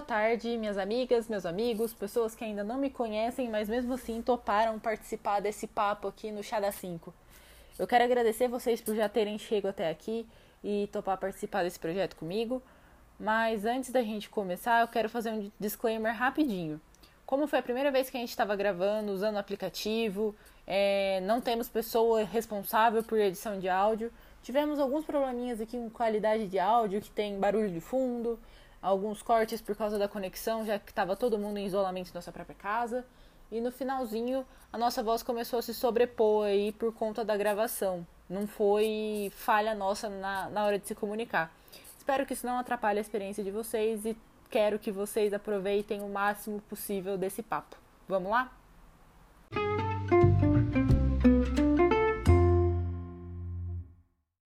Boa tarde, minhas amigas, meus amigos, pessoas que ainda não me conhecem, mas mesmo assim toparam participar desse papo aqui no Chá da 5. Eu quero agradecer vocês por já terem chegado até aqui e topar participar desse projeto comigo. Mas antes da gente começar, eu quero fazer um disclaimer rapidinho. Como foi a primeira vez que a gente estava gravando, usando o aplicativo, é, não temos pessoa responsável por edição de áudio. Tivemos alguns probleminhas aqui com qualidade de áudio, que tem barulho de fundo, alguns cortes por causa da conexão, já que estava todo mundo em isolamento em nossa própria casa. E no finalzinho, a nossa voz começou a se sobrepor aí por conta da gravação. Não foi falha nossa na, na hora de se comunicar. Espero que isso não atrapalhe a experiência de vocês e quero que vocês aproveitem o máximo possível desse papo. Vamos lá?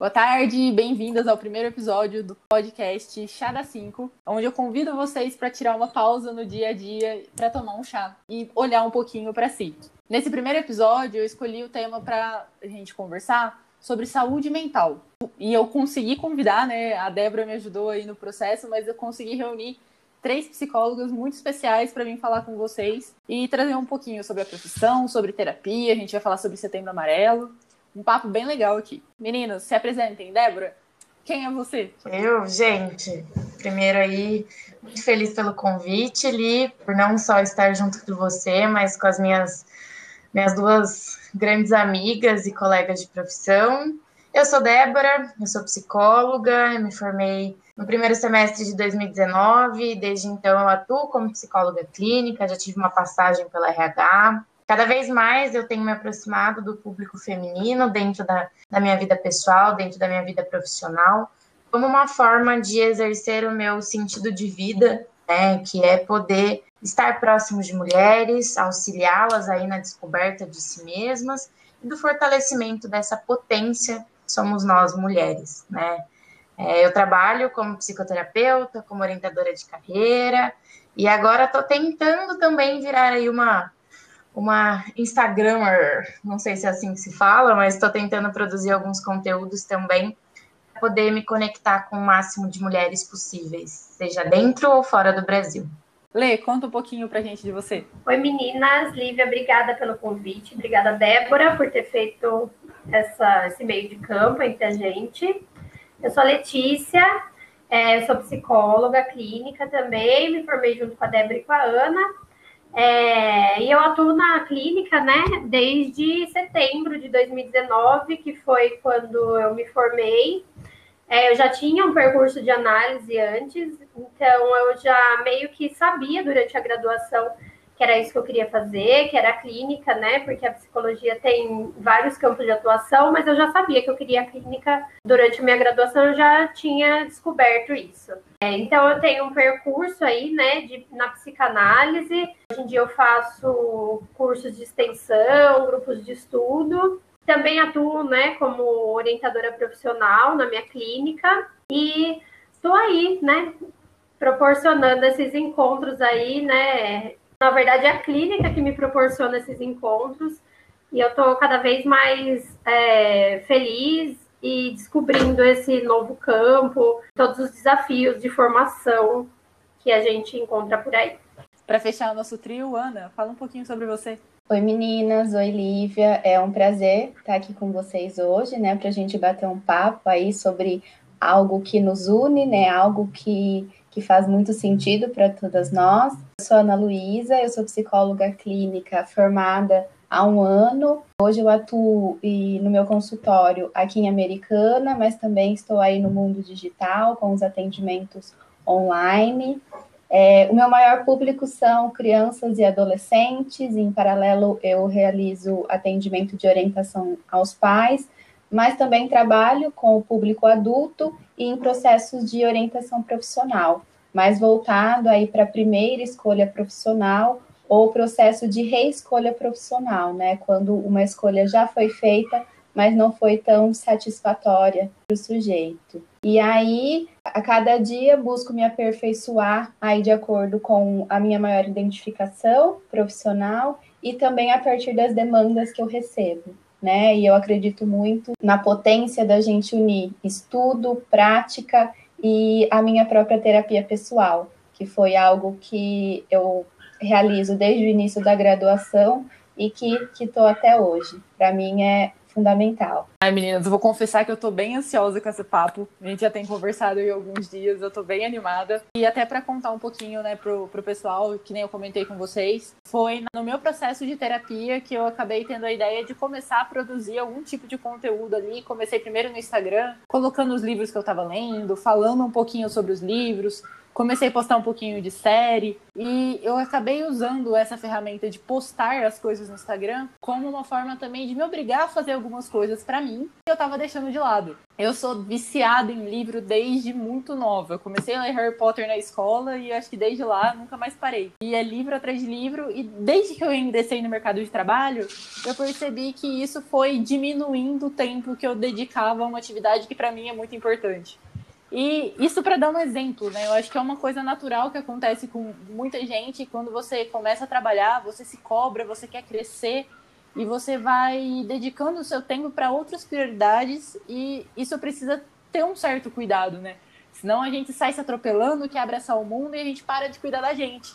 Boa tarde, bem-vindas ao primeiro episódio do podcast Chá da 5, onde eu convido vocês para tirar uma pausa no dia a dia para tomar um chá e olhar um pouquinho para si. Nesse primeiro episódio, eu escolhi o tema para a gente conversar sobre saúde mental. E eu consegui convidar, né? A Débora me ajudou aí no processo, mas eu consegui reunir três psicólogas muito especiais para vir falar com vocês e trazer um pouquinho sobre a profissão, sobre terapia. A gente vai falar sobre Setembro Amarelo um papo bem legal aqui. Meninos, se apresentem. Débora, quem é você? Eu, gente, primeiro aí, muito feliz pelo convite, Li, por não só estar junto com você, mas com as minhas, minhas duas grandes amigas e colegas de profissão. Eu sou Débora, eu sou psicóloga, me formei no primeiro semestre de 2019, desde então eu atuo como psicóloga clínica, já tive uma passagem pela RH, Cada vez mais eu tenho me aproximado do público feminino dentro da, da minha vida pessoal, dentro da minha vida profissional, como uma forma de exercer o meu sentido de vida, né, que é poder estar próximo de mulheres, auxiliá-las aí na descoberta de si mesmas e do fortalecimento dessa potência que somos nós mulheres, né? É, eu trabalho como psicoterapeuta, como orientadora de carreira e agora estou tentando também virar aí uma uma Instagrammer, não sei se é assim que se fala, mas estou tentando produzir alguns conteúdos também para poder me conectar com o máximo de mulheres possíveis, seja dentro ou fora do Brasil. Lê, conta um pouquinho para a gente de você. Oi, meninas. Lívia, obrigada pelo convite. Obrigada, Débora, por ter feito essa, esse meio de campo entre a gente. Eu sou a Letícia, é, sou psicóloga clínica também, me formei junto com a Débora e com a Ana. É, e eu atuo na clínica, né, desde setembro de 2019, que foi quando eu me formei. É, eu já tinha um percurso de análise antes, então eu já meio que sabia durante a graduação que era isso que eu queria fazer, que era a clínica, né? Porque a psicologia tem vários campos de atuação, mas eu já sabia que eu queria a clínica durante a minha graduação, eu já tinha descoberto isso. É, então eu tenho um percurso aí, né, de, na psicanálise. Hoje em dia eu faço cursos de extensão, grupos de estudo. Também atuo, né, como orientadora profissional na minha clínica e estou aí, né, proporcionando esses encontros aí, né, na verdade, é a clínica que me proporciona esses encontros e eu estou cada vez mais é, feliz e descobrindo esse novo campo, todos os desafios de formação que a gente encontra por aí. Para fechar o nosso trio, Ana, fala um pouquinho sobre você. Oi meninas, oi Lívia, é um prazer estar aqui com vocês hoje, né, para a gente bater um papo aí sobre algo que nos une, né, algo que que faz muito sentido para todas nós. Eu sou Ana Luísa, eu sou psicóloga clínica formada há um ano. Hoje eu atuo no meu consultório aqui em Americana, mas também estou aí no mundo digital com os atendimentos online. É, o meu maior público são crianças e adolescentes, em paralelo eu realizo atendimento de orientação aos pais, mas também trabalho com o público adulto e em processos de orientação profissional, mais voltado aí para a primeira escolha profissional ou processo de reescolha profissional, né? Quando uma escolha já foi feita, mas não foi tão satisfatória para o sujeito. E aí, a cada dia, busco me aperfeiçoar aí de acordo com a minha maior identificação profissional e também a partir das demandas que eu recebo né? E eu acredito muito na potência da gente unir estudo, prática e a minha própria terapia pessoal. que foi algo que eu realizo desde o início da graduação e que estou até hoje. Para mim é fundamental. Ai, meninas, eu vou confessar que eu tô bem ansiosa com esse papo. A gente já tem conversado aí alguns dias, eu tô bem animada. E até para contar um pouquinho, né, pro, pro pessoal, que nem eu comentei com vocês, foi no meu processo de terapia que eu acabei tendo a ideia de começar a produzir algum tipo de conteúdo ali. Comecei primeiro no Instagram, colocando os livros que eu tava lendo, falando um pouquinho sobre os livros, comecei a postar um pouquinho de série e eu acabei usando essa ferramenta de postar as coisas no Instagram como uma forma também de me obrigar a fazer algumas coisas para mim que eu tava deixando de lado. Eu sou viciada em livro desde muito nova. Eu comecei a ler Harry Potter na escola e acho que desde lá nunca mais parei. E é livro atrás de livro e desde que eu ingressei no mercado de trabalho, eu percebi que isso foi diminuindo o tempo que eu dedicava a uma atividade que para mim é muito importante. E isso para dar um exemplo, né? Eu acho que é uma coisa natural que acontece com muita gente. Quando você começa a trabalhar, você se cobra, você quer crescer e você vai dedicando o seu tempo para outras prioridades e isso precisa ter um certo cuidado, né? Senão a gente sai se atropelando, quer abraçar o mundo e a gente para de cuidar da gente.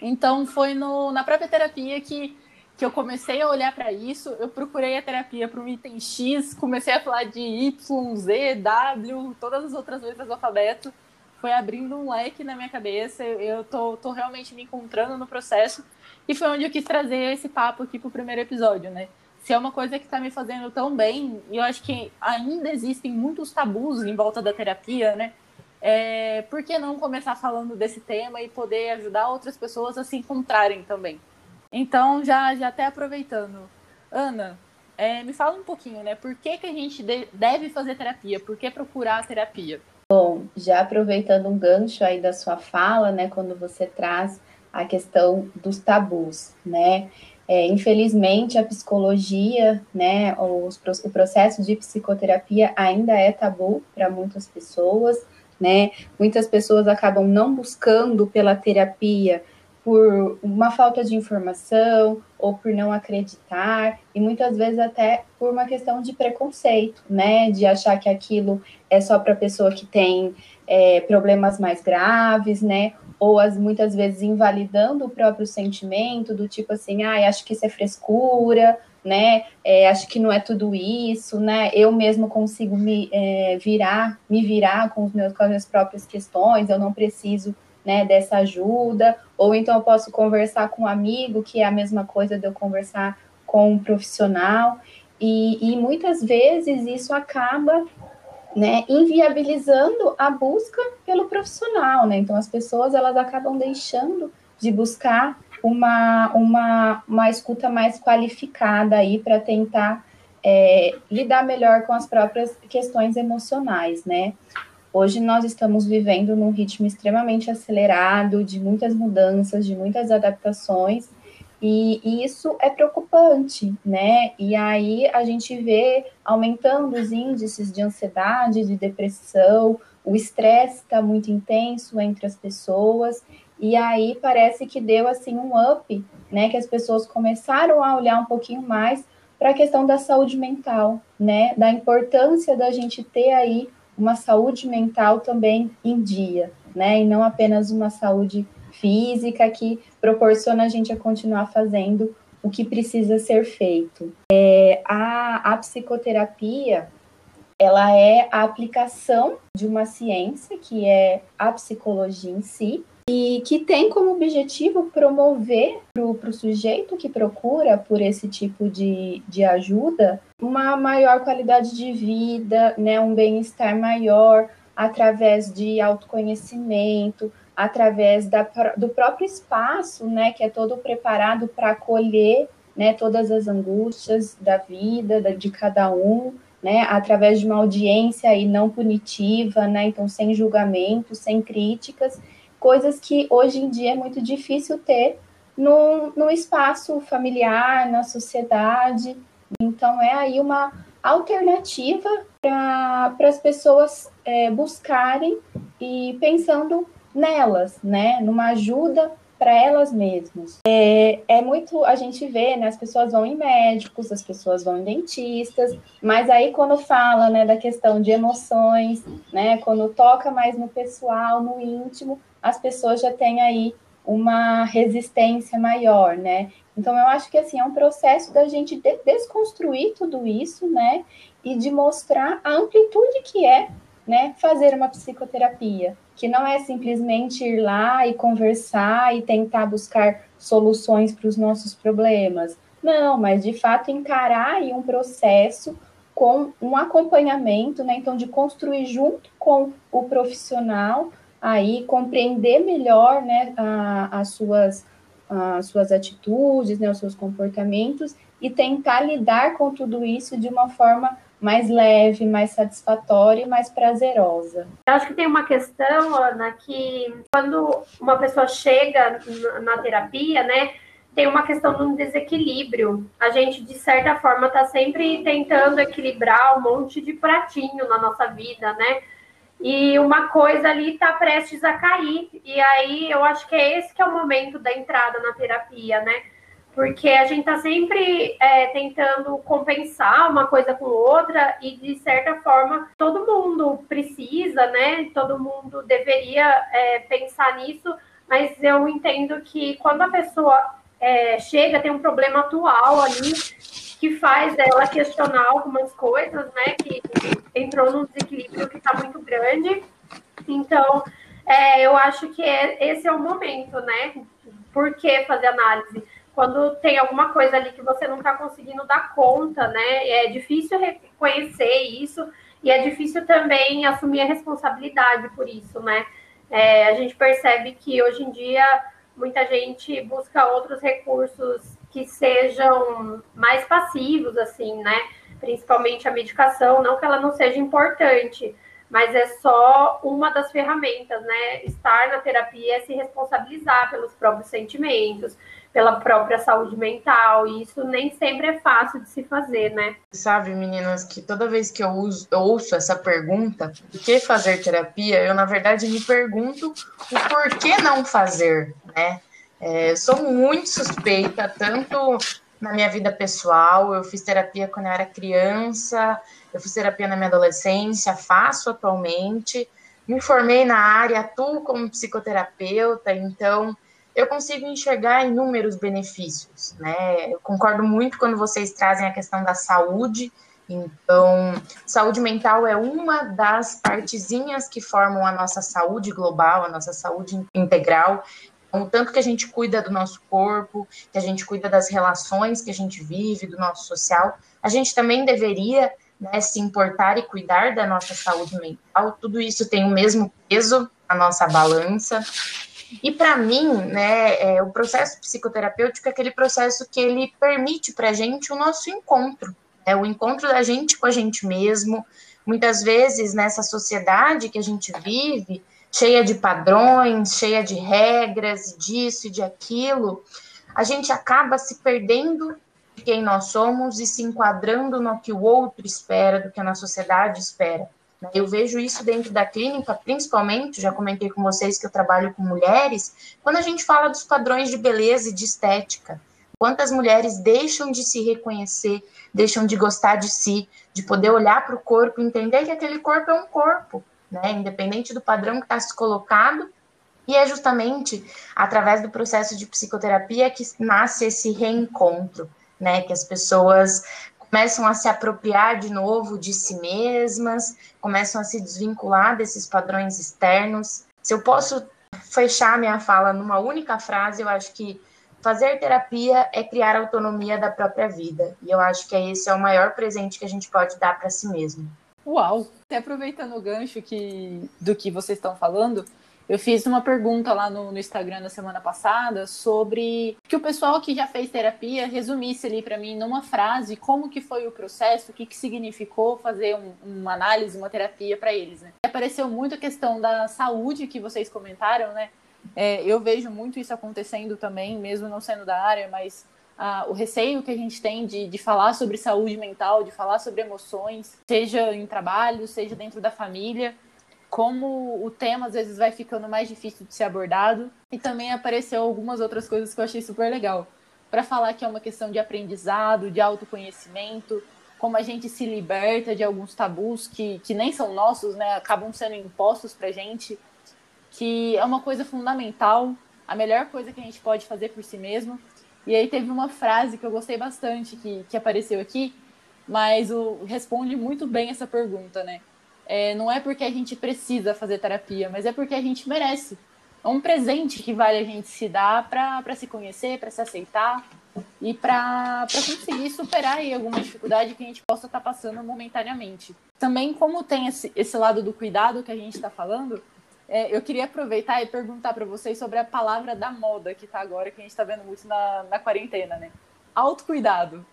Então foi no, na própria terapia que que eu comecei a olhar para isso, eu procurei a terapia para um item X, comecei a falar de Y, Z, W, todas as outras letras do alfabeto, foi abrindo um leque na minha cabeça, eu tô, tô realmente me encontrando no processo, e foi onde eu quis trazer esse papo aqui pro primeiro episódio, né? Se é uma coisa que está me fazendo tão bem, e eu acho que ainda existem muitos tabus em volta da terapia, né? É, por que não começar falando desse tema e poder ajudar outras pessoas a se encontrarem também? Então, já, já até aproveitando, Ana, é, me fala um pouquinho, né? Por que, que a gente de, deve fazer terapia? Por que procurar a terapia? Bom, já aproveitando um gancho aí da sua fala, né? Quando você traz a questão dos tabus, né? É, infelizmente, a psicologia, né, os, o processo de psicoterapia ainda é tabu para muitas pessoas, né? Muitas pessoas acabam não buscando pela terapia por uma falta de informação ou por não acreditar e muitas vezes até por uma questão de preconceito, né, de achar que aquilo é só para pessoa que tem é, problemas mais graves, né, ou as muitas vezes invalidando o próprio sentimento do tipo assim, ah, acho que isso é frescura, né, é, acho que não é tudo isso, né, eu mesmo consigo me é, virar, me virar com os meus com as minhas próprias questões, eu não preciso né, dessa ajuda, ou então eu posso conversar com um amigo, que é a mesma coisa de eu conversar com um profissional, e, e muitas vezes isso acaba né, inviabilizando a busca pelo profissional, né? Então as pessoas elas acabam deixando de buscar uma, uma, uma escuta mais qualificada aí para tentar é, lidar melhor com as próprias questões emocionais, né? Hoje nós estamos vivendo num ritmo extremamente acelerado, de muitas mudanças, de muitas adaptações, e, e, isso é preocupante, né? E aí a gente vê aumentando os índices de ansiedade, de depressão, o estresse está muito intenso entre as pessoas, e aí parece que deu assim um up, né? Que as pessoas começaram a olhar um pouquinho mais para a questão da saúde mental, né? Da importância da gente ter aí uma saúde mental também em dia, né? E não apenas uma saúde física que proporciona a gente a continuar fazendo o que precisa ser feito. É, a, a psicoterapia ela é a aplicação de uma ciência que é a psicologia em si, e que tem como objetivo promover para o sujeito que procura por esse tipo de, de ajuda uma maior qualidade de vida, né, um bem-estar maior através de autoconhecimento, através da, do próprio espaço, né, que é todo preparado para acolher né, todas as angústias da vida, da, de cada um, né, através de uma audiência e não punitiva, né, então sem julgamento, sem críticas, coisas que hoje em dia é muito difícil ter no, no espaço familiar, na sociedade. Então, é aí uma alternativa para as pessoas é, buscarem e pensando nelas, né? Numa ajuda para elas mesmas. É, é, muito, a gente vê, né, as pessoas vão em médicos, as pessoas vão em dentistas, mas aí quando fala, né, da questão de emoções, né, quando toca mais no pessoal, no íntimo, as pessoas já têm aí uma resistência maior, né? Então eu acho que assim é um processo da gente de desconstruir tudo isso, né, e de mostrar a amplitude que é, né, fazer uma psicoterapia que não é simplesmente ir lá e conversar e tentar buscar soluções para os nossos problemas. Não, mas de fato encarar aí um processo com um acompanhamento, né? Então, de construir junto com o profissional, aí compreender melhor, né, a, as suas as suas atitudes, né, os seus comportamentos e tentar lidar com tudo isso de uma forma mais leve, mais satisfatória e mais prazerosa. Eu acho que tem uma questão, Ana, que quando uma pessoa chega na terapia, né, tem uma questão de um desequilíbrio. A gente, de certa forma, está sempre tentando equilibrar um monte de pratinho na nossa vida, né? E uma coisa ali está prestes a cair. E aí eu acho que é esse que é o momento da entrada na terapia, né? porque a gente está sempre é, tentando compensar uma coisa com outra e de certa forma todo mundo precisa, né? Todo mundo deveria é, pensar nisso, mas eu entendo que quando a pessoa é, chega tem um problema atual ali que faz ela questionar algumas coisas, né? Que entrou num desequilíbrio que está muito grande. Então, é, eu acho que é, esse é o momento, né? Por que fazer análise? quando tem alguma coisa ali que você não está conseguindo dar conta, né? É difícil reconhecer isso e é difícil também assumir a responsabilidade por isso, né? É, a gente percebe que hoje em dia muita gente busca outros recursos que sejam mais passivos, assim, né? Principalmente a medicação, não que ela não seja importante, mas é só uma das ferramentas, né? Estar na terapia é se responsabilizar pelos próprios sentimentos, pela própria saúde mental, e isso nem sempre é fácil de se fazer, né? Sabe, meninas, que toda vez que eu, uso, eu ouço essa pergunta, por que fazer terapia, eu, na verdade, me pergunto o porquê não fazer, né? É, sou muito suspeita, tanto na minha vida pessoal, eu fiz terapia quando eu era criança, eu fiz terapia na minha adolescência, faço atualmente, me formei na área, atuo como psicoterapeuta, então eu consigo enxergar inúmeros benefícios, né? Eu concordo muito quando vocês trazem a questão da saúde. Então, saúde mental é uma das partezinhas que formam a nossa saúde global, a nossa saúde integral. O tanto que a gente cuida do nosso corpo, que a gente cuida das relações que a gente vive, do nosso social, a gente também deveria né, se importar e cuidar da nossa saúde mental. Tudo isso tem o mesmo peso na nossa balança. E para mim, né, é, o processo psicoterapêutico é aquele processo que ele permite para a gente o nosso encontro, é o encontro da gente com a gente mesmo. Muitas vezes nessa sociedade que a gente vive, cheia de padrões, cheia de regras, disso e de aquilo, a gente acaba se perdendo de quem nós somos e se enquadrando no que o outro espera, do que a sociedade espera. Né? Eu vejo isso dentro da clínica, principalmente, já comentei com vocês que eu trabalho com mulheres, quando a gente fala dos padrões de beleza e de estética. Quantas mulheres deixam de se reconhecer, deixam de gostar de si, de poder olhar para o corpo entender que aquele corpo é um corpo, né? independente do padrão que está se colocado. E é justamente através do processo de psicoterapia que nasce esse reencontro, né? Que as pessoas começam a se apropriar de novo de si mesmas, começam a se desvincular desses padrões externos. Se eu posso fechar minha fala numa única frase, eu acho que fazer terapia é criar autonomia da própria vida. E eu acho que esse é o maior presente que a gente pode dar para si mesmo. Uau! Até aproveitando o gancho que, do que vocês estão falando, eu fiz uma pergunta lá no, no, Instagram na semana passada sobre que o pessoal que já fez terapia resumisse ali para mim numa frase como que foi o processo, o que, que significou fazer um, uma análise, uma terapia para eles. Né? Apareceu muito a questão da saúde que vocês comentaram, né? É, eu vejo muito isso acontecendo também, mesmo não sendo da área, mas ah, o receio que a gente tem de, de falar sobre saúde mental, de falar sobre emoções, seja em trabalho, seja dentro da família. como o tema às vezes vai ficando mais difícil de ser abordado. E também apareceu algumas outras coisas que eu achei super legal. Para falar que é uma questão de aprendizado, de autoconhecimento, como a gente se liberta de alguns tabus que, que nem são nossos, né? Acabam sendo impostos pra gente, que é uma coisa fundamental, a melhor coisa que a gente pode fazer por si mesmo. E aí teve uma frase que eu gostei bastante que, que apareceu aqui, mas o, responde muito bem essa pergunta, né? É, não é porque a gente precisa fazer terapia, mas é porque a gente merece. É um presente que vale a gente se dar para se conhecer, para se aceitar e para conseguir superar aí alguma dificuldade que a gente possa estar tá passando momentaneamente. Também, como tem esse, esse lado do cuidado que a gente está falando, é, eu queria aproveitar e perguntar para vocês sobre a palavra da moda que está agora, que a gente está vendo muito na, na quarentena, né? Autocuidado.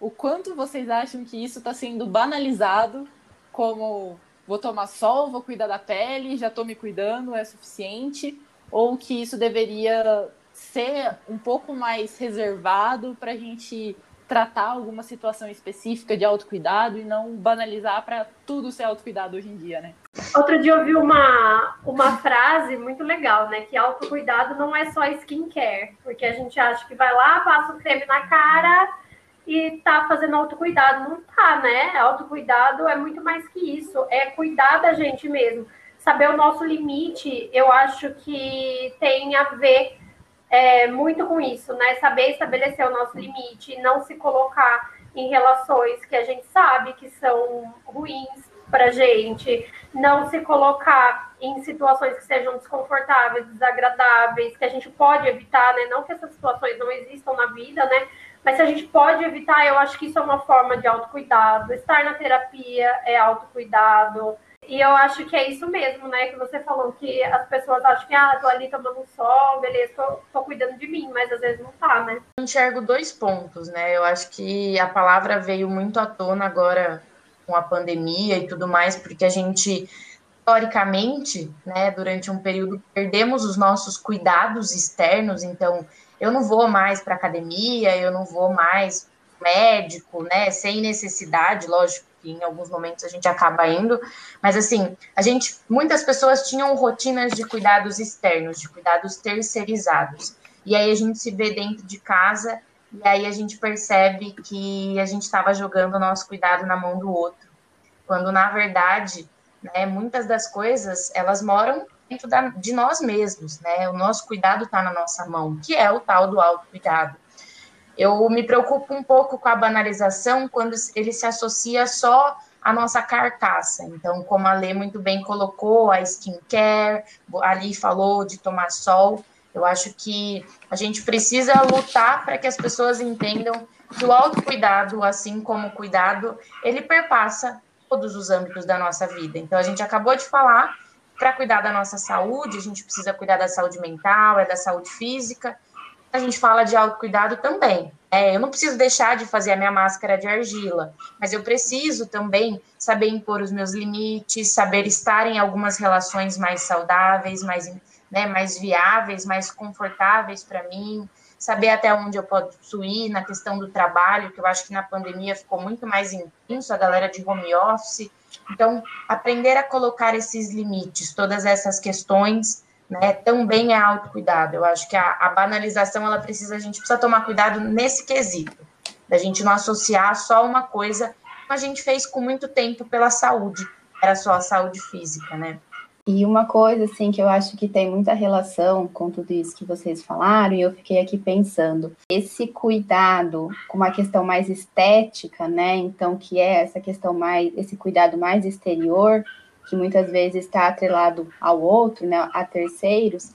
O quanto vocês acham que isso está sendo banalizado como vou tomar sol, vou cuidar da pele, já estou me cuidando, é suficiente? Ou que isso deveria ser um pouco mais reservado para a gente tratar alguma situação específica de autocuidado e não banalizar para tudo ser autocuidado hoje em dia, né? Outro dia eu vi uma, uma frase muito legal, né? Que autocuidado não é só skincare, porque a gente acha que vai lá, passa o creme na cara e tá fazendo autocuidado. Não tá, né? Autocuidado é muito mais que isso. É cuidar da gente mesmo. Saber o nosso limite, eu acho que tem a ver é, muito com isso, né? Saber estabelecer o nosso limite, não se colocar em relações que a gente sabe que são ruins para gente, não se colocar em situações que sejam desconfortáveis, desagradáveis, que a gente pode evitar, né? Não que essas situações não existam na vida, né? Mas se a gente pode evitar, eu acho que isso é uma forma de autocuidado. Estar na terapia é autocuidado. E eu acho que é isso mesmo, né? Que você falou que as pessoas acham que, ah, tô ali tomando sol, beleza, tô, tô cuidando de mim, mas às vezes não tá, né? Eu enxergo dois pontos, né? Eu acho que a palavra veio muito à tona agora com a pandemia e tudo mais, porque a gente, historicamente, né, durante um período, perdemos os nossos cuidados externos, então eu não vou mais para academia, eu não vou mais médico, né, sem necessidade, lógico em alguns momentos a gente acaba indo, mas assim, a gente, muitas pessoas tinham rotinas de cuidados externos, de cuidados terceirizados, e aí a gente se vê dentro de casa e aí a gente percebe que a gente estava jogando o nosso cuidado na mão do outro, quando na verdade, né, muitas das coisas elas moram dentro da, de nós mesmos, né? O nosso cuidado está na nossa mão, que é o tal do autocuidado. Eu me preocupo um pouco com a banalização quando ele se associa só à nossa carcaça. Então, como a Lê muito bem colocou, a skincare, ali falou de tomar sol. Eu acho que a gente precisa lutar para que as pessoas entendam que o autocuidado, assim como o cuidado, ele perpassa todos os âmbitos da nossa vida. Então, a gente acabou de falar para cuidar da nossa saúde, a gente precisa cuidar da saúde mental, é da saúde física. A gente fala de autocuidado também. É, eu não preciso deixar de fazer a minha máscara de argila, mas eu preciso também saber impor os meus limites, saber estar em algumas relações mais saudáveis, mais, né, mais viáveis, mais confortáveis para mim, saber até onde eu posso ir na questão do trabalho, que eu acho que na pandemia ficou muito mais intenso, a galera de home office então, aprender a colocar esses limites, todas essas questões, né, também é autocuidado. Eu acho que a, a, banalização, ela precisa, a gente precisa tomar cuidado nesse quesito, da gente não associar só uma coisa, como a gente fez com muito tempo pela saúde, era só a saúde física, né? E uma coisa, assim, que eu acho que tem muita relação com tudo isso que vocês falaram, e eu fiquei aqui pensando, esse cuidado com uma questão mais estética, né? Então, que é essa questão mais, esse cuidado mais exterior, que muitas vezes está atrelado ao outro, né? A terceiros,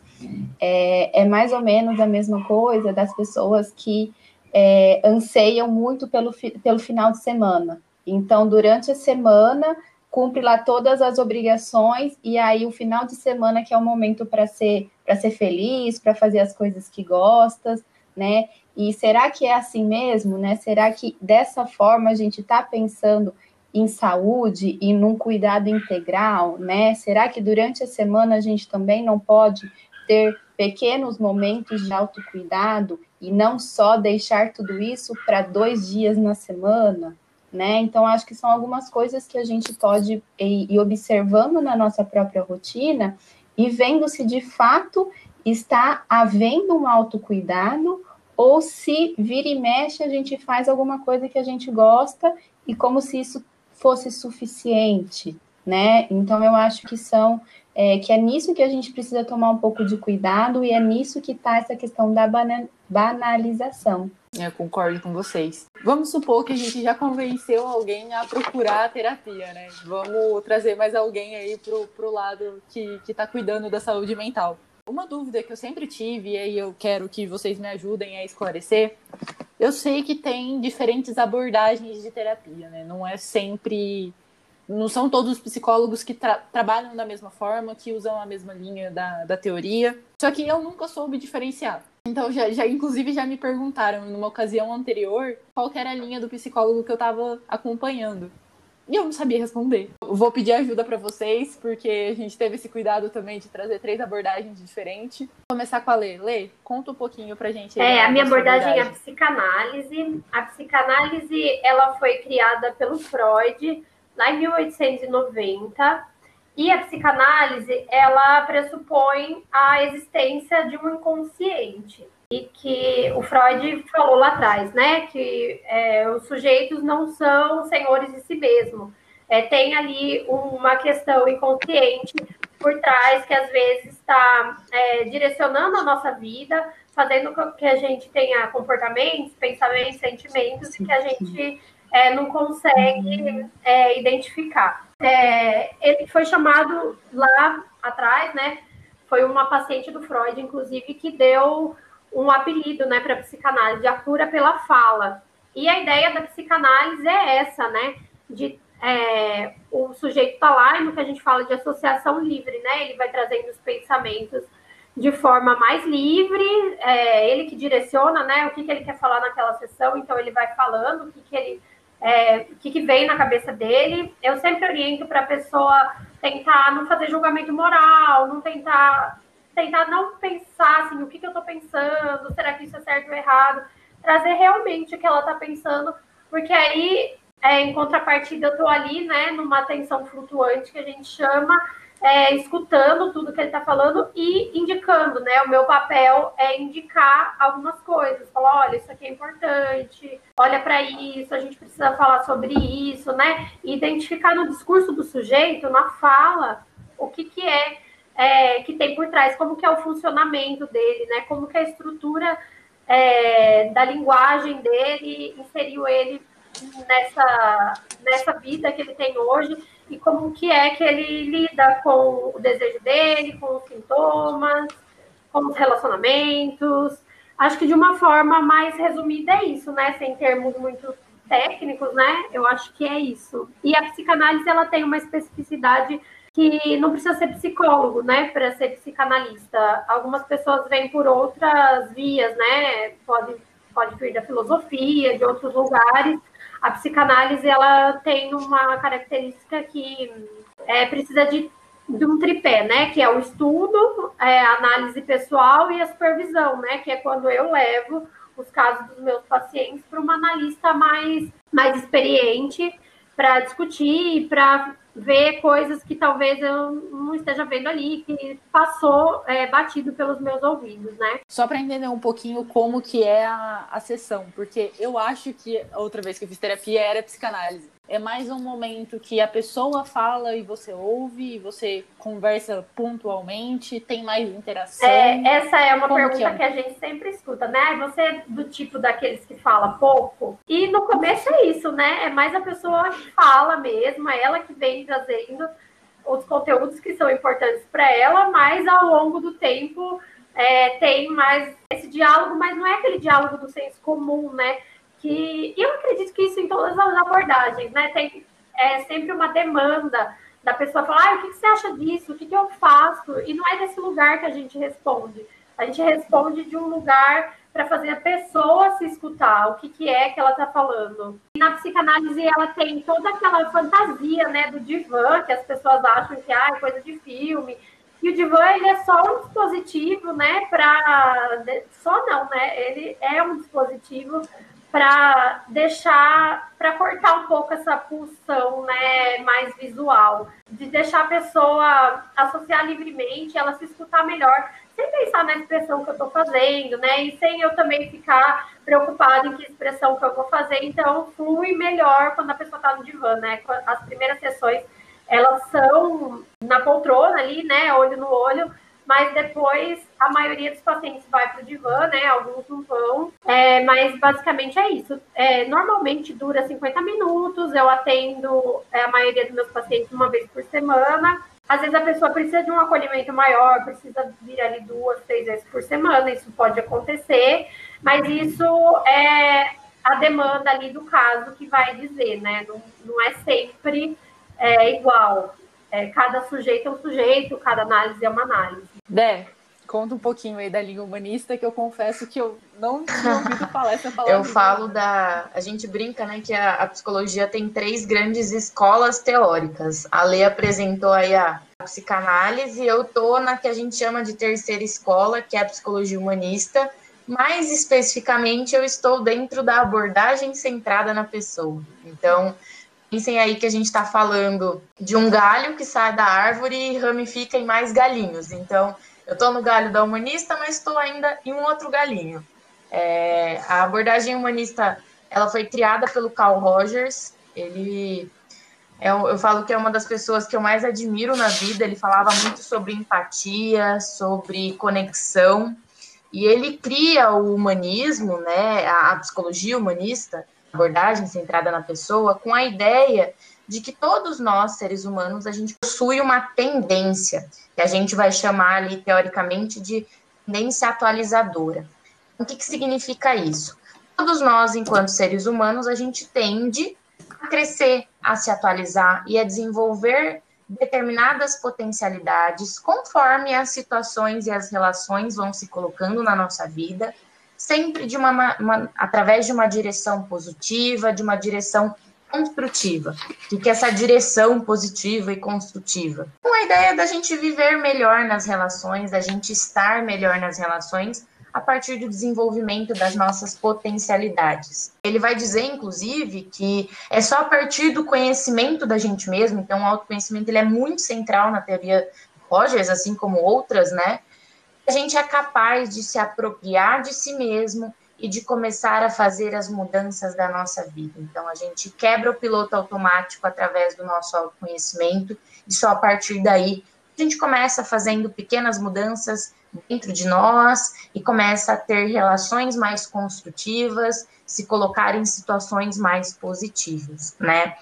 é, é mais ou menos a mesma coisa das pessoas que é, anseiam muito pelo, pelo final de semana. Então, durante a semana, cumpre lá todas as obrigações e aí o final de semana que é o momento para ser para ser feliz, para fazer as coisas que gostas, né? E será que é assim mesmo, né? Será que dessa forma a gente está pensando em saúde e num cuidado integral, né? Será que durante a semana a gente também não pode ter pequenos momentos de autocuidado e não só deixar tudo isso para dois dias na semana? né? Então, acho que são algumas coisas que a gente pode ir, observando na nossa própria rotina e vendo se de fato está havendo um autocuidado ou se vira e mexe a gente faz alguma coisa que a gente gosta e como se isso fosse suficiente, né? Então eu acho que são é, que é nisso que a gente precisa tomar um pouco de cuidado e é nisso que está essa questão da banalização. Eu concordo com vocês. Vamos supor que a gente já convenceu alguém a procurar a terapia, né? Vamos trazer mais alguém aí pro, pro lado que, que tá cuidando da saúde mental. Uma dúvida que eu sempre tive, e aí eu quero que vocês me ajudem a esclarecer. Eu sei que tem diferentes abordagens de terapia, né? Não é sempre. Não são todos os psicólogos que tra trabalham da mesma forma, que usam a mesma linha da, da teoria. Só que eu nunca soube diferenciar. Então, já, já, inclusive, já me perguntaram numa ocasião anterior qual era a linha do psicólogo que eu estava acompanhando. E eu não sabia responder. vou pedir ajuda para vocês, porque a gente teve esse cuidado também de trazer três abordagens diferentes. Vou começar com a Lê. Lê, conta um pouquinho pra gente. É, a minha abordagem, abordagem é a psicanálise. A psicanálise, ela foi criada pelo Freud lá em 1890. E a psicanálise, ela pressupõe a existência de um inconsciente e que o Freud falou lá atrás, né? Que é, os sujeitos não são senhores de si mesmo. É, tem ali uma questão inconsciente por trás que às vezes está é, direcionando a nossa vida, fazendo com que a gente tenha comportamentos, pensamentos, sentimentos que a gente é, não consegue é, identificar. É, ele foi chamado lá atrás, né? Foi uma paciente do Freud, inclusive, que deu um apelido, né, para psicanálise, a cura pela fala. E a ideia da psicanálise é essa, né, de é, o sujeito está lá e no que a gente fala de associação livre, né, ele vai trazendo os pensamentos de forma mais livre, é, ele que direciona, né, o que, que ele quer falar naquela sessão, então ele vai falando o que, que ele é, o que, que vem na cabeça dele. Eu sempre oriento para a pessoa tentar não fazer julgamento moral, não tentar tentar não pensar assim, o que, que eu estou pensando, será que isso é certo ou errado, trazer realmente o que ela está pensando, porque aí, é, em contrapartida, eu estou ali, né, numa atenção flutuante que a gente chama, é, escutando tudo que ele está falando e indicando, né? O meu papel é indicar algumas coisas, falar, olha, isso aqui é importante, olha para isso, a gente precisa falar sobre isso, né? E identificar no discurso do sujeito, na fala, o que, que é é, que tem por trás, como que é o funcionamento dele, né? Como que é a estrutura é, da linguagem dele inseriu ele nessa, nessa vida que ele tem hoje e como que é que ele lida com o desejo dele, com os sintomas, com os relacionamentos. Acho que de uma forma mais resumida é isso, né? Sem termos muito técnicos, né? Eu acho que é isso. E a psicanálise ela tem uma especificidade que não precisa ser psicólogo, né, para ser psicanalista. Algumas pessoas vêm por outras vias, né, pode, pode vir da filosofia, de outros lugares. A psicanálise, ela tem uma característica que é, precisa de, de um tripé, né, que é o estudo, é, a análise pessoal e a supervisão, né, que é quando eu levo os casos dos meus pacientes para uma analista mais, mais experiente para discutir, para ver coisas que talvez eu não esteja vendo ali, que passou é, batido pelos meus ouvidos, né? Só para entender um pouquinho como que é a, a sessão, porque eu acho que a outra vez que eu fiz terapia era psicanálise. É mais um momento que a pessoa fala e você ouve, e você conversa pontualmente, tem mais interação. É, essa é uma Como pergunta que, é? que, a gente sempre escuta, né? Você é do tipo daqueles que fala pouco? E no começo é isso, né? É mais a pessoa que fala mesmo, é ela que vem trazendo os conteúdos que são importantes para ela, mas ao longo do tempo é, tem mais esse diálogo, mas não é aquele diálogo do senso comum, né? Que eu acredito que isso em todas as abordagens, né? Tem é, sempre uma demanda da pessoa falar, ah, o que, você acha disso? O que, que eu faço? E não é desse lugar que a gente responde. A gente responde de um lugar para fazer a pessoa se escutar, o que, que é que ela está falando. E na psicanálise ela tem toda aquela fantasia, né, do divã, que as pessoas acham que ah, é coisa de filme. E o divã ele é só um dispositivo, né, para só não, né? Ele é um dispositivo para deixar, para cortar um pouco essa pulsão, né, mais visual, de deixar a pessoa associar livremente, ela se escutar melhor, sem pensar na expressão que eu estou fazendo, né, e sem eu também ficar preocupada em que expressão que eu vou fazer, então flui melhor quando a pessoa está no divã, né, as primeiras sessões, elas são na poltrona ali, né, olho no olho, mas depois a maioria dos pacientes vai para o divã, né? Alguns não vão, é, mas basicamente é isso. É, normalmente dura 50 minutos, eu atendo é, a maioria dos meus pacientes uma vez por semana. Às vezes a pessoa precisa de um acolhimento maior, precisa vir ali duas, três vezes por semana, isso pode acontecer, mas isso é a demanda ali do caso que vai dizer, né? Não, não é sempre é, igual. É, cada sujeito é um sujeito, cada análise é uma análise. Dé, conta um pouquinho aí da língua humanista, que eu confesso que eu não tinha ouvido falar essa palavra. eu falo da. A gente brinca, né, que a, a, psicologia tem três grandes escolas teóricas. A Lei apresentou aí a, a psicanálise, e eu tô na que a gente chama de terceira escola, que é a psicologia humanista. Mais especificamente, eu estou dentro da abordagem centrada na pessoa. Então, Pensem aí que a gente está falando de um galho que sai da árvore e ramifica em mais galinhos. Então, eu estou no galho da humanista, mas estou ainda em um outro galinho. É, a abordagem humanista ela foi criada pelo Carl Rogers. Ele é, eu falo que é uma das pessoas que eu mais admiro na vida. Ele falava muito sobre empatia, sobre conexão, e ele cria o humanismo, né, a, a psicologia humanista, abordagem centrada na pessoa, com a ideia de que todos nós, seres humanos, a gente possui uma tendência, que a gente vai chamar ali, teoricamente, de tendência atualizadora. O que, que significa isso? Todos nós, enquanto seres humanos, a gente tende a crescer, a se atualizar e a desenvolver determinadas potencialidades conforme as situações e as relações vão se colocando na nossa vida sempre de uma, uma, através de uma direção positiva, de uma direção construtiva. O que é essa direção positiva e construtiva? Com a ideia da gente viver melhor nas relações, da gente estar melhor nas relações a partir do desenvolvimento das nossas potencialidades. Ele vai dizer, inclusive, que é só a partir do conhecimento da gente mesmo, então o autoconhecimento ele é muito central na teoria Rogers, assim como outras, né? A gente é capaz de se apropriar de si mesmo e de começar a fazer as mudanças da nossa vida. Então, a gente quebra o piloto automático através do nosso autoconhecimento e só a partir daí a gente começa fazendo pequenas mudanças dentro de nós e começa a ter relações mais construtivas, se colocar em situações mais positivas, né?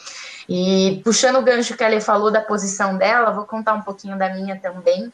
E puxando o gancho que a Lê falou da posição dela, vou contar um pouquinho da minha também.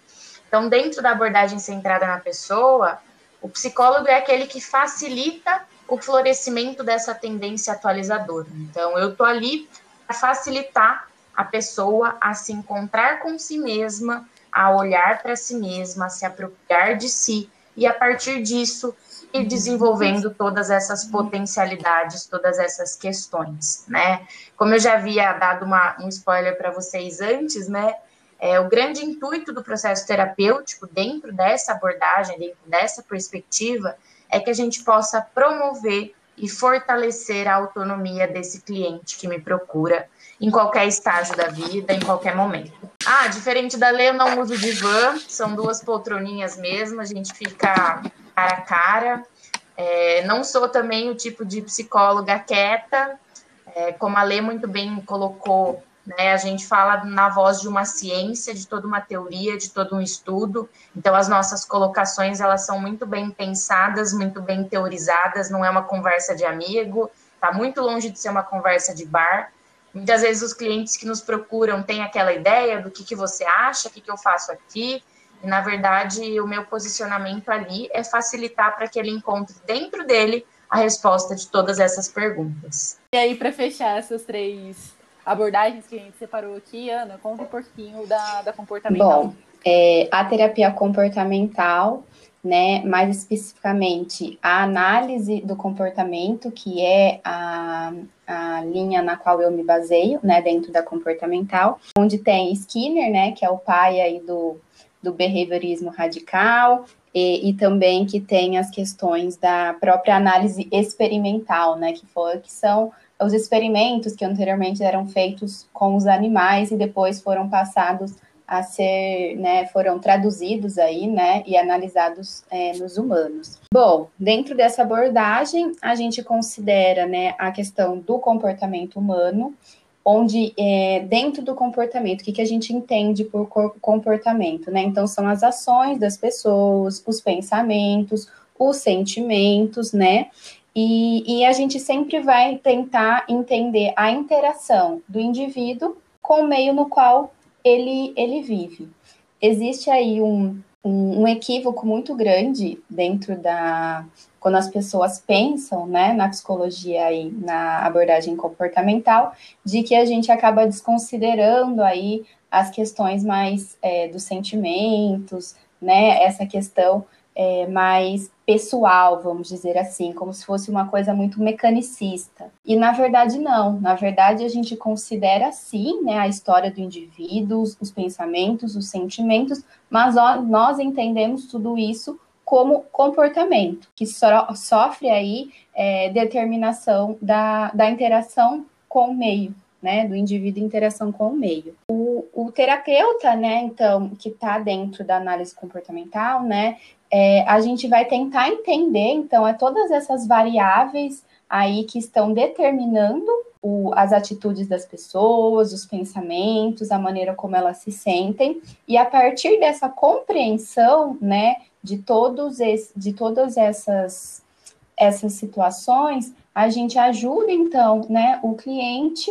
Então, dentro da abordagem centrada na pessoa, o psicólogo é aquele que facilita o florescimento dessa tendência atualizadora. Então, eu estou ali para facilitar a pessoa a se encontrar com si mesma, a olhar para si mesma, a se apropriar de si e a partir disso ir desenvolvendo todas essas potencialidades, todas essas questões, né? Como eu já havia dado uma, um spoiler para vocês antes, né? É, o grande intuito do processo terapêutico, dentro dessa abordagem, dentro dessa perspectiva, é que a gente possa promover e fortalecer a autonomia desse cliente que me procura em qualquer estágio da vida, em qualquer momento. Ah, diferente da lei, eu não uso divã, são duas poltroninhas mesmo, a gente fica cara a cara. É, não sou também o tipo de psicóloga quieta, é, como a Lê muito bem colocou, né? A gente fala na voz de uma ciência, de toda uma teoria, de todo um estudo. Então, as nossas colocações elas são muito bem pensadas, muito bem teorizadas. Não é uma conversa de amigo, está muito longe de ser uma conversa de bar. Muitas vezes os clientes que nos procuram têm aquela ideia do que, que você acha, o que, que eu faço aqui. E, na verdade, o meu posicionamento ali é facilitar para que ele encontre dentro dele a resposta de todas essas perguntas. E aí, para fechar essas três abordagens que a gente separou aqui, Ana, conta um pouquinho da, da comportamental. Bom, é, a terapia comportamental, né, mais especificamente a análise do comportamento, que é a, a linha na qual eu me baseio, né, dentro da comportamental, onde tem Skinner, né, que é o pai aí do, do behaviorismo radical e, e, também que tem as questões da própria análise experimental, né, que, for, que são os experimentos que anteriormente eram feitos com os animais e depois foram passados a ser, né, foram traduzidos aí, né, e analisados é, nos humanos. Bom, dentro dessa abordagem, a gente considera, né, a questão do comportamento humano, onde é, dentro do comportamento, o que, que a gente entende por comportamento, né? Então, são as ações das pessoas, os pensamentos, os sentimentos, né? E, e a gente sempre vai tentar entender a interação do indivíduo com o meio no qual ele, ele vive. Existe aí um, um, um equívoco muito grande dentro da. Quando as pessoas pensam né, na psicologia e na abordagem comportamental, de que a gente acaba desconsiderando aí as questões mais é, dos sentimentos, né, essa questão é, mais pessoal, vamos dizer assim, como se fosse uma coisa muito mecanicista. E na verdade não, na verdade a gente considera sim, né, a história do indivíduo, os pensamentos, os sentimentos, mas nós entendemos tudo isso como comportamento, que so sofre aí é, determinação da, da interação com o meio, né, do indivíduo em interação com o meio. O, o terapeuta, né, então, que está dentro da análise comportamental, né, é, a gente vai tentar entender, então, é todas essas variáveis aí que estão determinando o, as atitudes das pessoas, os pensamentos, a maneira como elas se sentem, e a partir dessa compreensão, né, de todos esse, de todas essas essas situações, a gente ajuda então, né, o cliente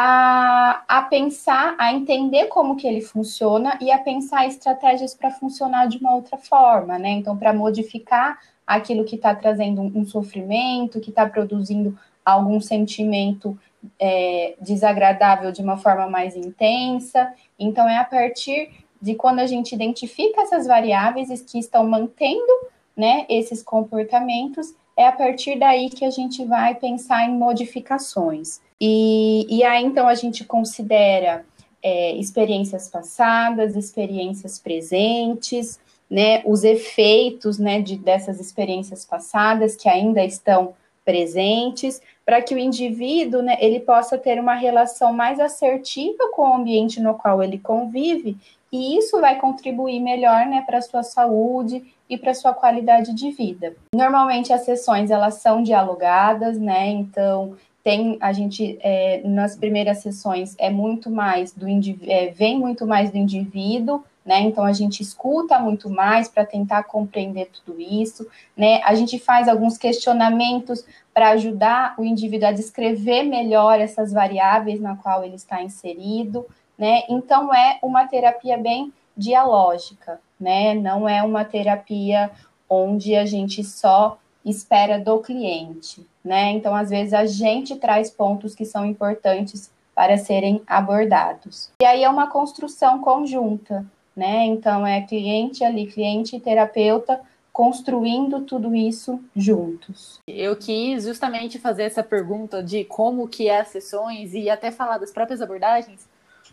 a, a pensar, a entender como que ele funciona e a pensar estratégias para funcionar de uma outra forma, né? Então, para modificar aquilo que está trazendo um, sofrimento, que está produzindo algum sentimento é, desagradável de uma forma mais intensa. Então, é a partir de quando a gente identifica essas variáveis que estão mantendo né, esses comportamentos, é a partir daí que a gente vai pensar em modificações. E, e aí, então, a gente considera é, experiências passadas, experiências presentes, né, os efeitos né, de, dessas experiências passadas que ainda estão presentes, para que o indivíduo né, ele possa ter uma relação mais assertiva com o ambiente no qual ele convive, e isso vai contribuir melhor né, para a sua saúde e para a sua qualidade de vida. Normalmente as sessões elas são dialogadas, né? Então tem a gente é, nas primeiras sessões é muito mais do é, vem muito mais do indivíduo né? Então a gente escuta muito mais para tentar compreender tudo isso, né? A gente faz alguns questionamentos para ajudar o indivíduo a descrever melhor essas variáveis na qual ele está inserido, né? Então é uma terapia bem dialógica, né? Não é uma terapia onde a gente só espera do cliente, né? Então, às vezes, a gente traz pontos que são importantes para serem abordados. E aí é uma construção conjunta, né? Então, é cliente ali, cliente e terapeuta construindo tudo isso juntos. Eu quis justamente fazer essa pergunta de como que é as sessões e até falar das próprias abordagens,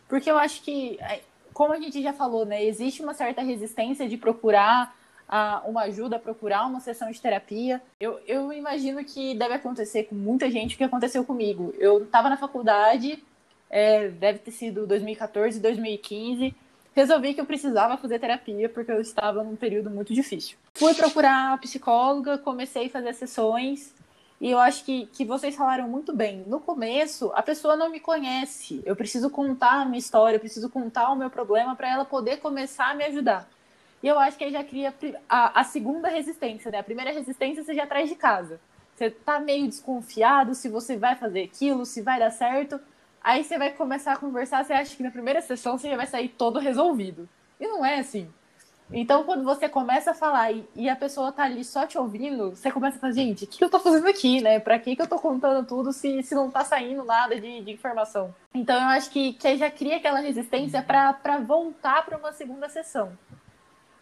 porque eu acho que, como a gente já falou, né, existe uma certa resistência de procurar a uma ajuda, a procurar uma sessão de terapia. Eu, eu imagino que deve acontecer com muita gente o que aconteceu comigo. Eu estava na faculdade, é, deve ter sido 2014, 2015. Resolvi que eu precisava fazer terapia porque eu estava num período muito difícil. Fui procurar a psicóloga, comecei a fazer sessões e eu acho que, que vocês falaram muito bem. No começo, a pessoa não me conhece. Eu preciso contar a minha história, eu preciso contar o meu problema para ela poder começar a me ajudar. E eu acho que aí já cria a, a segunda resistência, né? A primeira resistência você já traz de casa. Você tá meio desconfiado se você vai fazer aquilo, se vai dar certo. Aí você vai começar a conversar, você acha que na primeira sessão você já vai sair todo resolvido. E não é assim. Então, quando você começa a falar e, e a pessoa tá ali só te ouvindo, você começa a falar, gente, o que eu tô fazendo aqui, né? Pra que, que eu tô contando tudo se, se não tá saindo nada de, de informação? Então, eu acho que, que já cria aquela resistência para voltar para uma segunda sessão.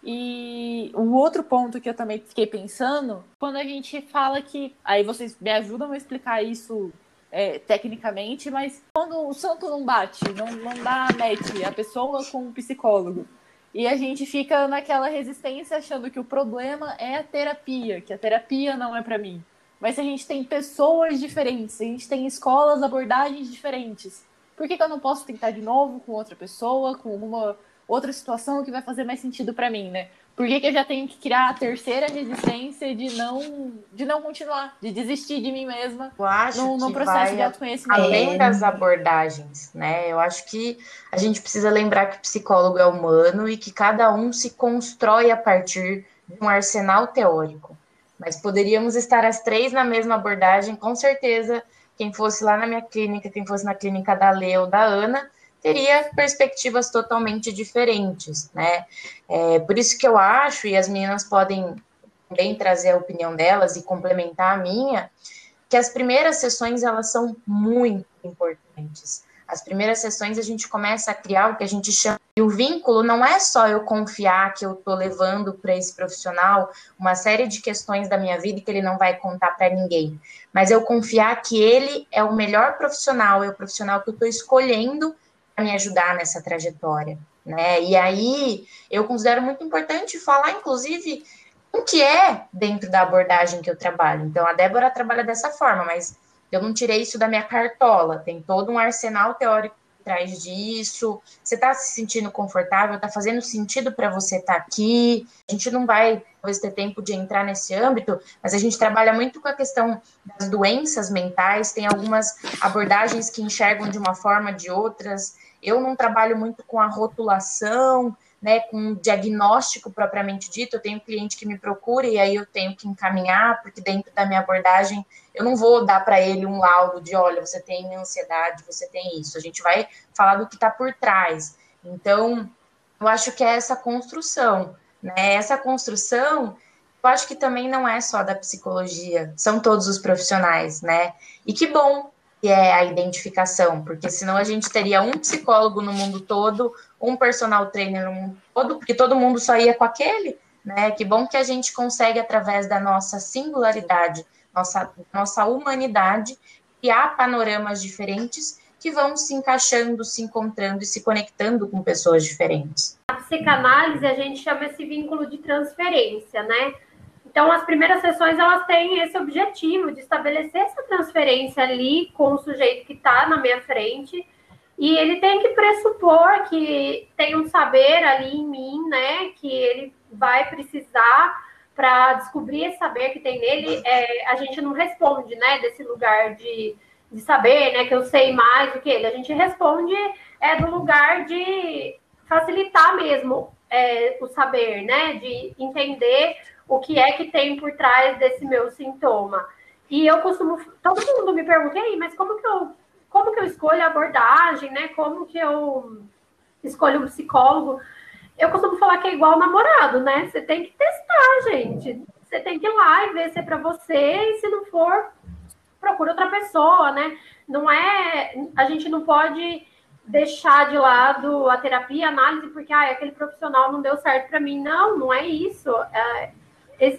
E o outro ponto que eu também fiquei pensando, quando a gente fala que. Aí vocês me ajudam a explicar isso é, tecnicamente, mas quando o santo não bate, não, não dá match a pessoa com o psicólogo. E a gente fica naquela resistência achando que o problema é a terapia, que a terapia não é para mim. Mas se a gente tem pessoas diferentes, a gente tem escolas, abordagens diferentes, por que, que eu não posso tentar de novo com outra pessoa, com uma outra situação que vai fazer mais sentido para mim, né? Por que, que, eu já tenho que criar a terceira resistência de não, de não continuar, de desistir de mim mesma eu acho no, no processo de autoconhecimento? Além das abordagens, né? Eu acho que a gente precisa lembrar que o psicólogo é humano e que cada um se constrói a partir de um arsenal teórico. Mas poderíamos estar as três na mesma abordagem, com certeza. Quem fosse lá na minha clínica, quem fosse na clínica da Lê ou da Ana, teria perspectivas totalmente diferentes, né? É, por isso que eu acho, e as meninas podem também trazer a opinião delas e complementar a minha, que as primeiras sessões elas são muito importantes. As primeiras sessões a gente começa a criar o que a gente chama. E o vínculo não é só eu confiar que eu estou levando para esse profissional uma série de questões da minha vida que ele não vai contar para ninguém, mas eu confiar que ele é o melhor profissional, é o profissional que eu estou escolhendo me ajudar nessa trajetória, né? E aí eu considero muito importante falar, inclusive, o que é dentro da abordagem que eu trabalho. Então, a Débora trabalha dessa forma, mas eu não tirei isso da minha cartola. Tem todo um arsenal teórico atrás disso. Você está se sentindo confortável? Está fazendo sentido para você estar tá aqui? A gente não vai talvez ter tempo de entrar nesse âmbito, mas a gente trabalha muito com a questão das doenças mentais. Tem algumas abordagens que enxergam de uma forma, de outras. Eu não trabalho muito com a rotulação, né, com diagnóstico propriamente dito. Eu tenho cliente que me procura e aí eu tenho que encaminhar, porque dentro da minha abordagem eu não vou dar para ele um laudo de, olha, você tem ansiedade, você tem isso. A gente vai falar do que está por trás. Então, eu acho que é essa construção, né? Essa construção, eu acho que também não é só da psicologia, são todos os profissionais, né? E que bom que é a identificação, porque senão a gente teria um psicólogo no mundo todo, um personal trainer no mundo todo, porque todo mundo só ia com aquele, né? Que bom que a gente consegue, através da nossa singularidade, nossa, nossa humanidade, criar panoramas diferentes que vão se encaixando, se encontrando e se conectando com pessoas diferentes. A psicanálise, a gente chama esse vínculo de transferência, né? Então, as primeiras sessões elas têm esse objetivo de estabelecer essa transferência ali com o sujeito que está na minha frente. E ele tem que pressupor que tem um saber ali em mim, né? Que ele vai precisar para descobrir esse saber que tem nele. É, a gente não responde, né? Desse lugar de, de saber, né? Que eu sei mais do que ele. A gente responde é do lugar de facilitar mesmo é, o saber, né? De entender o que é que tem por trás desse meu sintoma. E eu costumo, todo mundo me pergunta, aí, mas como que eu, como que eu escolho a abordagem, né? Como que eu escolho um psicólogo? Eu costumo falar que é igual namorado, né? Você tem que testar, gente. Você tem que ir lá e ver se é para você, e se não for, procura outra pessoa, né? Não é, a gente não pode deixar de lado a terapia, a análise, porque ah, aquele profissional não deu certo para mim. Não, não é isso. É,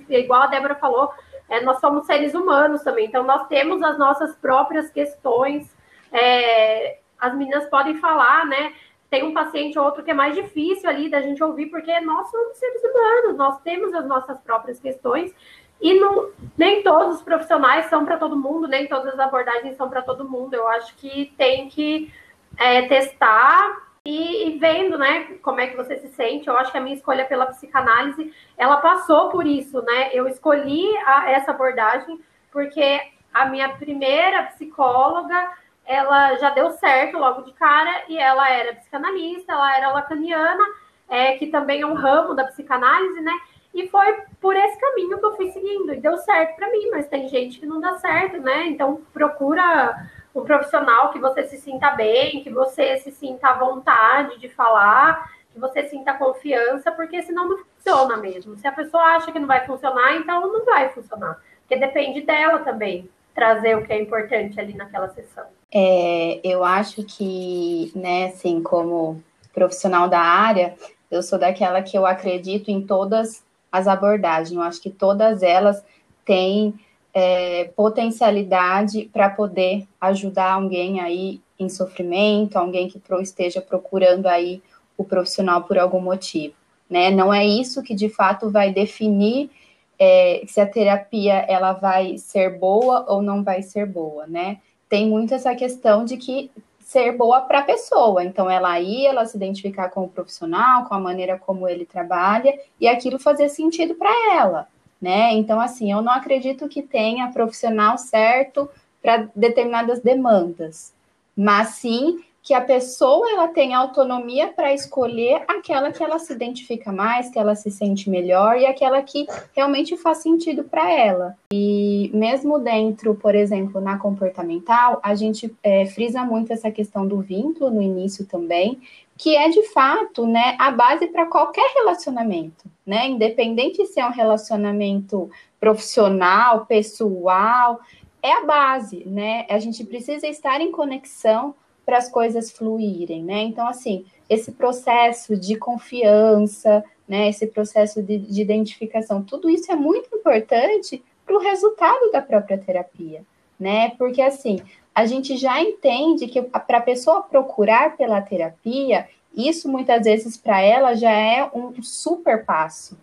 igual a Débora falou, é, nós somos seres humanos também, então nós temos as nossas próprias questões. É, as meninas podem falar, né? Tem um paciente ou outro que é mais difícil ali da gente ouvir, porque nós somos seres humanos, nós temos as nossas próprias questões, e não, nem todos os profissionais são para todo mundo, nem todas as abordagens são para todo mundo. Eu acho que tem que é, testar e, e, vendo, né, como é que você se sente, eu acho que a minha escolha pela psicanálise, ela passou por isso, né? Eu escolhi a, essa abordagem porque a minha primeira psicóloga, ela já deu certo logo de cara e ela era psicanalista, ela era lacaniana, é, que também é um ramo da psicanálise, né? E foi por esse caminho que eu fui seguindo e deu certo para mim, mas tem gente que não dá certo, né? Então procura um profissional que você se sinta bem, que você se sinta à vontade de falar, que você sinta confiança, porque senão não funciona mesmo. Se a pessoa acha que não vai funcionar, então não vai funcionar. Porque depende dela também trazer o que é importante ali naquela sessão. É, eu acho que, né, assim, como profissional da área, eu sou daquela que eu acredito em todas as abordagens. Eu acho que todas elas têm é, potencialidade para poder ajudar alguém aí em sofrimento, alguém que esteja procurando aí o profissional por algum motivo. né? Não é isso que de fato vai definir é, se a terapia ela vai ser boa ou não vai ser boa, né? Tem muito essa questão de que ser boa para a pessoa. Então, ela ir, ela se identificar com o profissional, com a maneira como ele trabalha, e aquilo fazer sentido para ela, né? Então, assim, eu não acredito que tenha profissional certo para determinadas demandas, mas sim que a pessoa ela tem autonomia para escolher aquela que ela se identifica mais, que ela se sente melhor e aquela que realmente faz sentido para ela. E mesmo dentro, por exemplo, na comportamental, a gente é, frisa muito essa questão do vínculo no início também, que é de fato, né, a base para qualquer relacionamento, né? Independente se é um relacionamento profissional, pessoal, é a base, né? A gente precisa estar em conexão para as coisas fluírem, né? Então, assim, esse processo de confiança, né? Esse processo de, de identificação, tudo isso é muito importante para o resultado da própria terapia, né? Porque assim, a gente já entende que para a pessoa procurar pela terapia, isso muitas vezes para ela já é um super passo,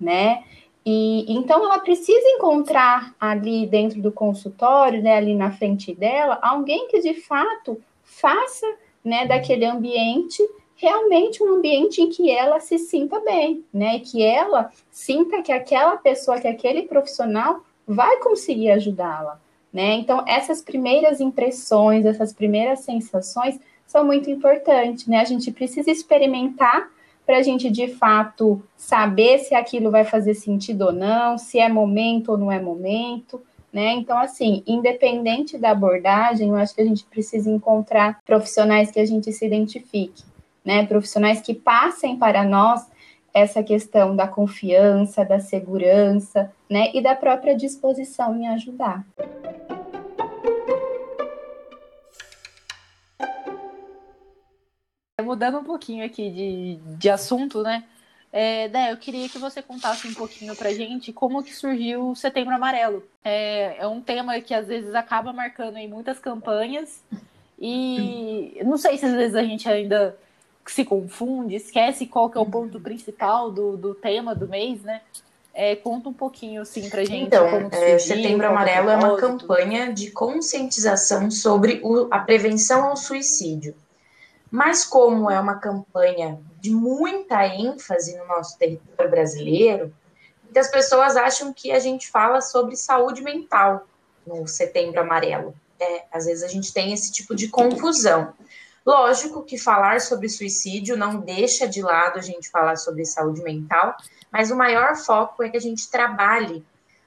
né? E então ela precisa encontrar ali dentro do consultório, né, ali na frente dela, alguém que de fato faça né, daquele ambiente realmente um ambiente em que ela se sinta bem, né? Que ela sinta que aquela pessoa, que aquele profissional vai conseguir ajudá-la, né? Então, essas primeiras impressões, essas primeiras sensações são muito importantes, né? A gente precisa experimentar para a gente de fato saber se aquilo vai fazer sentido ou não, se é momento ou não é momento. Né? Então, assim, independente da abordagem, eu acho que a gente precisa encontrar profissionais que a gente se identifique, né? Profissionais que passem para nós essa questão da confiança, da segurança, né? E da própria disposição em ajudar. Mudando um pouquinho aqui de, de assunto, né? É, Dé, eu queria que você contasse um pouquinho pra gente como que surgiu o Setembro Amarelo. É, é um tema que às vezes acaba marcando em muitas campanhas e não sei se às vezes a gente ainda se confunde, esquece qual que é o ponto principal do, do tema do mês, né? É, conta um pouquinho assim pra gente. Então, é, Setembro Amarelo é uma campanha de conscientização sobre o, a prevenção ao suicídio. Mas como é uma campanha de muita ênfase no nosso território brasileiro, muitas pessoas acham que a gente fala sobre saúde mental no Setembro Amarelo. É, às vezes a gente tem esse tipo de confusão. Lógico que falar sobre suicídio não deixa de lado a gente falar sobre saúde mental, mas o maior foco é que a gente trabalhe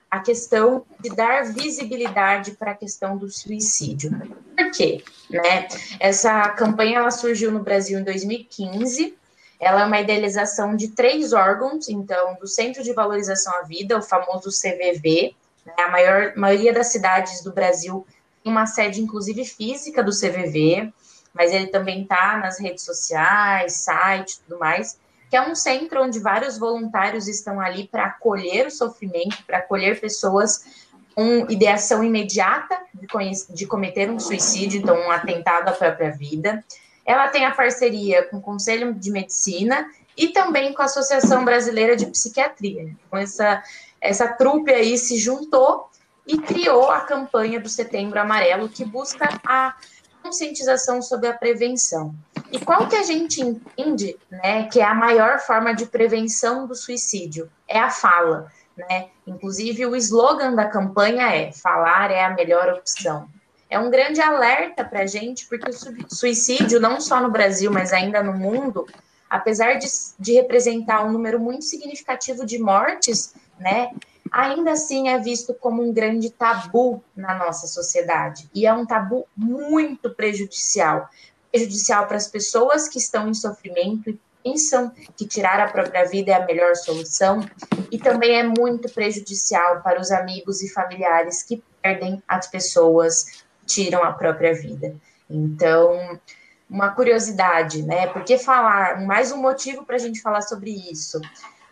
a questão de dar visibilidade para a questão do suicídio. Por quê? Né? Essa campanha ela surgiu no Brasil em 2015. Ela é uma idealização de três órgãos, então, do Centro de Valorização à Vida, o famoso CVV. Né? A maior, maioria das cidades do Brasil tem uma sede, inclusive, física do CVV, mas ele também está nas redes sociais, site tudo mais que é um centro onde vários voluntários estão ali para acolher o sofrimento, para acolher pessoas com ideação imediata de, de, cometer um suicídio, então um atentado à própria vida. Ela tem a parceria com o Conselho de Medicina e também com a Associação Brasileira de Psiquiatria. Então, essa, essa trupe aí se juntou e criou a campanha do Setembro Amarelo, que busca a conscientização sobre a prevenção. E qual que a gente entende, né, que é a maior forma de prevenção do suicídio? É a fala, né? Inclusive o slogan da campanha é: falar é a melhor opção. É um grande alerta para a gente, porque o suicídio, não só no Brasil, mas ainda no mundo, apesar de, de representar um número muito significativo de mortes, né, ainda assim é visto como um grande tabu na nossa sociedade. E é um tabu muito prejudicial prejudicial para as pessoas que estão em sofrimento e pensam que tirar a própria vida é a melhor solução, e também é muito prejudicial para os amigos e familiares que perdem as pessoas, tiram a própria vida. Então, uma curiosidade, né? Porque falar, mais um motivo para a gente falar sobre isso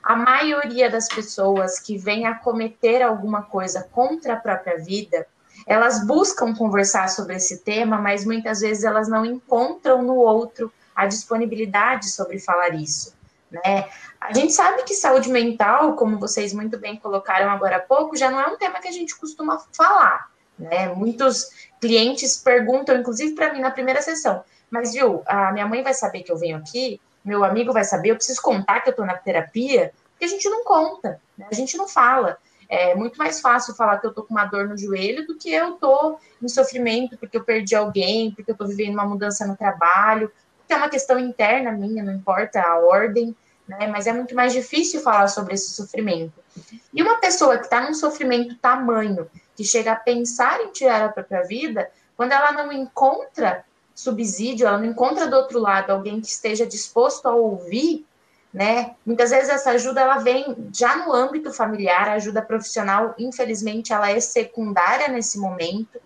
a maioria das pessoas que vem a cometer alguma coisa contra a própria vida, elas buscam conversar sobre esse tema, mas muitas vezes elas não encontram no outro a disponibilidade sobre falar isso. né? A gente sabe que saúde mental, como vocês muito bem colocaram agora há pouco, já não é um tema que a gente costuma falar, né? Muitos clientes perguntam, inclusive para mim na primeira sessão, mas viu, a minha mãe vai saber que eu venho aqui, meu amigo vai saber, eu preciso contar que eu estou na terapia, porque a gente não conta, né? a gente não fala. É muito mais fácil falar que eu tô com uma dor no joelho do que eu tô em sofrimento porque eu perdi alguém, porque eu tô vivendo uma mudança no trabalho, que é uma questão interna minha, não importa a ordem, né? Mas é muito mais difícil falar sobre esse sofrimento. E uma pessoa que está num sofrimento tamanho, que chega a pensar em tirar a própria vida, quando ela não encontra subsídio, ela não encontra do outro lado alguém que esteja disposto a ouvir, né? Muitas vezes essa ajuda ela vem já no âmbito familiar, a ajuda profissional, infelizmente, ela é secundária nesse momento.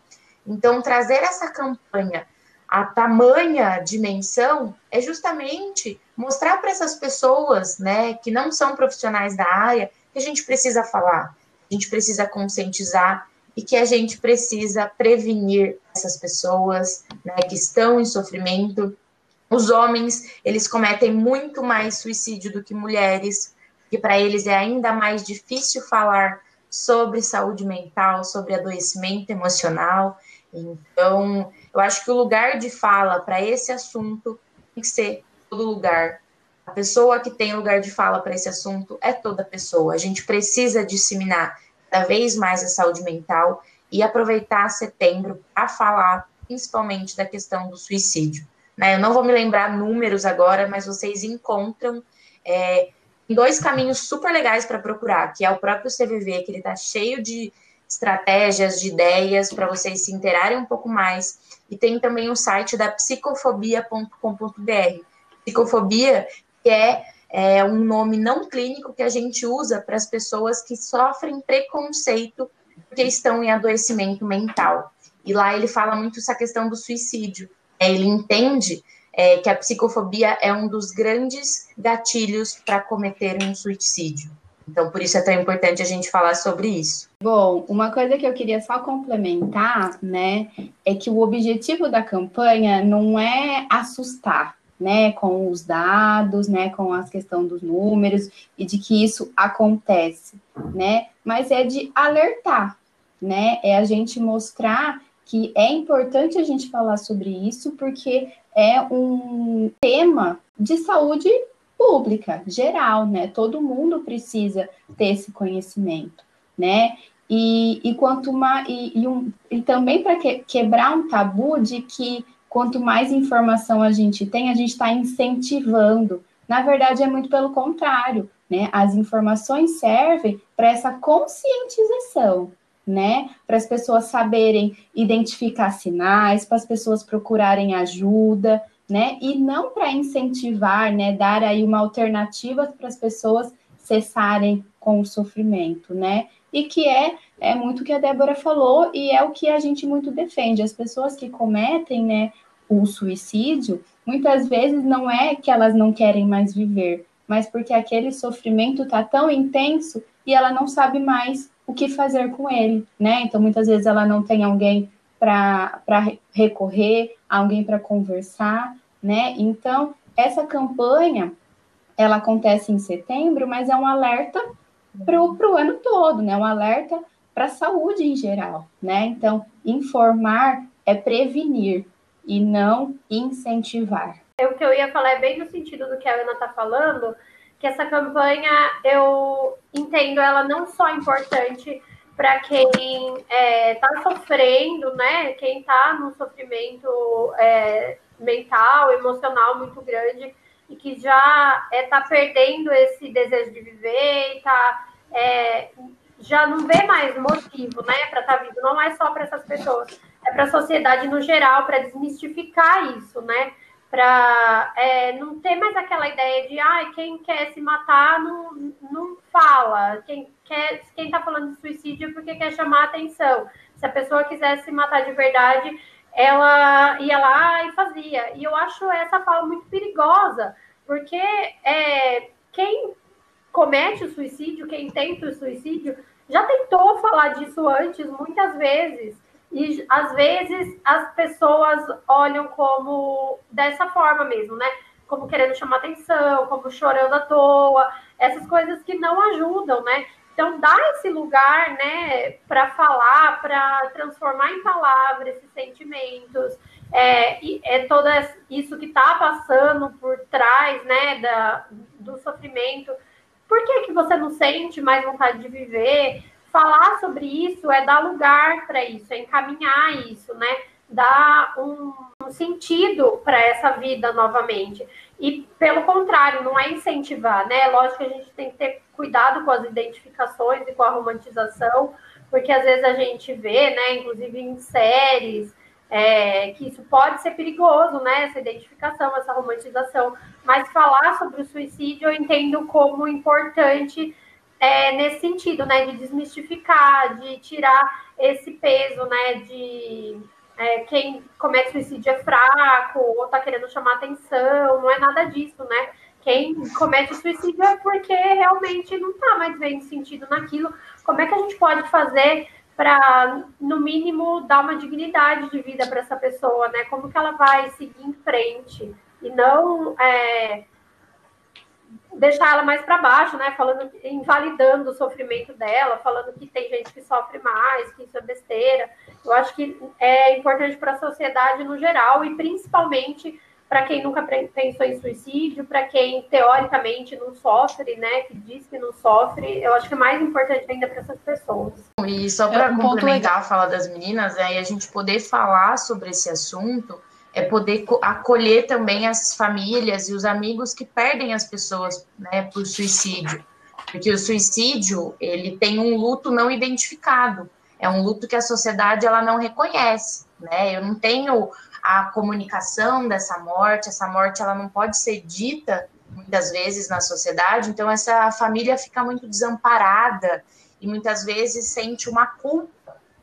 Então, trazer essa campanha a tamanha dimensão é justamente mostrar para essas pessoas, né, que não são profissionais da área, que a gente precisa falar, a gente precisa conscientizar e que a gente precisa prevenir essas pessoas, né, que estão em sofrimento os homens, eles cometem muito mais suicídio do que mulheres, que para eles é ainda mais difícil falar sobre saúde mental, sobre adoecimento emocional. Então, eu acho que o lugar de fala para esse assunto tem que ser todo lugar. A pessoa que tem lugar de fala para esse assunto é toda pessoa. A gente precisa disseminar cada vez mais a saúde mental e aproveitar setembro para falar principalmente da questão do suicídio. Né? Eu não vou me lembrar números agora, mas vocês encontram é, dois caminhos super legais para procurar, que é o próprio CVV, que ele está cheio de estratégias, de ideias para vocês se interarem um pouco mais. E tem também o site da psicofobia.com.br. Psicofobia, que é, é um nome não clínico que a gente usa para as pessoas que sofrem preconceito porque estão em adoecimento mental. E lá ele fala muito essa questão do suicídio. É, ele entende é, que a psicofobia é um dos grandes gatilhos para cometer um suicídio. Então, por isso é tão importante a gente falar sobre isso. Bom, uma coisa que eu queria só complementar, né, é que o objetivo da campanha não é assustar, né, com os dados, né, com a questão dos números e de que isso acontece, né, mas é de alertar, né, é a gente mostrar que é importante a gente falar sobre isso, porque é um tema de saúde pública, geral, né? Todo mundo precisa ter esse conhecimento, né? E, e quanto e, e, um, e também para que, quebrar um tabu de que quanto mais informação a gente tem, a gente está incentivando. Na verdade, é muito pelo contrário, né? As informações servem para essa conscientização, né? Para as pessoas saberem identificar sinais, para as pessoas procurarem ajuda, né? E não para incentivar, né? Dar aí uma alternativa para as pessoas cessarem com o sofrimento, né? E que é, é muito o que a Débora falou e é o que a gente muito defende. As pessoas que cometem, né, o suicídio, muitas vezes não é que elas não querem mais viver, mas porque aquele sofrimento está tão intenso e ela não sabe mais o que fazer com ele, né? Então, muitas vezes ela não tem alguém para recorrer, alguém para conversar, né? Então, essa campanha, ela acontece em setembro, mas é um alerta para o ano todo, né? Um alerta para a saúde em geral, né? Então, informar é prevenir e não incentivar. É o que eu ia falar é bem no sentido do que a Ana está falando, que essa campanha eu entendo ela não só importante para quem está é, tá sofrendo, né? Quem está num sofrimento é, mental, emocional muito grande e que já está é, perdendo esse desejo de viver e tá, é, já não vê mais motivo, né, para estar tá vivo. Não é só para essas pessoas, é para a sociedade no geral, para desmistificar isso, né? para é, não ter mais aquela ideia de ah, quem quer se matar não, não fala, quem quer quem está falando de suicídio é porque quer chamar atenção. Se a pessoa quisesse se matar de verdade, ela ia lá e fazia. E eu acho essa fala muito perigosa, porque é, quem comete o suicídio, quem tenta o suicídio, já tentou falar disso antes muitas vezes. E às vezes as pessoas olham como dessa forma mesmo, né? como querendo chamar atenção, como chorando à toa, essas coisas que não ajudam, né? Então, dá esse lugar, né, para falar, para transformar em palavras esses sentimentos, é, é todo isso que está passando por trás, né, da, do sofrimento. Por que, que você não sente mais vontade de viver? Falar sobre isso é dar lugar para isso, é encaminhar isso, né? Dar um, sentido para essa vida novamente. E, pelo contrário, não é incentivar, né? Lógico que a gente tem que ter cuidado com as identificações e com a romantização, porque às vezes a gente vê, né, inclusive em séries, é, que isso pode ser perigoso, né? Essa identificação, essa romantização. Mas falar sobre o suicídio eu entendo como importante é, nesse sentido, né? De desmistificar, de tirar esse peso, né? De é, quem comete suicídio é fraco ou está querendo chamar atenção, não é nada disso, né? Quem comete suicídio é porque realmente não está mais vendo sentido naquilo. Como é que a gente pode fazer para, no mínimo, dar uma dignidade de vida para essa pessoa, né? Como que ela vai seguir em frente e não é, deixar ela mais para baixo, né? Falando, invalidando o sofrimento dela, falando que tem gente que sofre mais, que isso é besteira. Eu acho que é importante para a sociedade no geral e principalmente para quem nunca pensou em suicídio, para quem teoricamente não sofre, né, que diz que não sofre, eu acho que é mais importante ainda para essas pessoas. E só para é um complementar a fala das meninas, é a gente poder falar sobre esse assunto é poder acolher também as famílias e os amigos que perdem as pessoas, né, por suicídio. Porque o suicídio, ele tem um luto não identificado. É um luto que a sociedade ela não reconhece, né? Eu não tenho a comunicação dessa morte, essa morte ela não pode ser dita muitas vezes na sociedade, então essa família fica muito desamparada e muitas vezes sente uma culpa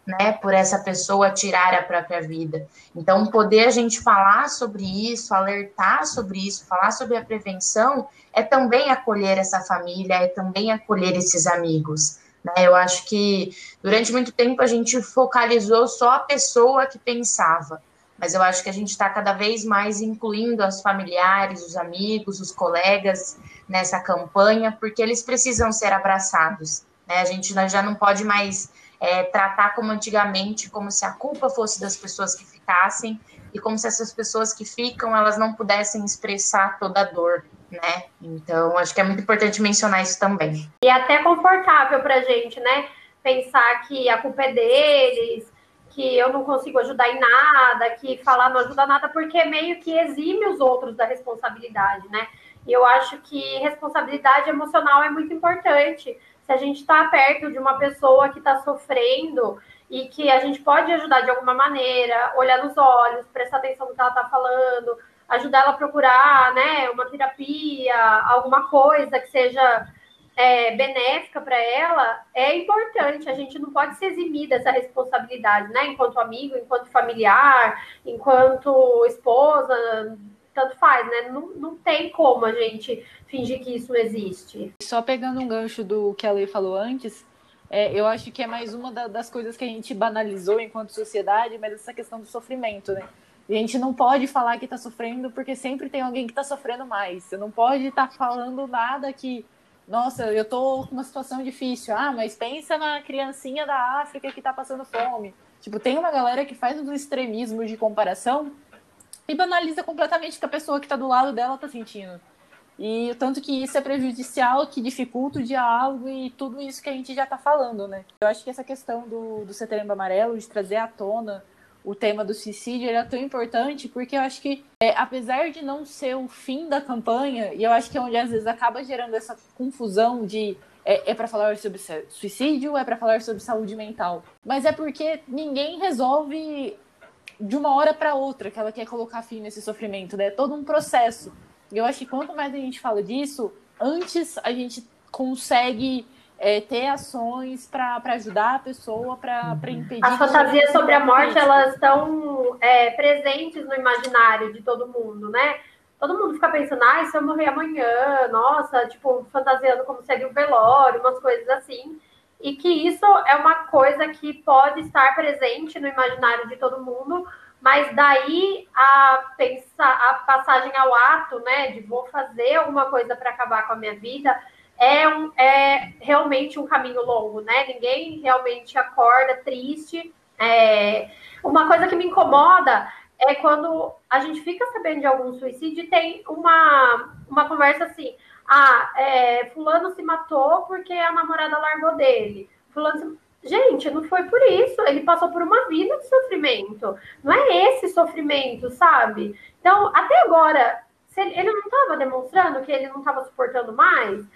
né, por essa pessoa tirar a própria vida. Então, poder a gente falar sobre isso, alertar sobre isso, falar sobre a prevenção, é também acolher essa família, é também acolher esses amigos. Né? Eu acho que durante muito tempo a gente focalizou só a pessoa que pensava, mas eu acho que a gente está cada vez mais incluindo os familiares, os amigos, os colegas nessa campanha, porque eles precisam ser abraçados. Né? A gente já não pode mais é, tratar como antigamente, como se a culpa fosse das pessoas que ficassem e como se essas pessoas que ficam elas não pudessem expressar toda a dor, né? Então acho que é muito importante mencionar isso também. E é até confortável para gente, né? Pensar que a culpa é deles, que eu não consigo ajudar em nada, que falar não ajuda nada, porque meio que exime os outros da responsabilidade, né? E eu acho que responsabilidade emocional é muito importante se a gente está perto de uma pessoa que está sofrendo e que a gente pode ajudar de alguma maneira, olhar nos olhos, prestar atenção no que ela está falando, ajudar ela a procurar né, uma terapia, alguma coisa que seja é, benéfica para ela, é importante. A gente não pode se eximir dessa responsabilidade, né? Enquanto amigo, enquanto familiar, enquanto esposa, tanto faz, né? Não, não tem como a gente fingir que isso não existe. Só pegando um gancho do que a Lei falou antes, é, eu acho que é mais uma da, das coisas que a gente banalizou enquanto sociedade, mas essa questão do sofrimento, né? a gente não pode falar que está sofrendo porque sempre tem alguém que está sofrendo mais. Você não pode estar tá falando nada que, nossa, eu tô com uma situação difícil. Ah, mas pensa na criancinha da África que está passando fome. Tipo, tem uma galera que faz os extremismos de comparação e banaliza completamente o que a pessoa que está do lado dela está sentindo. E tanto que isso é prejudicial, que dificulta o diálogo e tudo isso que a gente já está falando, né? Eu acho que essa questão do, do setembro amarelo, de trazer à tona o tema do suicídio, é tão importante porque eu acho que, é, apesar de não ser o fim da campanha, e eu acho que é onde às vezes acaba gerando essa confusão de é, é para falar sobre suicídio, é para falar sobre saúde mental, mas é porque ninguém resolve de uma hora para outra que ela quer colocar fim nesse sofrimento, né? É todo um processo. E eu acho que quanto mais a gente fala disso, antes a gente consegue é, ter ações para ajudar a pessoa, para impedir. As fantasias sobre a morte, elas estão é, presentes no imaginário de todo mundo, né? Todo mundo fica pensando, ah, se eu morrer amanhã, nossa, tipo, fantasiando como seria o velório, umas coisas assim e que isso é uma coisa que pode estar presente no imaginário de todo mundo, mas daí a pensar, a passagem ao ato, né, de vou fazer alguma coisa para acabar com a minha vida, é, um, é realmente um caminho longo, né? Ninguém realmente acorda triste. É, uma coisa que me incomoda é quando a gente fica sabendo de algum suicídio e tem uma, uma conversa assim: ah, é, Fulano se matou porque a namorada largou dele. Fulano se... Gente, não foi por isso. Ele passou por uma vida de sofrimento. Não é esse sofrimento, sabe? Então, até agora, ele, ele não estava demonstrando que ele não estava suportando mais.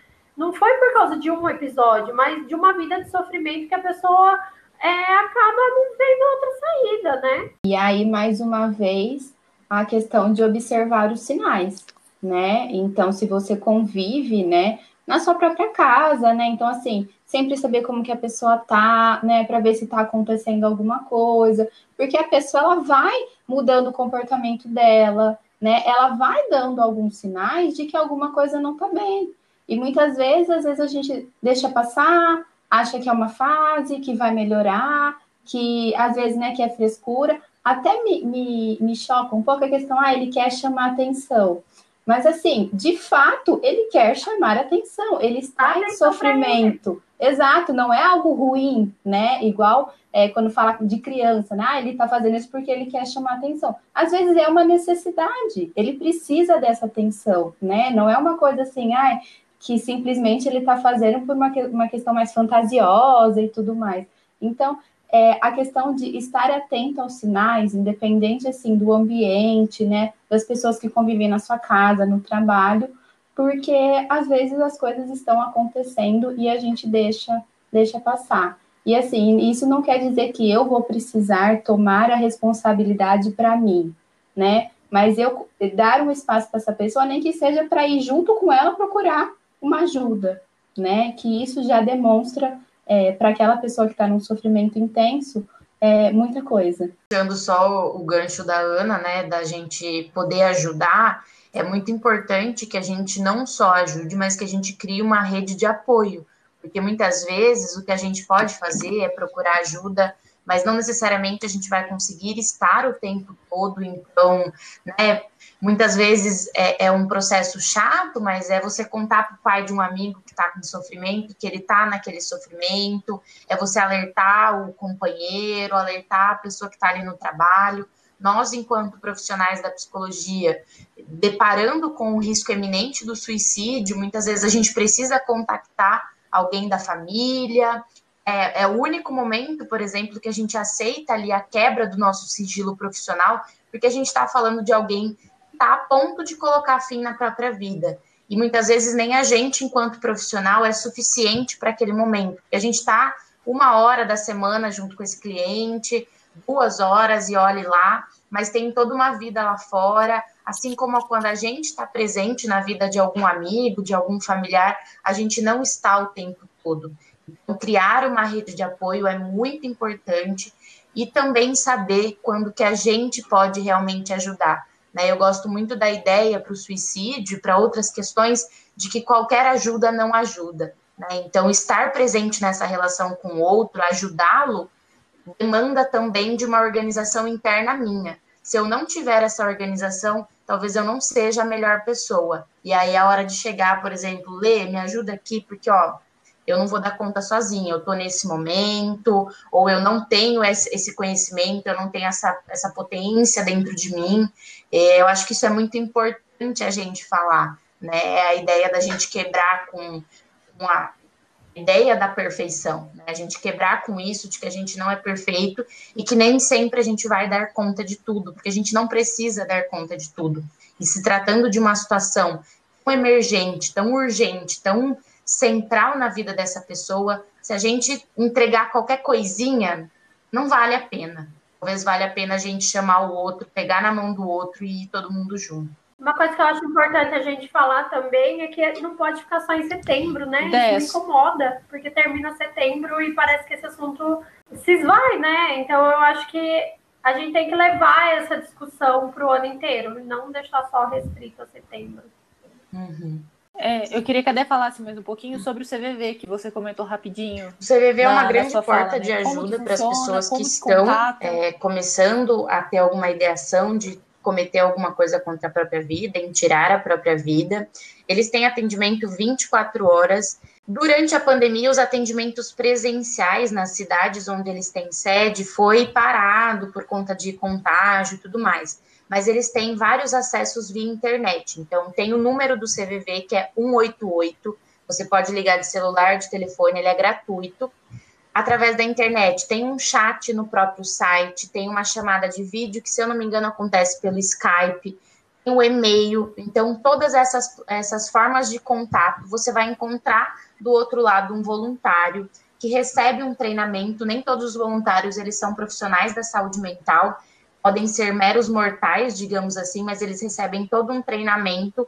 Não foi por causa de um episódio, mas de uma vida de sofrimento que a pessoa é, acaba não vendo outra saída, né? E aí, mais uma vez, a questão de observar os sinais, né? Então, se você convive, né, na sua própria casa, né? Então, assim, sempre saber como que a pessoa tá, né, para ver se tá acontecendo alguma coisa, porque a pessoa ela vai mudando o comportamento dela, né? Ela vai dando alguns sinais de que alguma coisa não tá bem. E muitas vezes, às vezes a gente deixa passar, acha que é uma fase, que vai melhorar, que às vezes, né, que é frescura. Até me, me, me choca um pouco a questão, ah, ele quer chamar atenção. Mas assim, de fato, ele quer chamar atenção, ele está em sofrimento. Exato, não é algo ruim, né? Igual é, quando fala de criança, né? Ah, ele está fazendo isso porque ele quer chamar atenção. Às vezes é uma necessidade, ele precisa dessa atenção, né? Não é uma coisa assim, ah, que simplesmente ele está fazendo por uma, uma questão mais fantasiosa e tudo mais. Então, é, a questão de estar atento aos sinais, independente assim do ambiente, né, das pessoas que convivem na sua casa, no trabalho, porque às vezes as coisas estão acontecendo e a gente deixa deixa passar. E assim, isso não quer dizer que eu vou precisar tomar a responsabilidade para mim, né? Mas eu dar um espaço para essa pessoa, nem que seja para ir junto com ela procurar uma ajuda, né? Que isso já demonstra é, para aquela pessoa que está num sofrimento intenso é, muita coisa. Puxando só o gancho da Ana, né? Da gente poder ajudar, é muito importante que a gente não só ajude, mas que a gente crie uma rede de apoio. Porque muitas vezes o que a gente pode fazer é procurar ajuda mas não necessariamente a gente vai conseguir estar o tempo todo, então, né, muitas vezes é, é um processo chato, mas é você contar para o pai de um amigo que está com sofrimento, que ele está naquele sofrimento, é você alertar o companheiro, alertar a pessoa que está ali no trabalho. Nós, enquanto profissionais da psicologia, deparando com o risco eminente do suicídio, muitas vezes a gente precisa contactar alguém da família, é, é, o único momento, por exemplo, que a gente aceita ali a quebra do nosso sigilo profissional, porque a gente está falando de alguém está a ponto de colocar fim na própria vida. E muitas vezes nem a gente, enquanto profissional, é suficiente para aquele momento. a gente está uma hora da semana junto com esse cliente, duas horas e olhe lá, mas tem toda uma vida lá fora. Assim como quando a gente está presente na vida de algum amigo, de algum familiar, a gente não está o tempo todo. Então, criar uma rede de apoio é muito importante e também saber quando que a gente pode realmente ajudar. Né? Eu gosto muito da ideia para o suicídio para outras questões de que qualquer ajuda não ajuda. Né? Então, estar presente nessa relação com o outro, ajudá-lo, demanda também de uma organização interna minha. Se eu não tiver essa organização, talvez eu não seja a melhor pessoa. E aí, a hora de chegar, por exemplo, Lê, me ajuda aqui, porque, ó, eu não vou dar conta sozinha, eu estou nesse momento, ou eu não tenho esse conhecimento, eu não tenho essa, essa potência dentro de mim. É, eu acho que isso é muito importante a gente falar, né? A ideia da gente quebrar com, com a ideia da perfeição, né? A gente quebrar com isso de que a gente não é perfeito e que nem sempre a gente vai dar conta de tudo, porque a gente não precisa dar conta de tudo. E se tratando de uma situação tão emergente, tão urgente, tão central na vida dessa pessoa. Se a gente entregar qualquer coisinha, não vale a pena. Talvez valha a pena a gente chamar o outro, pegar na mão do outro e ir todo mundo junto. Uma coisa que eu acho importante a gente falar também é que não pode ficar só em setembro, né? Isso me incomoda, porque termina setembro e parece que esse assunto se esvai, né? Então eu acho que a gente tem que levar essa discussão para o ano inteiro, não deixar só restrito a setembro. Uhum. É, eu queria que a Dé falasse mais um pouquinho sobre o CVV, que você comentou rapidinho. O CVV é uma grande porta fala, né? de ajuda para as pessoas que, que estão é, começando a ter alguma ideação de cometer alguma coisa contra a própria vida, em tirar a própria vida. Eles têm atendimento 24 horas. Durante a pandemia, os atendimentos presenciais nas cidades onde eles têm sede foi parado por conta de contágio e tudo mais. Mas eles têm vários acessos via internet. Então, tem o número do CVV, que é 188. Você pode ligar de celular, de telefone, ele é gratuito através da internet. Tem um chat no próprio site, tem uma chamada de vídeo, que, se eu não me engano, acontece pelo Skype, tem o e-mail. Então, todas essas, essas formas de contato, você vai encontrar do outro lado um voluntário que recebe um treinamento. Nem todos os voluntários eles são profissionais da saúde mental, podem ser meros mortais, digamos assim, mas eles recebem todo um treinamento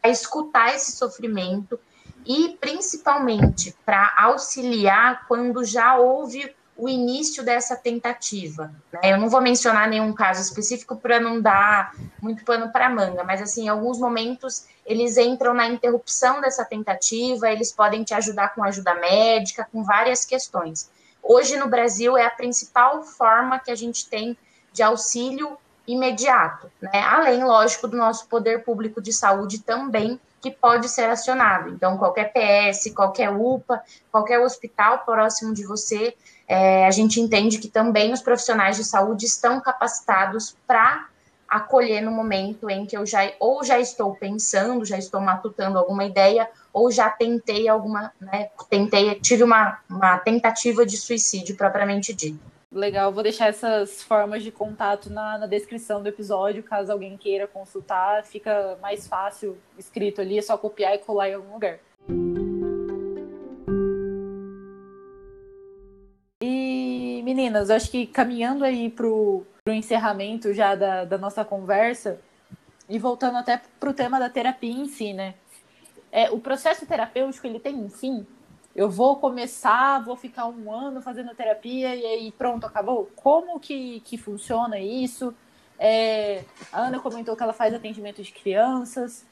para escutar esse sofrimento e principalmente para auxiliar quando já houve o início dessa tentativa. Né? Eu não vou mencionar nenhum caso específico para não dar muito pano para manga, mas assim, em alguns momentos eles entram na interrupção dessa tentativa, eles podem te ajudar com ajuda médica, com várias questões. Hoje no Brasil é a principal forma que a gente tem de auxílio imediato, né? Além, lógico, do nosso poder público de saúde também que pode ser acionado. Então, qualquer PS, qualquer UPA, qualquer hospital próximo de você, é, a gente entende que também os profissionais de saúde estão capacitados para acolher no momento em que eu já ou já estou pensando, já estou matutando alguma ideia, ou já tentei alguma, né, tentei, tive uma, uma tentativa de suicídio propriamente dito. Legal, vou deixar essas formas de contato na, na, descrição do episódio, caso alguém queira consultar, fica mais fácil escrito ali, é só copiar e colar em algum lugar. E meninas, acho que caminhando aí pro, pro encerramento já da, da nossa conversa, e voltando até pro tema da terapia em si, né? É, o processo terapêutico ele tem um fim, eu vou começar, vou ficar um ano fazendo terapia e aí pronto, acabou? Como que, que funciona isso? É, a Ana comentou que ela faz atendimento de crianças.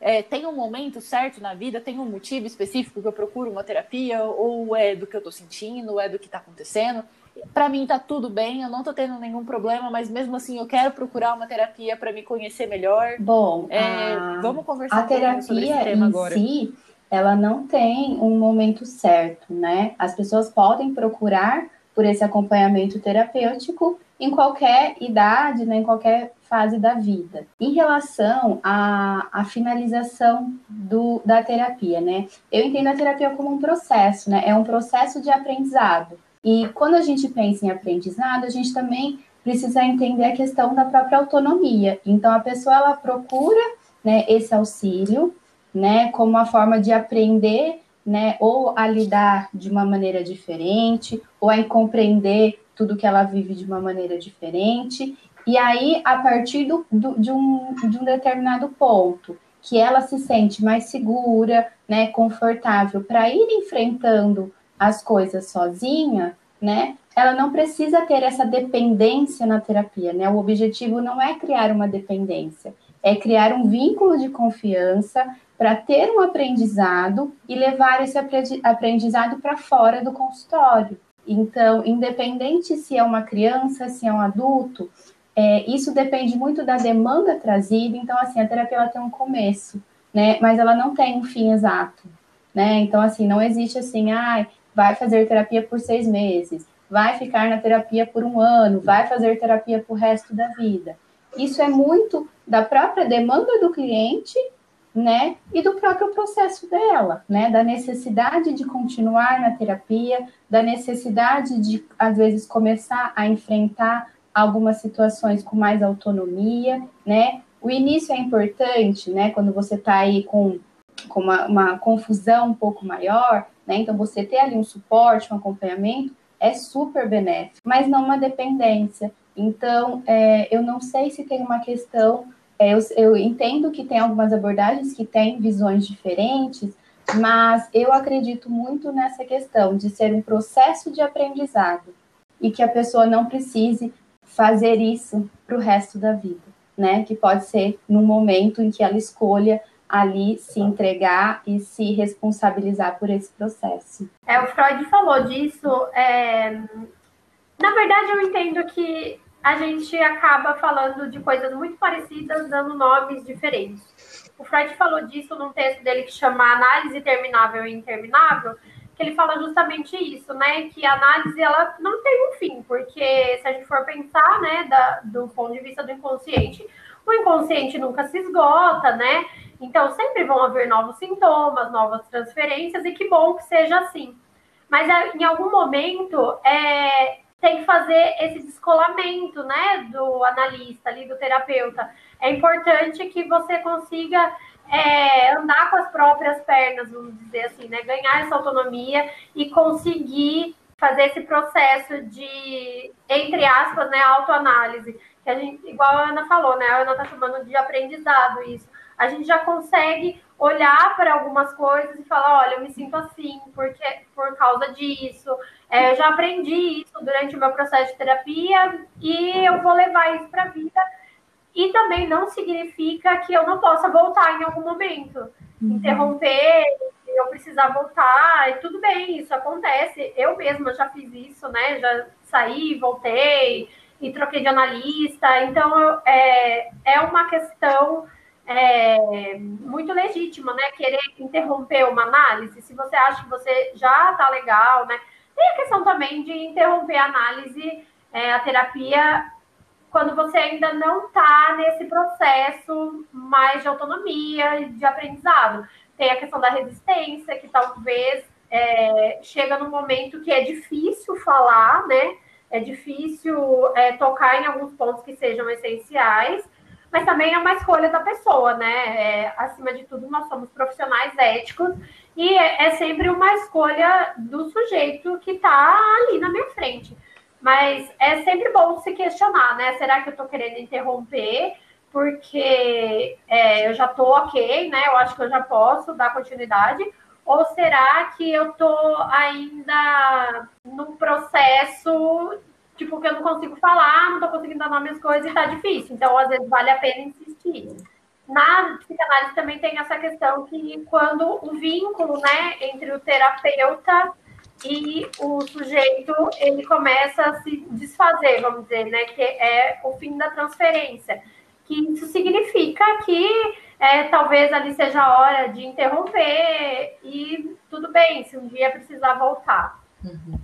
É, tem um momento certo na vida, tem um motivo específico que eu procuro uma terapia, ou é do que eu tô sentindo, ou é do que tá acontecendo. Para mim tá tudo bem, eu não tô tendo nenhum problema, mas mesmo assim eu quero procurar uma terapia para me conhecer melhor. Bom, é, a... vamos conversar a terapia sobre esse tema agora. Si ela não tem um momento certo, né? As pessoas podem procurar por esse acompanhamento terapêutico em qualquer idade, né, em qualquer fase da vida. Em relação à, à finalização do, da terapia, né? Eu entendo a terapia como um processo, né? É um processo de aprendizado. E quando a gente pensa em aprendizado, a gente também precisa entender a questão da própria autonomia. Então, a pessoa ela procura né, esse auxílio né, como uma forma de aprender, né, ou a lidar de uma maneira diferente, ou a compreender tudo que ela vive de uma maneira diferente. E aí, a partir do, do, de, um, de um determinado ponto, que ela se sente mais segura, né, confortável para ir enfrentando as coisas sozinha, né, ela não precisa ter essa dependência na terapia, né? O objetivo não é criar uma dependência, é criar um vínculo de confiança para ter um aprendizado e levar esse aprendizado para fora do consultório. Então, independente se é uma criança, se é um adulto, é, isso depende muito da demanda trazida. Então, assim, a terapia ela tem um começo, né? Mas ela não tem um fim exato, né? Então, assim, não existe assim, ah, vai fazer terapia por seis meses, vai ficar na terapia por um ano, vai fazer terapia por resto da vida. Isso é muito da própria demanda do cliente né? E do próprio processo dela, né? Da necessidade de continuar na terapia, da necessidade de, às vezes, começar a enfrentar algumas situações com mais autonomia, né? O início é importante, né? Quando você está aí com, com uma, uma confusão um pouco maior, né? Então, você ter ali um suporte, um acompanhamento, é super benéfico, mas não uma dependência. Então, é, eu não sei se tem uma questão eu, eu entendo que tem algumas abordagens que têm visões diferentes, mas eu acredito muito nessa questão de ser um processo de aprendizado e que a pessoa não precise fazer isso para o resto da vida, né? Que pode ser num momento em que ela escolha ali se entregar e se responsabilizar por esse processo. É, o Freud falou disso. É... Na verdade, eu entendo que a gente acaba falando de coisas muito parecidas, dando nomes diferentes. O Freud falou disso num texto dele que chama Análise Terminável e Interminável, que ele fala justamente isso, né? Que a análise ela não tem um fim, porque se a gente for pensar, né, da, do ponto de vista do inconsciente, o inconsciente nunca se esgota, né? Então sempre vão haver novos sintomas, novas transferências, e que bom que seja assim. Mas é, em algum momento é, tem que fazer esse descolamento, né, do analista ali, do terapeuta. É importante que você consiga é, andar com as próprias pernas, vamos dizer assim, né? Ganhar essa autonomia e conseguir fazer esse processo de, entre aspas, né, autoanálise. Que a gente, igual a Ana falou, né? A Ana está chamando de aprendizado isso. A gente já consegue olhar para algumas coisas e falar, olha, eu me sinto assim, porque por causa disso. É, eu já aprendi isso durante o meu processo de terapia e eu vou levar isso para a vida e também não significa que eu não possa voltar em algum momento. Uhum. Interromper, eu precisar voltar, e tudo bem, isso acontece. Eu mesma já fiz isso, né? Já saí, voltei e troquei de analista. Então, é, é uma questão é, muito legítima, né? Querer interromper uma análise. Se você acha que você já tá legal, né? Tem a questão também de interromper a análise, é, a terapia quando você ainda não está nesse processo mais de autonomia de aprendizado. Tem a questão da resistência, que talvez é, chega num momento que é difícil falar, né? É difícil é, tocar em alguns pontos que sejam essenciais, mas também é uma escolha da pessoa, né? É, acima de tudo, nós somos profissionais éticos e é, é sempre uma escolha do sujeito que está ali na minha frente. Mas é sempre bom se questionar, né? Será que eu estou querendo interromper? Porque é, eu já estou ok, né? Eu acho que eu já posso dar continuidade. Ou será que eu estou ainda num processo, tipo, que eu não consigo falar, não estou conseguindo dar nome às coisas e está difícil. Então, às vezes, vale a pena insistir. Na psicanálise também tem essa questão que quando o vínculo, né, entre o terapeuta e o sujeito ele começa a se desfazer, vamos dizer, né? Que é o fim da transferência. Que isso significa que é, talvez ali seja a hora de interromper e tudo bem, se um dia precisar voltar. Uhum.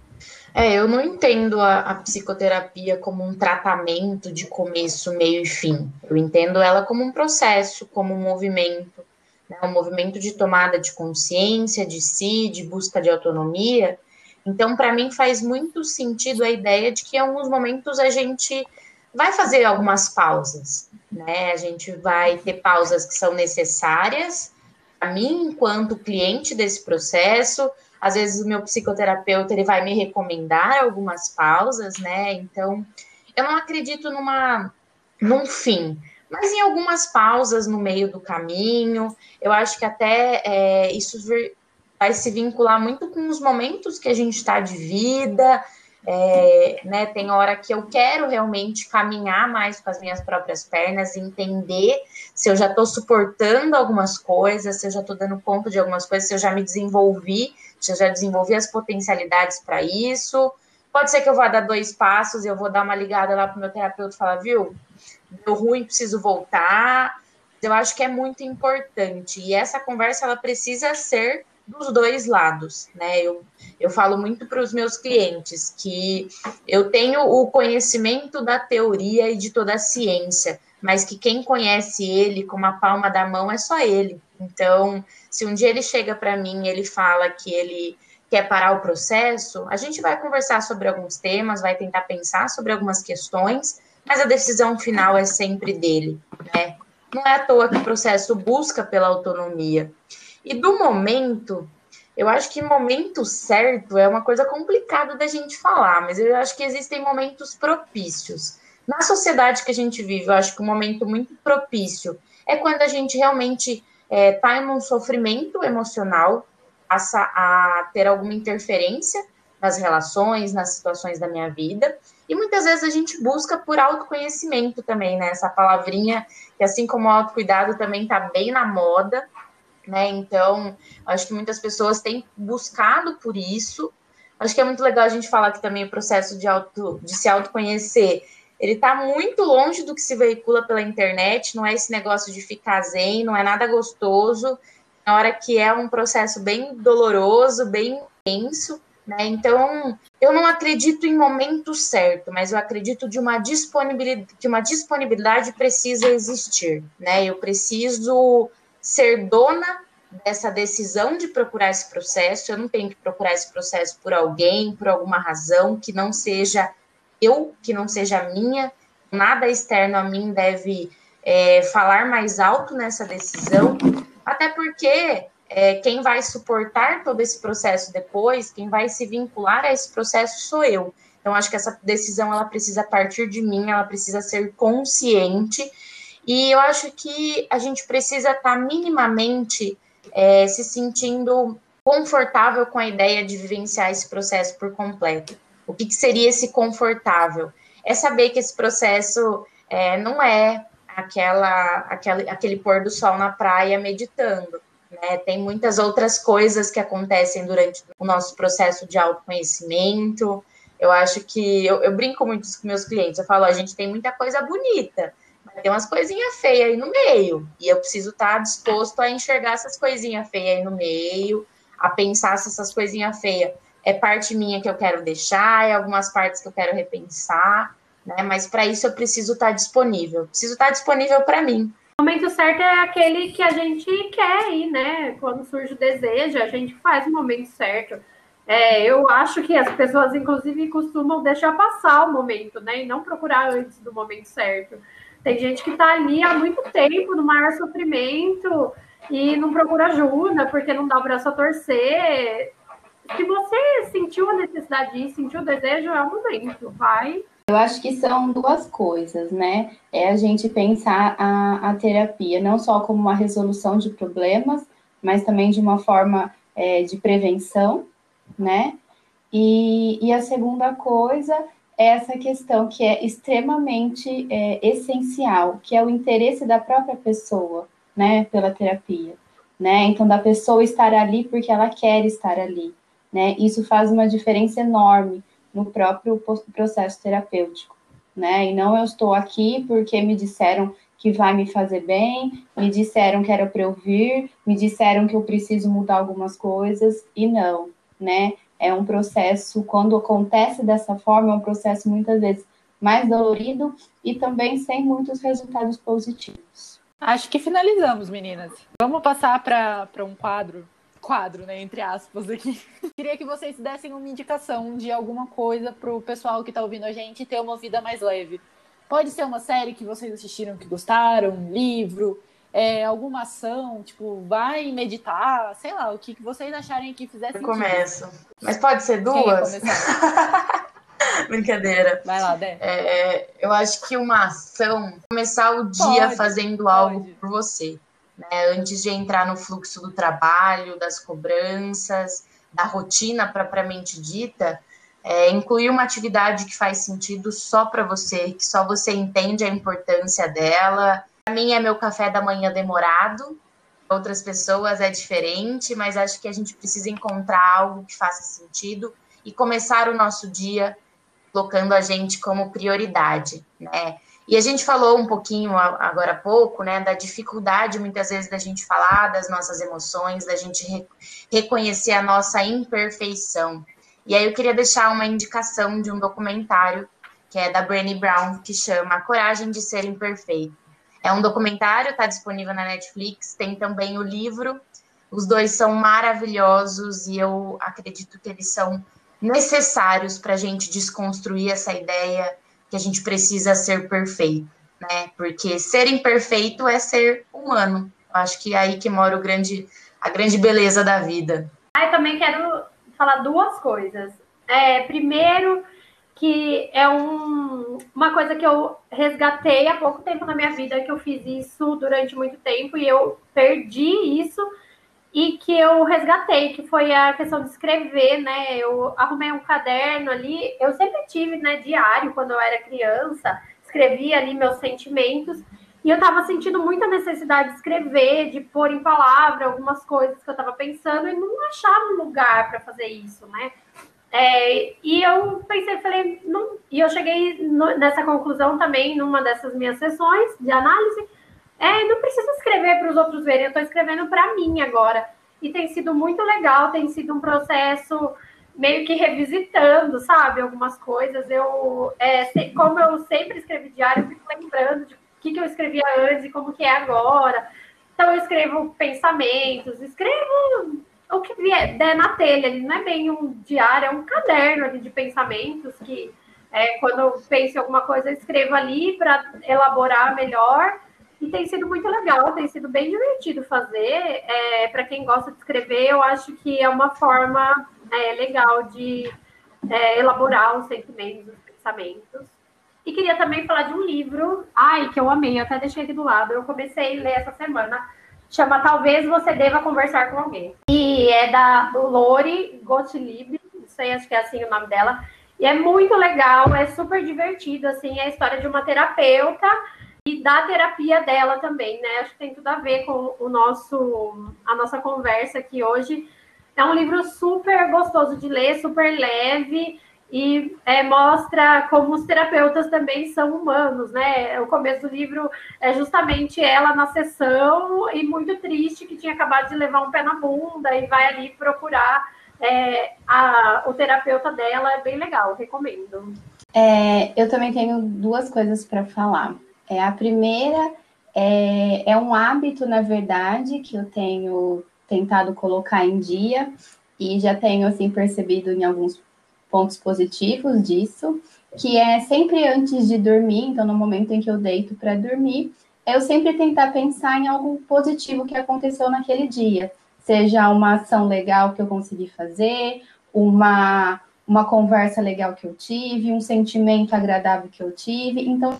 É, eu não entendo a, a, psicoterapia como um tratamento de começo, meio e fim. Eu entendo ela como um processo, como um movimento, né? um movimento de tomada de consciência de si, de busca de autonomia, então, para mim, faz muito sentido a ideia de que em alguns momentos a gente vai fazer algumas pausas, né? A gente vai ter pausas que são necessárias. Para mim, enquanto cliente desse processo, às vezes o meu psicoterapeuta ele vai me recomendar algumas pausas, né? Então, eu não acredito numa num fim, mas em algumas pausas no meio do caminho, eu acho que até é, isso vai se vincular muito com os momentos que a gente está de vida, é, né, tem hora que eu quero realmente caminhar mais com as minhas próprias pernas, entender se eu já estou suportando algumas coisas, se eu já estou dando conta de algumas coisas, se eu já me desenvolvi, se eu já desenvolvi as potencialidades para isso. Pode ser que eu vá dar dois passos, e eu vou dar uma ligada lá para o meu terapeuta e falar, viu, deu ruim, preciso voltar. Eu acho que é muito importante. E essa conversa ela precisa ser dos dois lados, né? Eu, eu falo muito para os meus clientes que eu tenho o conhecimento da teoria e de toda a ciência, mas que quem conhece ele com uma palma da mão é só ele. Então, se um dia ele chega para mim e ele fala que ele quer parar o processo, a gente vai conversar sobre alguns temas, vai tentar pensar sobre algumas questões, mas a decisão final é sempre dele, né? Não é à toa que o processo busca pela autonomia. E do momento, eu acho que momento certo é uma coisa complicada da gente falar, mas eu acho que existem momentos propícios. Na sociedade que a gente vive, eu acho que um momento muito propício é quando a gente realmente está é, tá em um sofrimento emocional, passa a ter alguma interferência nas relações, nas situações da minha vida. E muitas vezes a gente busca por autoconhecimento também, né? Essa palavrinha que, assim como autocuidado, também está bem na moda, né? Então, acho que muitas pessoas têm buscado por isso. Acho que é muito legal a gente falar que também o processo de, auto, de se autoconhecer ele está muito longe do que se veicula pela internet, não é esse negócio de ficar zen, não é nada gostoso, na hora que é um processo bem doloroso, bem intenso, né? Então, eu não acredito em momento certo, mas eu acredito de uma disponibilidade, que uma disponibilidade precisa existir, né? Eu preciso ser dona dessa decisão de procurar esse processo, eu não tenho que procurar esse processo por alguém, por alguma razão que não seja eu, que não seja minha, nada externo a mim deve é, falar mais alto nessa decisão, até porque é, quem vai suportar todo esse processo depois, quem vai se vincular a esse processo sou eu. Então, acho que essa decisão ela precisa partir de mim, ela precisa ser consciente, e eu acho que a gente precisa estar tá minimamente é, se sentindo confortável com a ideia de vivenciar esse processo por completo. O que, que seria esse confortável? É saber que esse processo é, não é aquela, aquele, aquele pôr do sol na praia meditando. Né? Tem muitas outras coisas que acontecem durante o nosso processo de autoconhecimento. Eu acho que eu, eu brinco muito com meus clientes. Eu falo, a gente tem muita coisa bonita, tem umas coisinhas feias aí no meio. E eu preciso estar disposto a enxergar essas coisinhas feias aí no meio, a pensar se essas coisinhas feias é parte minha que eu quero deixar, é algumas partes que eu quero repensar, né? Mas para isso eu preciso estar tá disponível, preciso estar tá disponível para mim. O momento certo é aquele que a gente quer ir, né? Quando surge o desejo, a gente faz o momento certo. É, eu acho que as pessoas, inclusive, costumam deixar passar o momento, né? E não procurar antes do momento certo. Tem gente que está ali há muito tempo, no maior sofrimento, e não procura ajuda, porque não dá o braço a torcer se você sentiu a necessidade de ir, sentiu o desejo, é o momento, vai. Eu acho que são duas coisas, né? É a gente pensar a, a terapia não só como uma resolução de problemas, mas também de uma forma é, de prevenção, né? E, e, a segunda coisa essa questão que é extremamente é, essencial, que é o interesse da própria pessoa, né, pela terapia, né? Então, da pessoa estar ali porque ela quer estar ali, né? Isso faz uma diferença enorme no próprio processo terapêutico, né? E não eu estou aqui porque me disseram que vai me fazer bem, me disseram que era para eu vir, me disseram que eu preciso mudar algumas coisas e não, né? É um processo, quando acontece dessa forma, é um processo muitas vezes mais dolorido e também sem muitos resultados positivos. Acho que finalizamos, meninas. Vamos passar para um quadro quadro, né, entre aspas aqui. Queria que vocês dessem uma indicação de alguma coisa pro pessoal que tá ouvindo a gente ter uma vida mais leve. Pode ser uma série que vocês assistiram que gostaram, um livro, é, alguma ação, tipo, vai meditar, sei lá, o que, que vocês acharem que fizesse Eu começo. Mas pode ser duas? Brincadeira. Vai lá, Dé. É, eu acho que uma ação, começar o dia pode, fazendo pode. algo por você né, antes de entrar no fluxo do trabalho, das cobranças, da rotina propriamente dita, é, incluir uma atividade que faz sentido só para você, que só você entende a importância dela. Para mim é meu café da manhã demorado, outras pessoas é diferente, mas acho que a gente precisa encontrar algo que faça sentido e começar o nosso dia colocando a gente como prioridade, né? E a gente falou um pouquinho agora há pouco, né, da dificuldade muitas vezes da gente falar das nossas emoções, da gente re reconhecer a nossa imperfeição. E aí eu queria deixar uma indicação de um documentário que é da Brené Brown, que chama A Coragem de Ser Imperfeito. É um documentário, está disponível na Netflix, tem também o livro. Os dois são maravilhosos e eu acredito que eles são necessários para a gente desconstruir essa ideia que a gente precisa ser perfeito, né? Porque ser imperfeito é ser humano. Eu acho que é aí que mora o grande, a grande beleza da vida. Ah, eu também quero falar duas coisas. É, primeiro, que é um, uma coisa que eu resgatei há pouco tempo na minha vida, que eu fiz isso durante muito tempo e eu perdi isso, e que eu resgatei, que foi a questão de escrever, né? Eu arrumei um caderno ali, eu sempre tive, né, diário quando eu era criança, escrevia ali meus sentimentos, e eu estava sentindo muita necessidade de escrever, de pôr em palavra algumas coisas que eu estava pensando e não achava um lugar para fazer isso, né? É, e eu pensei, falei, não, e eu cheguei no, nessa conclusão também numa dessas minhas sessões de análise é, não preciso escrever para os outros verem, eu estou escrevendo para mim agora. E tem sido muito legal, tem sido um processo meio que revisitando, sabe, algumas coisas. Eu, é, como eu sempre escrevi diário, eu fico lembrando de o que, que eu escrevia antes e como que é agora. Então eu escrevo pensamentos, escrevo o que vier, der na telha, ele não é bem um diário, é um caderno ali de pensamentos que é, quando eu penso em alguma coisa, eu escrevo ali para elaborar melhor. E tem sido muito legal, tem sido bem divertido fazer. É, Para quem gosta de escrever, eu acho que é uma forma é, legal de é, elaborar os sentimentos, os pensamentos. E queria também falar de um livro, ai, que eu amei, eu até deixei aqui do lado. Eu comecei a ler essa semana. Chama Talvez Você Deva Conversar com Alguém. E é da Lori Gottlieb, não sei, acho que é assim o nome dela. E é muito legal, é super divertido, assim, é a história de uma terapeuta e da terapia dela também, né? Acho que tem tudo a ver com o nosso, a nossa conversa aqui hoje. É um livro super gostoso de ler, super leve e é, mostra como os terapeutas também são humanos, né? O começo do livro é justamente ela na sessão e muito triste que tinha acabado de levar um pé na bunda e vai ali procurar é, a, o terapeuta dela, é bem legal, recomendo. É, eu também tenho duas coisas para falar. É, a primeira é, é um hábito, na verdade, que eu tenho tentado colocar em dia e já tenho assim percebido em alguns pontos positivos disso, que é sempre antes de dormir, então no momento em que eu deito para dormir, eu sempre tentar pensar em algo positivo que aconteceu naquele dia, seja uma ação legal que eu consegui fazer, uma uma conversa legal que eu tive, um sentimento agradável que eu tive. Então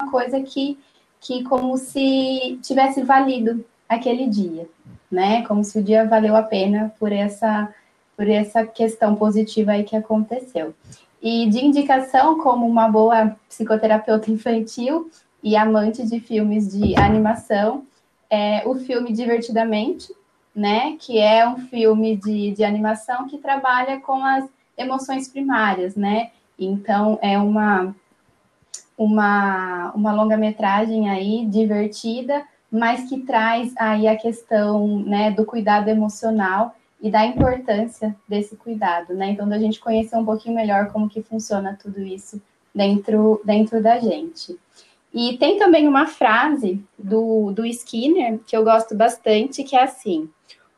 uma coisa que, que como se tivesse valido aquele dia, né? Como se o dia valeu a pena por essa, por essa questão positiva aí que aconteceu. E de indicação, como uma boa psicoterapeuta infantil e amante de filmes de animação, é o filme Divertidamente, né? Que é um filme de, de animação que trabalha com as emoções primárias, né? Então, é uma uma, uma longa-metragem aí divertida, mas que traz aí a questão né, do cuidado emocional e da importância desse cuidado, né? Então, da gente conhecer um pouquinho melhor como que funciona tudo isso dentro, dentro da gente. E tem também uma frase do, do Skinner que eu gosto bastante, que é assim: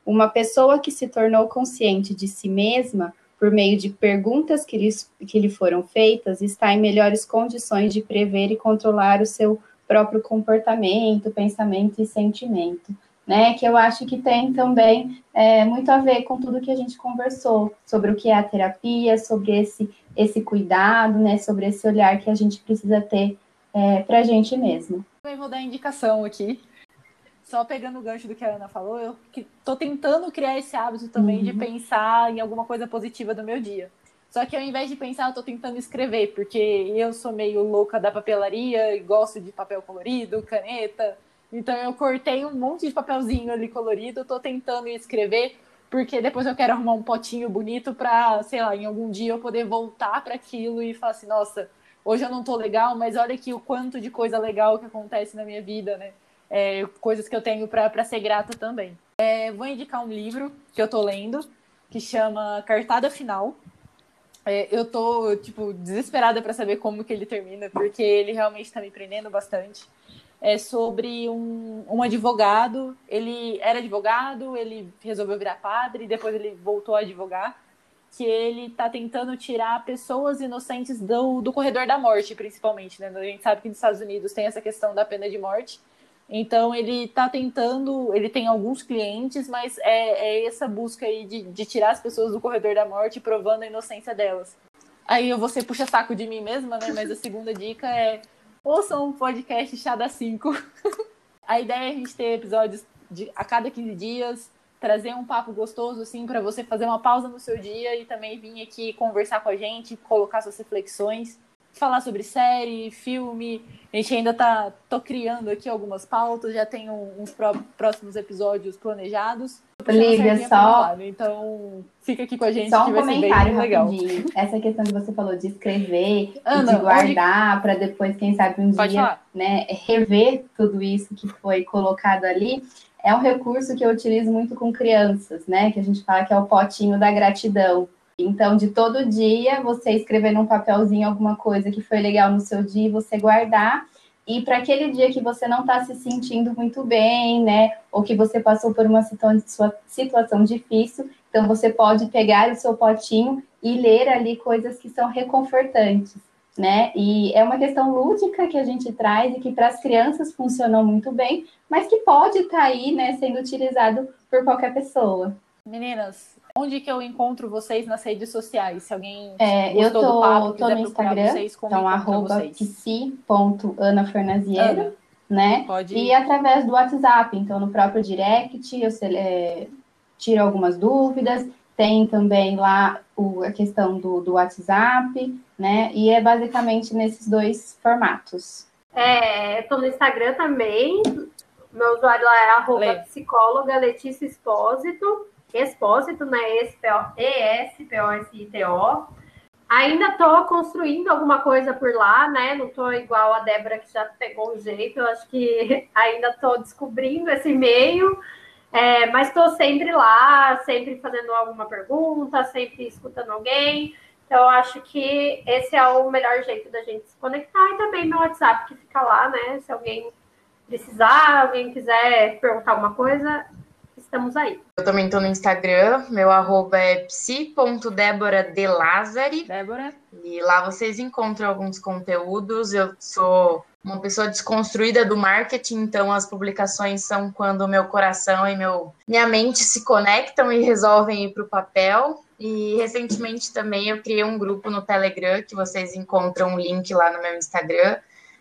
uma pessoa que se tornou consciente de si mesma por meio de perguntas que, lhes, que lhe foram feitas, está em melhores condições de prever e controlar o seu próprio comportamento, pensamento e sentimento. Né, que eu acho que tem também é, muito a ver com tudo que a gente conversou sobre o que é a terapia, sobre esse, esse cuidado, né, sobre esse olhar que a gente precisa ter é, para a gente mesmo. Eu vou dar indicação aqui só pegando o gancho do que a Ana falou, eu tô tentando criar esse hábito também uhum. de pensar em alguma coisa positiva do meu dia. Só que ao invés de pensar, eu tô tentando escrever, porque eu sou meio louca da papelaria e gosto de papel colorido, caneta. Então eu cortei um monte de papelzinho ali colorido, tô tentando escrever, porque depois eu quero arrumar um potinho bonito para, sei lá, em algum dia eu poder voltar para aquilo e falar assim, nossa, hoje eu não tô legal, mas olha aqui o quanto de coisa legal que acontece na minha vida, né? é, coisas que eu tenho para ser grata também. É, vou indicar um livro que eu tô lendo, que chama Cartada Final. É, eu tô, tipo, desesperada para saber como que ele termina, porque ele realmente está me prendendo bastante. É sobre um, um advogado, ele era advogado, ele resolveu virar padre, depois ele voltou a advogar, que ele está tentando tirar pessoas inocentes do, do corredor da morte, principalmente, né? A gente sabe que nos Estados Unidos tem essa questão da pena de morte, então ele está tentando, ele tem alguns clientes, mas é, é essa busca aí de, de, tirar as pessoas do corredor da morte, provando a inocência delas. Aí eu vou ser puxa saco de mim mesma, né? Mas a segunda dica é ouçam um podcast Chá da 5. a ideia é a gente ter episódios de, a cada 15 dias, trazer um papo gostoso, assim, para você fazer uma pausa no seu dia e também vir aqui conversar com a gente, colocar suas reflexões, falar sobre série, filme. A gente ainda tá tô criando aqui algumas pautas, já tem uns próximos episódios planejados. Lívia, só. Então, fica aqui com a gente só um comentário rapidinho. legal. Essa questão que você falou de escrever Ana, e de guardar para depois, quem sabe, um Pode dia, falar. né, rever tudo isso que foi colocado ali. É um recurso que eu utilizo muito com crianças, né? Que a gente fala que é o potinho da gratidão. Então, de todo dia, você escrever num papelzinho alguma coisa que foi legal no seu dia, e você guardar. E para aquele dia que você não está se sentindo muito bem, né? Ou que você passou por uma situa- situação difícil, então você pode pegar o seu potinho e ler ali coisas que são reconfortantes, né? E é uma questão lúdica que a gente traz e que para as crianças funcionou muito bem, mas que pode estar aí, né, sendo utilizado por qualquer pessoa. Meninas, onde que eu encontro vocês nas redes sociais? Se alguém É, eu gostou do tô, papo, tô no Instagram, vocês, como então arroba Ana, né? pode E através do WhatsApp, então no próprio direct eu é, tiro algumas dúvidas, tem também lá o- a questão do, do WhatsApp, né? E é basicamente nesses dois formatos. É, eu tô no Instagram também. Meu usuário lá é arroba psicóloga Letícia Expósito. Expósito, né? E-S-P-O-S-I-T-O. Ainda tô construindo alguma coisa por lá, né? Não tô igual a Débora que já pegou o jeito. Eu acho que ainda tô descobrindo esse meio. É, mas estou sempre lá, sempre fazendo alguma pergunta, sempre escutando alguém. Então, acho que esse é o melhor jeito da gente se conectar. E também meu WhatsApp que fica lá, né? Se alguém precisar, alguém quiser perguntar alguma coisa, estamos aí. Eu também tô no Instagram, meu arroba é psi.deboradelazari. Débora? E lá vocês encontram alguns conteúdos. Eu sou uma pessoa desconstruída do marketing, então as publicações são quando meu coração e meu, minha mente se conectam e resolvem ir para o papel. E recentemente também eu criei um grupo no Telegram, que vocês encontram o link lá no meu Instagram,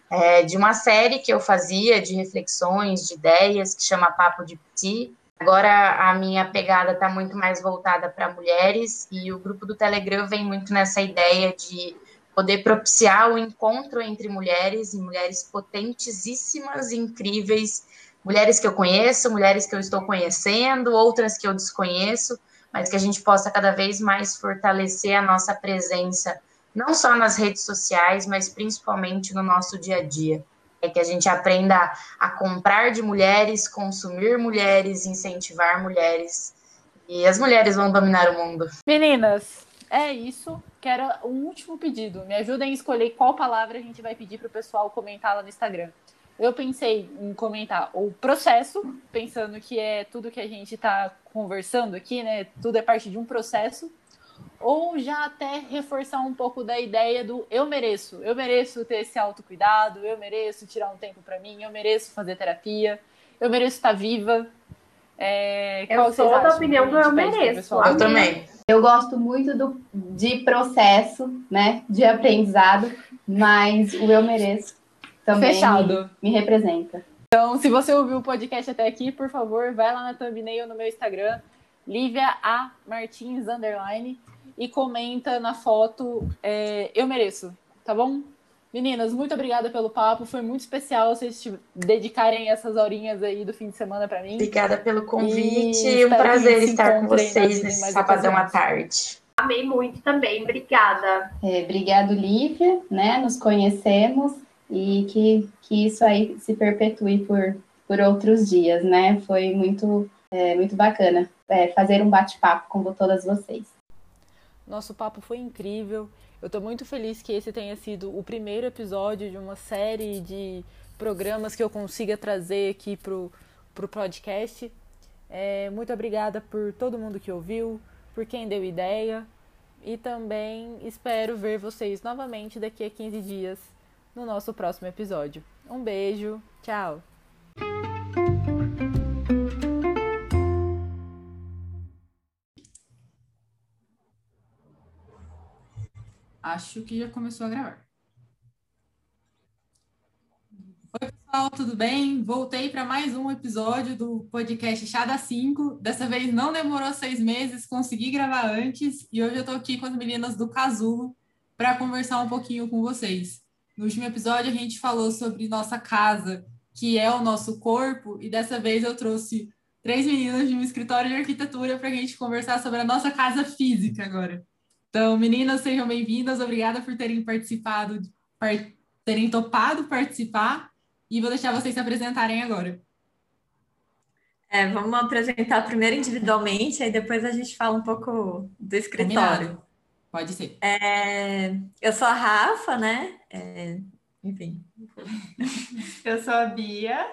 é, de uma série que eu fazia de reflexões, de ideias, que chama Papo de Psi. Agora a minha pegada está muito mais voltada para mulheres e o grupo do Telegram vem muito nessa ideia de poder propiciar o encontro entre mulheres e mulheres potentíssimas, incríveis, mulheres que eu conheço, mulheres que eu estou conhecendo, outras que eu desconheço, mas que a gente possa cada vez mais fortalecer a nossa presença, não só nas redes sociais, mas principalmente no nosso dia a dia. É que a gente aprenda a comprar de mulheres, consumir mulheres, incentivar mulheres. E as mulheres vão dominar o mundo. Meninas, é isso. Quero um último pedido. Me ajudem a escolher qual palavra a gente vai pedir para o pessoal comentar lá no Instagram. Eu pensei em comentar o processo, pensando que é tudo que a gente está conversando aqui, né? Tudo é parte de um processo. Ou já até reforçar um pouco da ideia do eu mereço. Eu mereço ter esse autocuidado, eu mereço tirar um tempo para mim, eu mereço fazer terapia, eu mereço estar viva. É, Eu qual sou da opinião do eu mereço. pessoal? Eu também. Eu gosto muito do, de processo, né? De aprendizado, mas o eu mereço também Fechado. Me, me representa. Então, se você ouviu o podcast até aqui, por favor, vai lá na thumbnail no meu Instagram, Lívia A. Martins, underline, e comenta na foto é, Eu Mereço, tá bom? Meninas, muito obrigada pelo papo, foi muito especial vocês te dedicarem essas horinhas aí do fim de semana para mim. Obrigada pelo convite. E um prazer estar com vocês nesse sabadão à tarde. Amei muito também, obrigada. É, obrigado, Lívia, né? Nos conhecemos e que, que isso aí se perpetue por, por outros dias, né? Foi muito, é, muito bacana é, fazer um bate-papo com todas vocês. Nosso papo foi incrível. Eu tô muito feliz que esse tenha sido o primeiro episódio de uma série de programas que eu consiga trazer aqui pro, pro podcast. É, muito obrigada por todo mundo que ouviu, por quem deu ideia. E também espero ver vocês novamente daqui a 15 dias no nosso próximo episódio. Um beijo, tchau! Acho que já começou a gravar. Oi, pessoal. tudo bem? Voltei para mais um episódio do podcast Chá da 5. Dessa vez não demorou seis meses, consegui gravar antes e hoje eu estou aqui com as meninas do Casulo para conversar um pouquinho com vocês. No último episódio a gente falou sobre nossa casa, que é o nosso corpo, e dessa vez eu trouxe três meninas de um escritório de arquitetura para a gente conversar sobre a nossa casa física agora. Então, meninas, sejam bem-vindas. Obrigada por terem participado, par terem topado participar. E vou deixar vocês se apresentarem agora. É, vamos apresentar primeiro individualmente, aí depois a gente fala um pouco do escritório. Combinado. Pode ser. É, eu sou a Rafa, né? É, enfim. eu sou a Bia.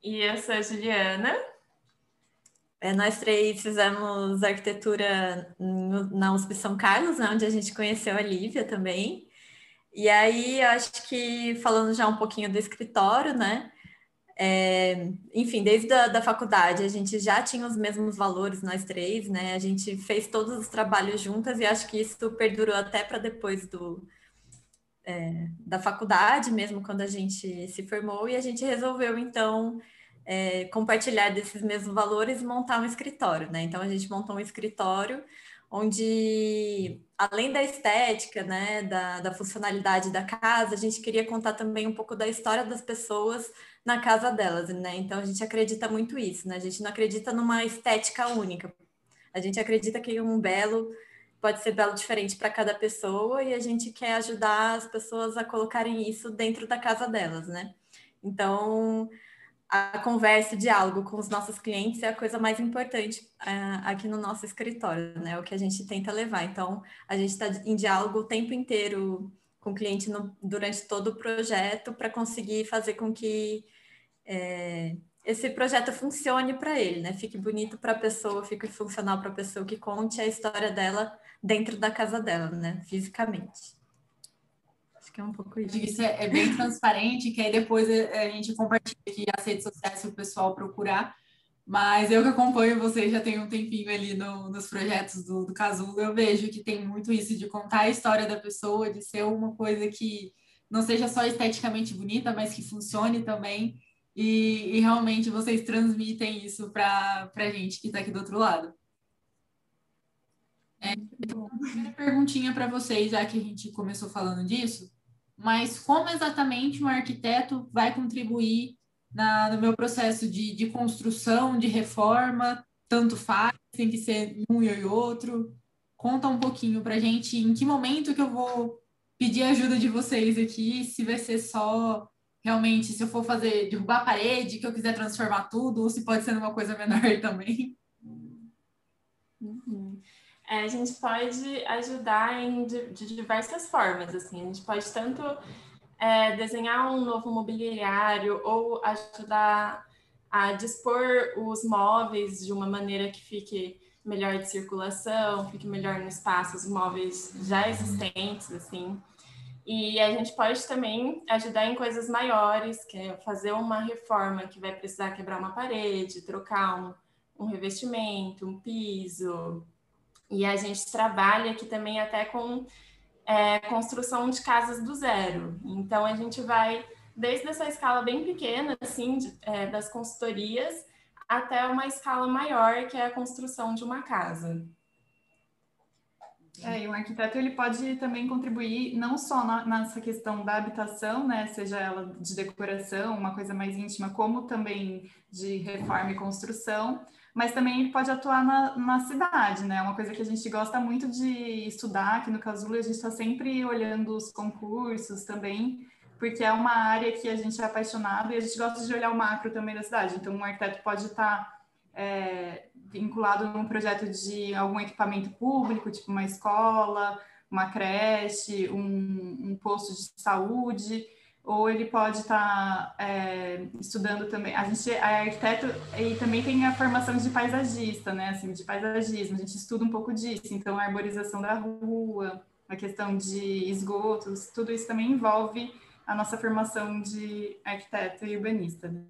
E eu sou a Juliana. É, nós três fizemos arquitetura na USP São Carlos, né, onde a gente conheceu a Lívia também. E aí, acho que falando já um pouquinho do escritório, né? É, enfim, desde a da faculdade a gente já tinha os mesmos valores, nós três, né? A gente fez todos os trabalhos juntas e acho que isso perdurou até para depois do, é, da faculdade, mesmo quando a gente se formou, e a gente resolveu, então, é, compartilhar desses mesmos valores e montar um escritório, né? Então a gente montou um escritório onde, além da estética, né, da, da funcionalidade da casa, a gente queria contar também um pouco da história das pessoas na casa delas, né? Então a gente acredita muito isso, né? A gente não acredita numa estética única. A gente acredita que um belo pode ser belo diferente para cada pessoa e a gente quer ajudar as pessoas a colocarem isso dentro da casa delas, né? Então, a conversa, o diálogo com os nossos clientes é a coisa mais importante uh, aqui no nosso escritório, né? É o que a gente tenta levar. Então, a gente está em diálogo o tempo inteiro com o cliente no, durante todo o projeto para conseguir fazer com que é, esse projeto funcione para ele, né? Fique bonito para a pessoa, fique funcional para a pessoa, que conte a história dela dentro da casa dela, né? Fisicamente. Acho que é um pouco isso. Isso é, é bem transparente, que aí depois a gente compartilha aqui as redes sociais para o pessoal procurar. Mas eu que acompanho vocês já tem um tempinho ali no, nos projetos do, do Casulo, eu vejo que tem muito isso de contar a história da pessoa, de ser uma coisa que não seja só esteticamente bonita, mas que funcione também. E, e realmente vocês transmitem isso para a gente que está aqui do outro lado. É, então, a primeira perguntinha para vocês, já que a gente começou falando disso, mas como exatamente um arquiteto vai contribuir na, no meu processo de, de construção, de reforma, tanto faz, tem que ser um e outro. Conta um pouquinho para gente em que momento que eu vou pedir ajuda de vocês aqui, se vai ser só realmente, se eu for fazer, derrubar a parede, que eu quiser transformar tudo, ou se pode ser uma coisa menor também. É, a gente pode ajudar em, de, de, diversas formas, assim, a gente pode tanto é, desenhar um novo mobiliário ou ajudar a dispor os móveis de uma maneira que fique melhor de circulação, fique melhor no espaço, os móveis já existentes, assim. E a gente pode também ajudar em coisas maiores, que é fazer uma reforma que vai precisar quebrar uma parede, trocar um, um revestimento, um piso, e a gente trabalha aqui também até com é, construção de casas do zero. Então a gente vai desde essa escala bem pequena, assim, de, é, das consultorias, até uma escala maior, que é a construção de uma casa. É, e o arquiteto ele pode também contribuir não só na, nessa questão da habitação, né, seja ela de decoração, uma coisa mais íntima, como também de reforma e construção, mas também pode atuar na, na cidade, né? Uma coisa que a gente gosta muito de estudar aqui no Casulo, a gente está sempre olhando os concursos também, porque é uma área que a gente é apaixonado e a gente gosta de olhar o macro também da cidade. Então, um arquiteto pode estar é, vinculado num projeto de algum equipamento público, tipo uma escola, uma creche, um, um posto de saúde ou ele pode estar tá, é, estudando também. A gente é arquiteto e também tem a formação de paisagista, né? Assim, de paisagismo. A gente estuda um pouco disso. Então, a arborização da rua, a questão de esgotos, tudo isso também envolve a nossa formação de arquiteto e urbanista. Né?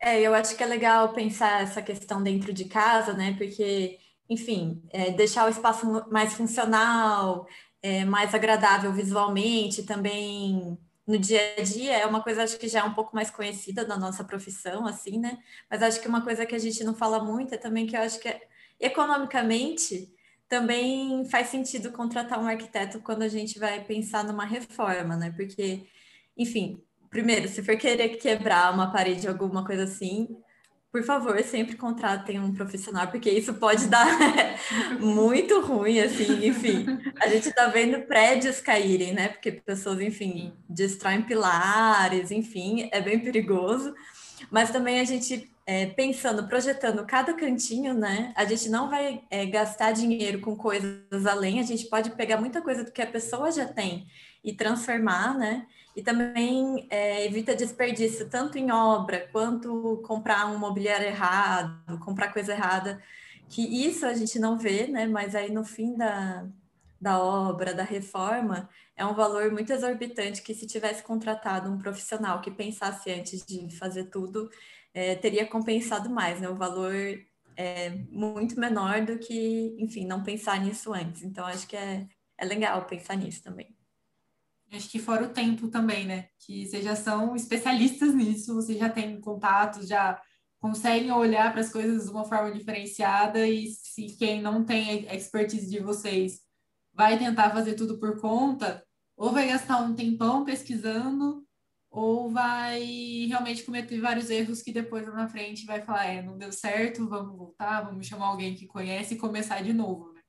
É, eu acho que é legal pensar essa questão dentro de casa, né? Porque, enfim, é, deixar o espaço mais funcional, é, mais agradável visualmente, também no dia a dia é uma coisa acho que já é um pouco mais conhecida da nossa profissão, assim, né? Mas acho que uma coisa que a gente não fala muito é também que eu acho que é, economicamente também faz sentido contratar um arquiteto quando a gente vai pensar numa reforma, né? Porque, enfim, primeiro, se for querer quebrar uma parede, alguma coisa assim, por favor, sempre contratem um profissional, porque isso pode dar muito ruim, assim, enfim. A gente está vendo prédios caírem, né? Porque pessoas, enfim, destroem pilares, enfim, é bem perigoso. Mas também a gente, é, pensando, projetando cada cantinho, né? A gente não vai é, gastar dinheiro com coisas além, a gente pode pegar muita coisa do que a pessoa já tem e transformar, né? E também é, evita desperdício tanto em obra quanto comprar um mobiliário errado, comprar coisa errada, que isso a gente não vê, né? Mas aí no fim da, da obra, da reforma, é um valor muito exorbitante que se tivesse contratado um profissional que pensasse antes de fazer tudo, é, teria compensado mais, né? O valor é muito menor do que, enfim, não pensar nisso antes. Então, acho que é, é legal pensar nisso também. Acho que fora o tempo também, né? Que vocês já são especialistas nisso, vocês já têm contatos, já conseguem olhar para as coisas de uma forma diferenciada e se quem não tem a expertise de vocês vai tentar fazer tudo por conta, ou vai gastar um tempão pesquisando, ou vai realmente cometer vários erros que depois lá na frente vai falar, é, não deu certo, vamos voltar, vamos chamar alguém que conhece e começar de novo, né?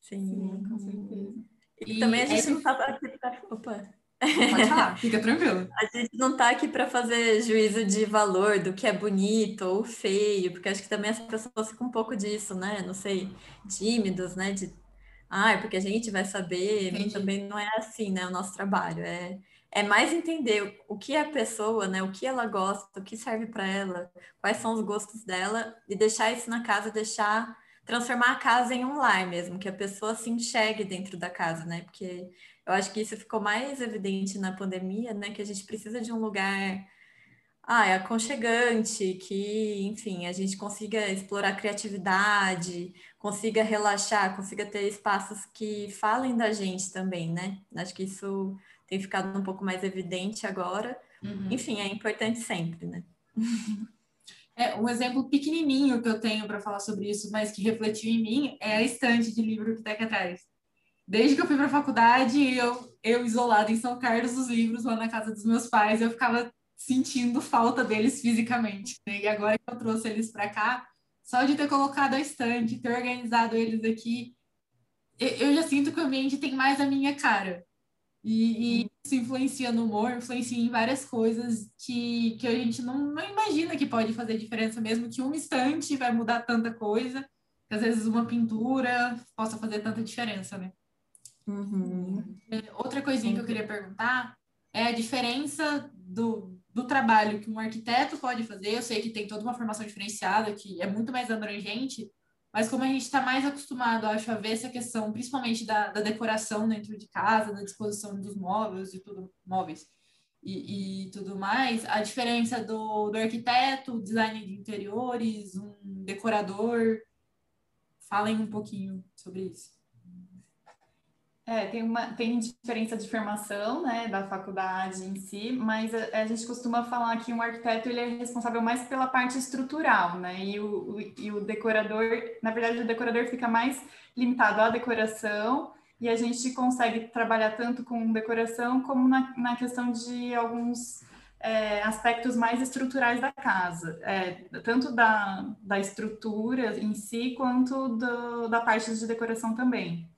Sim, Sim com certeza. E, também a gente é... não tá aqui pra... Opa. Pode falar, fica tranquilo. A gente não tá aqui para fazer juízo de valor do que é bonito ou feio, porque acho que também as pessoas ficam um pouco disso, né? Não sei, tímidos, né? De, ah, porque a gente vai saber, Entendi. também não é assim, né? O nosso trabalho é é mais entender o que a pessoa, né, o que ela gosta, o que serve para ela, quais são os gostos dela e deixar isso na casa, deixar transformar a casa em um lar mesmo, que a pessoa se enxergue dentro da casa, né? Porque eu acho que isso ficou mais evidente na pandemia, né? Que a gente precisa de um lugar ah, é aconchegante, que, enfim, a gente consiga explorar a criatividade, consiga relaxar, consiga ter espaços que falem da gente também, né? Acho que isso tem ficado um pouco mais evidente agora. Uhum. Enfim, é importante sempre, né? É, um exemplo pequenininho que eu tenho para falar sobre isso, mas que refletiu em mim, é a estante de livro que está aqui atrás. Desde que eu fui para a faculdade, eu, eu isolada em São Carlos dos livros, lá na casa dos meus pais, eu ficava sentindo falta deles fisicamente. Né? E agora que eu trouxe eles para cá, só de ter colocado a estante, ter organizado eles aqui, eu já sinto que o ambiente tem mais a minha cara. E, e, isso influencia no humor, influencia em várias coisas que, que a gente não, não imagina que pode fazer diferença, mesmo que um instante vai mudar tanta coisa, que às vezes uma pintura possa fazer tanta diferença, né? Uhum. É, outra coisinha que eu queria perguntar é a diferença do, do trabalho que um arquiteto pode fazer. Eu sei que tem toda uma formação diferenciada, que é muito mais abrangente, mas como a gente está mais acostumado, acho, a ver essa questão, principalmente da, da, decoração dentro de casa, da disposição dos móveis e tudo, móveis e, e tudo mais, a diferença do, do arquiteto, design de interiores, um decorador. Falem um pouquinho sobre isso. É, tem, uma, tem diferença de formação, né, da faculdade em si, mas a, a, gente costuma falar que um arquiteto ele é responsável mais pela parte estrutural, né, e o, o, e o decorador, na verdade, o decorador fica mais limitado à decoração, e a gente consegue trabalhar tanto com decoração como na, na questão de alguns é, aspectos mais estruturais da casa, é, tanto da, da estrutura em si, quanto do, da parte de decoração também.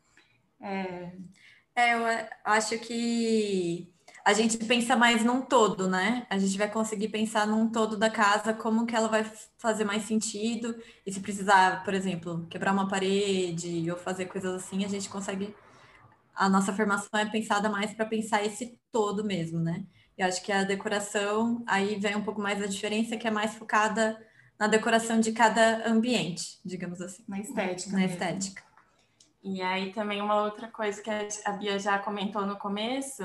É... é, eu acho que a gente pensa mais num todo, né? A gente vai conseguir pensar num todo da casa, como que ela vai fazer mais sentido. E se precisar, por exemplo, quebrar uma parede ou fazer coisas assim, a gente consegue. A nossa formação é pensada mais para pensar esse todo mesmo, né? Eu acho que a decoração, aí vem um pouco mais a diferença, que é mais focada na decoração de cada ambiente, digamos assim. Na estética. Na mesmo. estética. E aí também uma outra coisa que a Bia já comentou no começo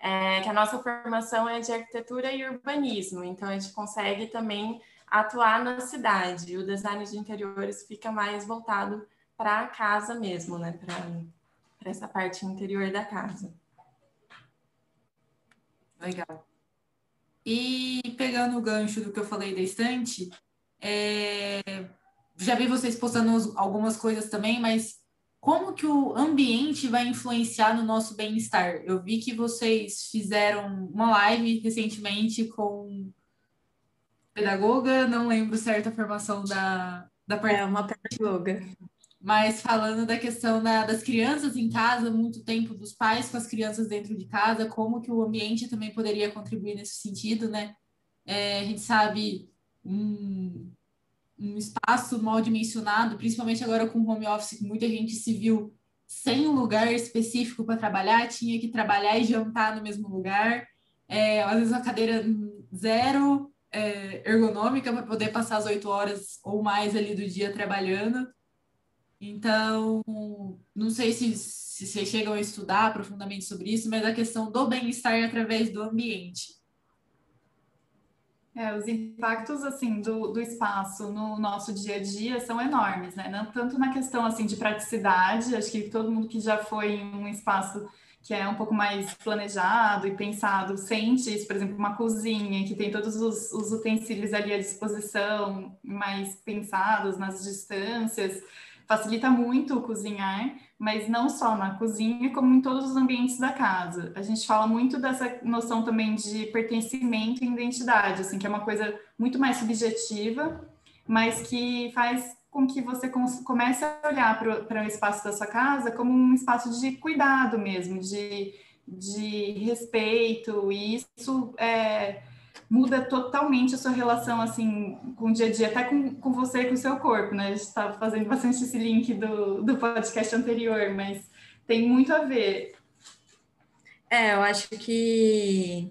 é que a nossa formação é de arquitetura e urbanismo, então a gente consegue também atuar na cidade. O design de interiores fica mais voltado para a casa mesmo, né? Para essa parte interior da casa. Legal. E pegando o gancho do que eu falei da estante, é... já vi vocês postando algumas coisas também, mas como que o ambiente vai influenciar no nosso bem-estar? Eu vi que vocês fizeram uma live recentemente com pedagoga, não lembro certo a formação da, da É uma pedagoga. Mas falando da questão da, das crianças em casa, muito tempo dos pais com as crianças dentro de casa, como que o ambiente também poderia contribuir nesse sentido, né? É, a gente sabe um, um espaço mal dimensionado, principalmente agora com home office, que muita gente se viu sem um lugar específico para trabalhar, tinha que trabalhar e jantar no mesmo lugar. É, às vezes a cadeira zero é, ergonômica para poder passar as oito horas ou mais ali do dia trabalhando. Então, não sei se, se vocês chegam a estudar profundamente sobre isso, mas a questão do bem-estar através do ambiente. É, os impactos assim do, do espaço no nosso dia a dia são enormes, né? Não tanto na questão assim de praticidade, acho que todo mundo que já foi em um espaço que é um pouco mais planejado e pensado sente isso, por exemplo, uma cozinha que tem todos os, os utensílios ali à disposição, mais pensados nas distâncias, facilita muito o cozinhar, mas não só na cozinha, como em todos os ambientes da casa. A gente fala muito dessa noção também de pertencimento e identidade, assim, que é uma coisa muito mais subjetiva, mas que faz com que você comece a olhar para o espaço da sua casa como um espaço de cuidado mesmo, de, de respeito, e isso é, muda totalmente a sua relação assim com o dia a dia, até com, com você e com o seu corpo, né? A gente estava fazendo bastante esse link do, do podcast anterior, mas tem muito a ver. É, eu acho que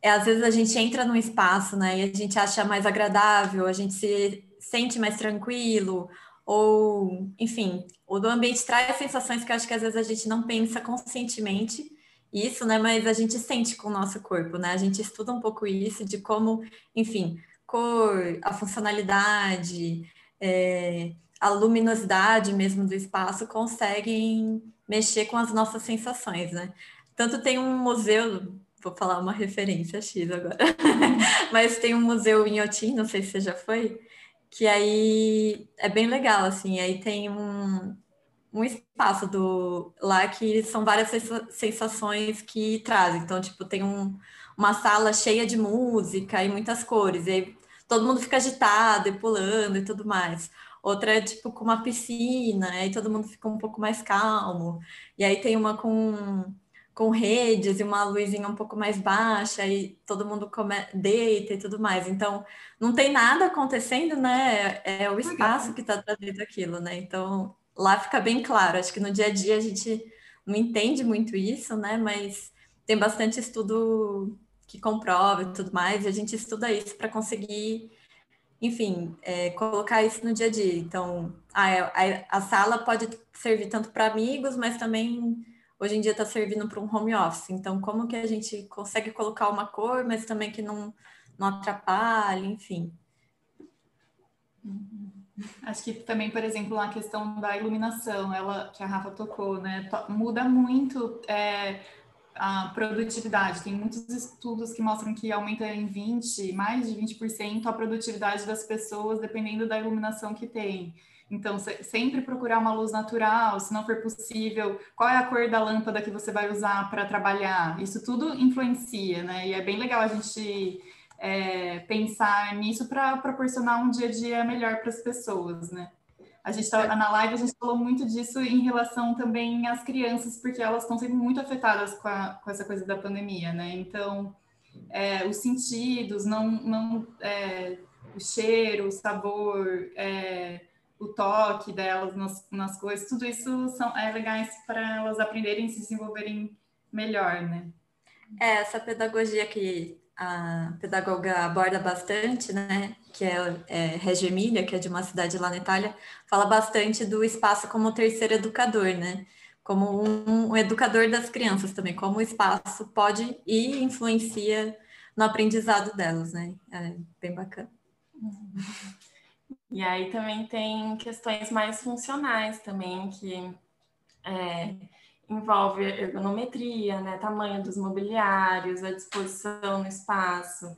é, às vezes a gente entra num espaço, né, e a gente acha mais agradável, a gente se sente mais tranquilo, ou, enfim, o do ambiente traz sensações que eu acho que às vezes a gente não pensa conscientemente, isso, né? Mas a gente sente com o nosso corpo, né? A gente estuda um pouco isso, de como, enfim, cor, a funcionalidade, é, a luminosidade mesmo do espaço conseguem mexer com as nossas sensações, né? Tanto tem um museu, vou falar uma referência X agora, mas tem um museu em Otim, não sei se você já foi, que aí é bem legal, assim, aí tem um, um espaço do lá que são várias sensações que trazem. Então, tipo, tem um, uma sala cheia de música e muitas cores, e aí todo mundo fica agitado e pulando e tudo mais. Outra é tipo com uma piscina, aí todo mundo fica um pouco mais calmo. E aí tem uma com com redes e uma luzinha um pouco mais baixa e todo mundo come... deita e tudo mais. Então, não tem nada acontecendo, né? É o espaço que está trazendo aquilo, né? Então, lá fica bem claro. Acho que no dia a dia a gente não entende muito isso, né? Mas tem bastante estudo que comprova e tudo mais, e a gente estuda isso para conseguir, enfim, é, colocar isso no dia a dia. Então, a, a, a sala pode servir tanto para amigos, mas também hoje em dia está servindo para um home office. Então, como que a gente consegue colocar uma cor, mas também que não, não atrapalhe, enfim. Uhum. Acho que também, por exemplo, a questão da iluminação, ela que a Rafa tocou, né, muda muito é, a produtividade. Tem muitos estudos que mostram que aumenta em 20, mais de 20% a produtividade das pessoas, dependendo da iluminação que tem. Então, sempre procurar uma luz natural, se não for possível, qual é a cor da lâmpada que você vai usar para trabalhar? Isso tudo influencia, né? E é bem legal a gente é, pensar nisso para proporcionar um dia a dia melhor para as pessoas, né? A gente tá, na live a gente falou muito disso em relação também às crianças, porque elas estão sendo muito afetadas com, a, com essa coisa da pandemia, né? Então, é, os sentidos, não, não é, o cheiro, o sabor, é, o toque delas nas, nas coisas, tudo isso são, é legais para elas aprenderem e se desenvolverem melhor, né? É, essa pedagogia que a pedagoga aborda bastante, né, que é, é Reggio Emília, que é de uma cidade lá na Itália, fala bastante do espaço como terceiro educador, né, como um, um educador das crianças também, como o espaço pode e influencia no aprendizado delas, né, é bem bacana. E aí também tem questões mais funcionais também, que é, envolve ergonometria, né, tamanho dos mobiliários, a disposição no espaço,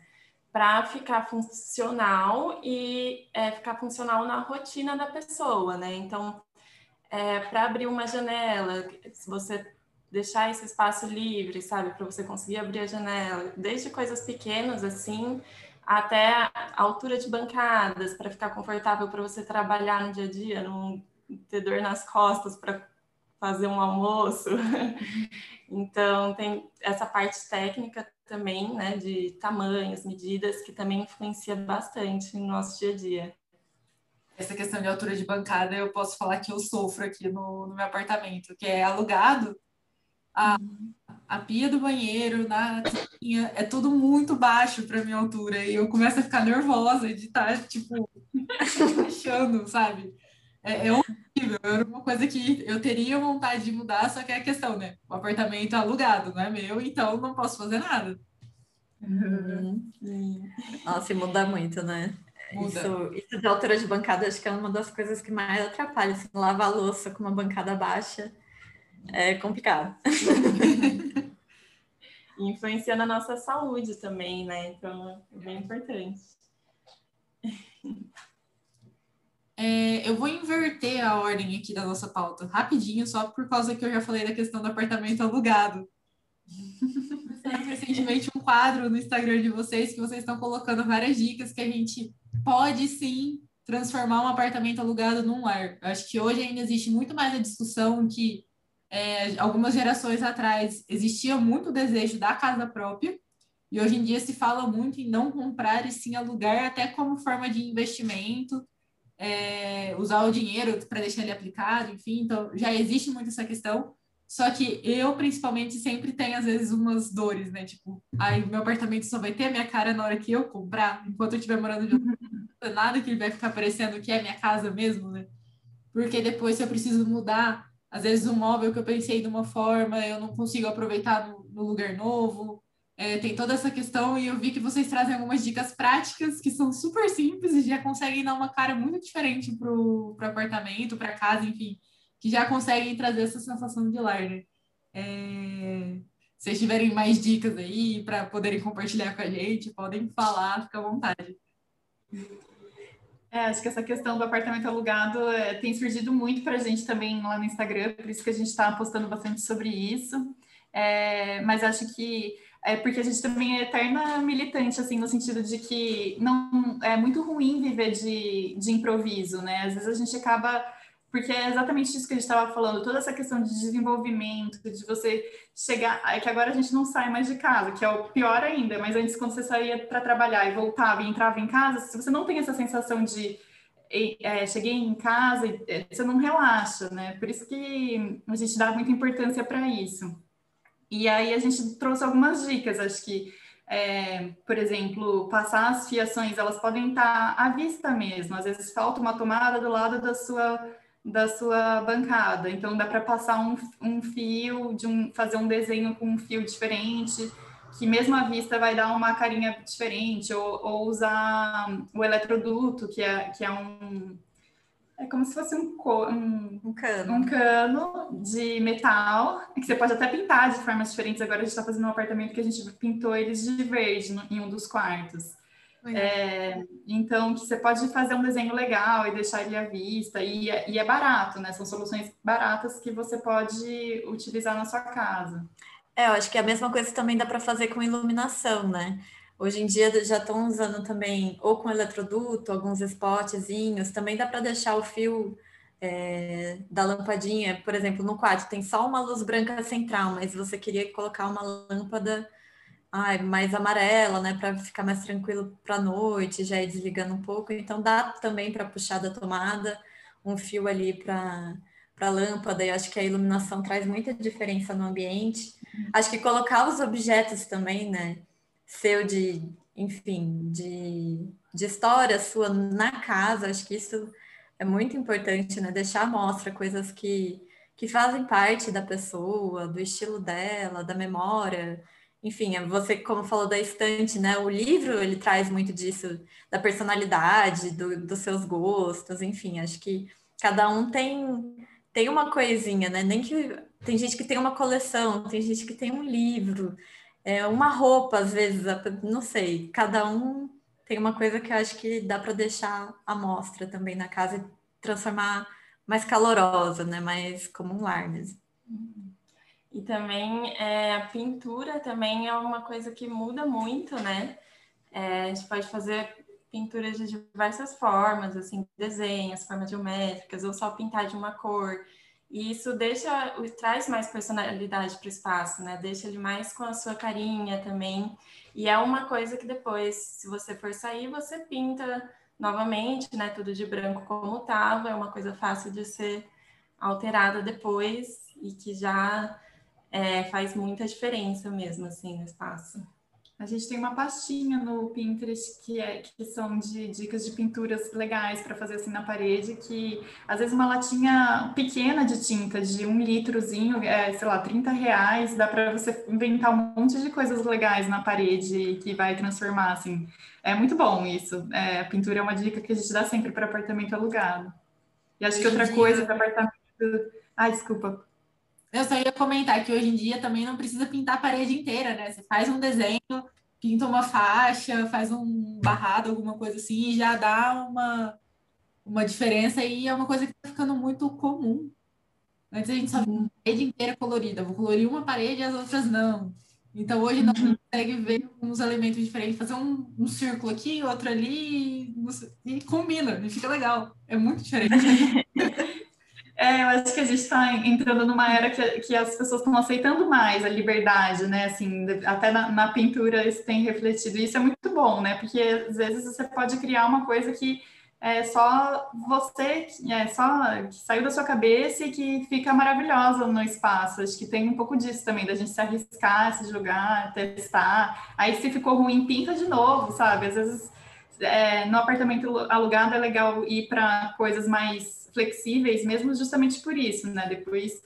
para ficar funcional e é, ficar funcional na rotina da pessoa, né? Então, é, para abrir uma janela, se você deixar esse espaço livre, sabe, para você conseguir abrir a janela, desde coisas pequenas assim, até a altura de bancadas, para ficar confortável para você trabalhar no dia a dia, não ter dor nas costas para fazer um almoço. então, tem essa parte técnica também, né, de tamanhos, medidas, que também influencia bastante no nosso dia a dia. Essa questão de altura de bancada, eu posso falar que eu sofro aqui no, no meu apartamento, que é alugado. A, a pia do banheiro, na cozinha, é tudo muito baixo para minha altura. E eu começo a ficar nervosa de estar, tá, tipo, achando, sabe? É, é horrível. Era uma coisa que eu teria vontade de mudar, só que é a questão, né? O apartamento é alugado, não é meu, então não posso fazer nada. Uhum. Nossa, e muda muito, né? Muda. Isso, isso de altura de bancada, acho que é uma das coisas que mais atrapalha. Assim, lavar a louça com uma bancada baixa é complicado. influencia na nossa saúde também, né? Então, é bem importante. É, eu vou inverter a ordem aqui da nossa pauta, rapidinho, só por causa que eu já falei da questão do apartamento alugado. recentemente um quadro no Instagram de vocês que vocês estão colocando várias dicas que a gente pode sim transformar um apartamento alugado num lar. Eu acho que hoje ainda existe muito mais a discussão que é, algumas gerações atrás existia muito o desejo da casa própria e hoje em dia se fala muito em não comprar e sim alugar até como forma de investimento é, usar o dinheiro para deixar ele aplicado, enfim, então já existe muito essa questão. Só que eu, principalmente, sempre tenho, às vezes, umas dores, né? Tipo, aí meu apartamento só vai ter a minha cara na hora que eu comprar, enquanto eu estiver morando de outro, nada que ele vai ficar parecendo que é minha casa mesmo, né? Porque depois, se eu preciso mudar, às vezes um móvel que eu pensei de uma forma, eu não consigo aproveitar no, no lugar novo. É, tem toda essa questão e eu vi que vocês trazem algumas dicas práticas que são super simples e já conseguem dar uma cara muito diferente para o apartamento, para casa, enfim, que já conseguem trazer essa sensação de lar, né? É, se vocês tiverem mais dicas aí para poderem compartilhar com a gente, podem falar, fica à vontade. É, acho que essa questão do apartamento alugado é, tem surgido muito para a gente também lá no Instagram, por isso que a gente está postando bastante sobre isso. É, mas acho que é porque a gente também é eterna militante, assim, no sentido de que não é muito ruim viver de, de improviso, né? Às vezes a gente acaba. Porque é exatamente isso que a gente estava falando, toda essa questão de desenvolvimento, de você chegar. É que agora a gente não sai mais de casa, que é o pior ainda, mas antes, quando você saía para trabalhar e voltava e entrava em casa, se você não tem essa sensação de é, cheguei em casa, é, você não relaxa, né? Por isso que a gente dá muita importância para isso. E aí a gente trouxe algumas dicas, acho que, é, por exemplo, passar as fiações, elas podem estar à vista mesmo, às vezes falta uma tomada do lado da sua, da sua bancada, então dá para passar um, um fio, de um, fazer um desenho com um fio diferente, que mesmo à vista vai dar uma carinha diferente, ou, ou usar o eletroduto, que é, que é um é como se fosse um, um, um, cano. um cano de metal, que você pode até pintar de formas diferentes. Agora a gente está fazendo um apartamento que a gente pintou eles de verde no, em um dos quartos. É, então, que você pode fazer um desenho legal e deixar ele à vista, e, é, e é barato, né? São soluções baratas que você pode utilizar na sua casa. É, eu acho que é a mesma coisa também dá para fazer com iluminação, né? Hoje em dia já estão usando também, ou com eletroduto, alguns spotzinhos, também dá para deixar o fio é, da lampadinha, por exemplo, no quarto tem só uma luz branca central, mas você queria colocar uma lâmpada ai, mais amarela, né, para ficar mais tranquilo para a noite, já ir desligando um pouco. Então dá também para puxar da tomada um fio ali para para a lâmpada, e acho que a iluminação traz muita diferença no ambiente. Acho que colocar os objetos também, né? Seu de, enfim, de, de história sua na casa, acho que isso é muito importante, né? Deixar mostra coisas que, que fazem parte da pessoa, do estilo dela, da memória. Enfim, é você, como falou da estante, né? O livro, ele traz muito disso, da personalidade, do, dos seus gostos, enfim, acho que cada um tem, tem uma coisinha, né? Nem que tem gente que tem uma coleção, tem gente que tem um livro, é, uma roupa, às vezes, não sei, cada um tem uma coisa que eu acho que dá para deixar à mostra também na casa e transformar mais calorosa, né? Mais como um lar mesmo. E também é, a pintura também é uma coisa que muda muito, né? É, a gente pode fazer pinturas de diversas formas, assim, desenhos, formas geométricas, ou só pintar de uma cor. E isso deixa, traz mais personalidade para o espaço, né? Deixa ele mais com a sua carinha também. E é uma coisa que depois, se você for sair, você pinta novamente, né? Tudo de branco como estava. É uma coisa fácil de ser alterada depois e que já é, faz muita diferença mesmo, assim, no espaço. A gente tem uma pastinha no Pinterest que, é, que são de dicas de pinturas legais para fazer assim na parede, que às vezes uma latinha pequena de tinta, de um litrozinho, é, sei lá, 30 reais, dá para você inventar um monte de coisas legais na parede que vai transformar, assim. É muito bom isso. É, a pintura é uma dica que a gente dá sempre para apartamento alugado. E acho que outra coisa para apartamento... Ai, desculpa. Eu só ia comentar que hoje em dia também não precisa pintar a parede inteira, né? Você faz um desenho, pinta uma faixa, faz um barrado, alguma coisa assim, e já dá uma, uma diferença e é uma coisa que está ficando muito comum. Antes a gente só via a parede inteira colorida, vou colorir uma parede e as outras não. Então hoje não uhum. consegue ver uns elementos diferentes, fazer um, um círculo aqui, outro ali, e, e combina, e fica legal. É muito diferente. É, eu acho que a gente está entrando numa era que, que as pessoas estão aceitando mais a liberdade, né? Assim, até na, na, pintura isso tem refletido. E isso é muito bom, né? Porque às vezes você pode criar uma coisa que é só você, é só que saiu da sua cabeça e que fica maravilhosa no espaço. Acho que tem um pouco disso também, da gente se arriscar, se jogar, testar. Aí se ficou ruim, pinta de novo, sabe? Às vezes é, no apartamento alugado é legal ir para coisas mais flexíveis, mesmo justamente por isso, né? Depois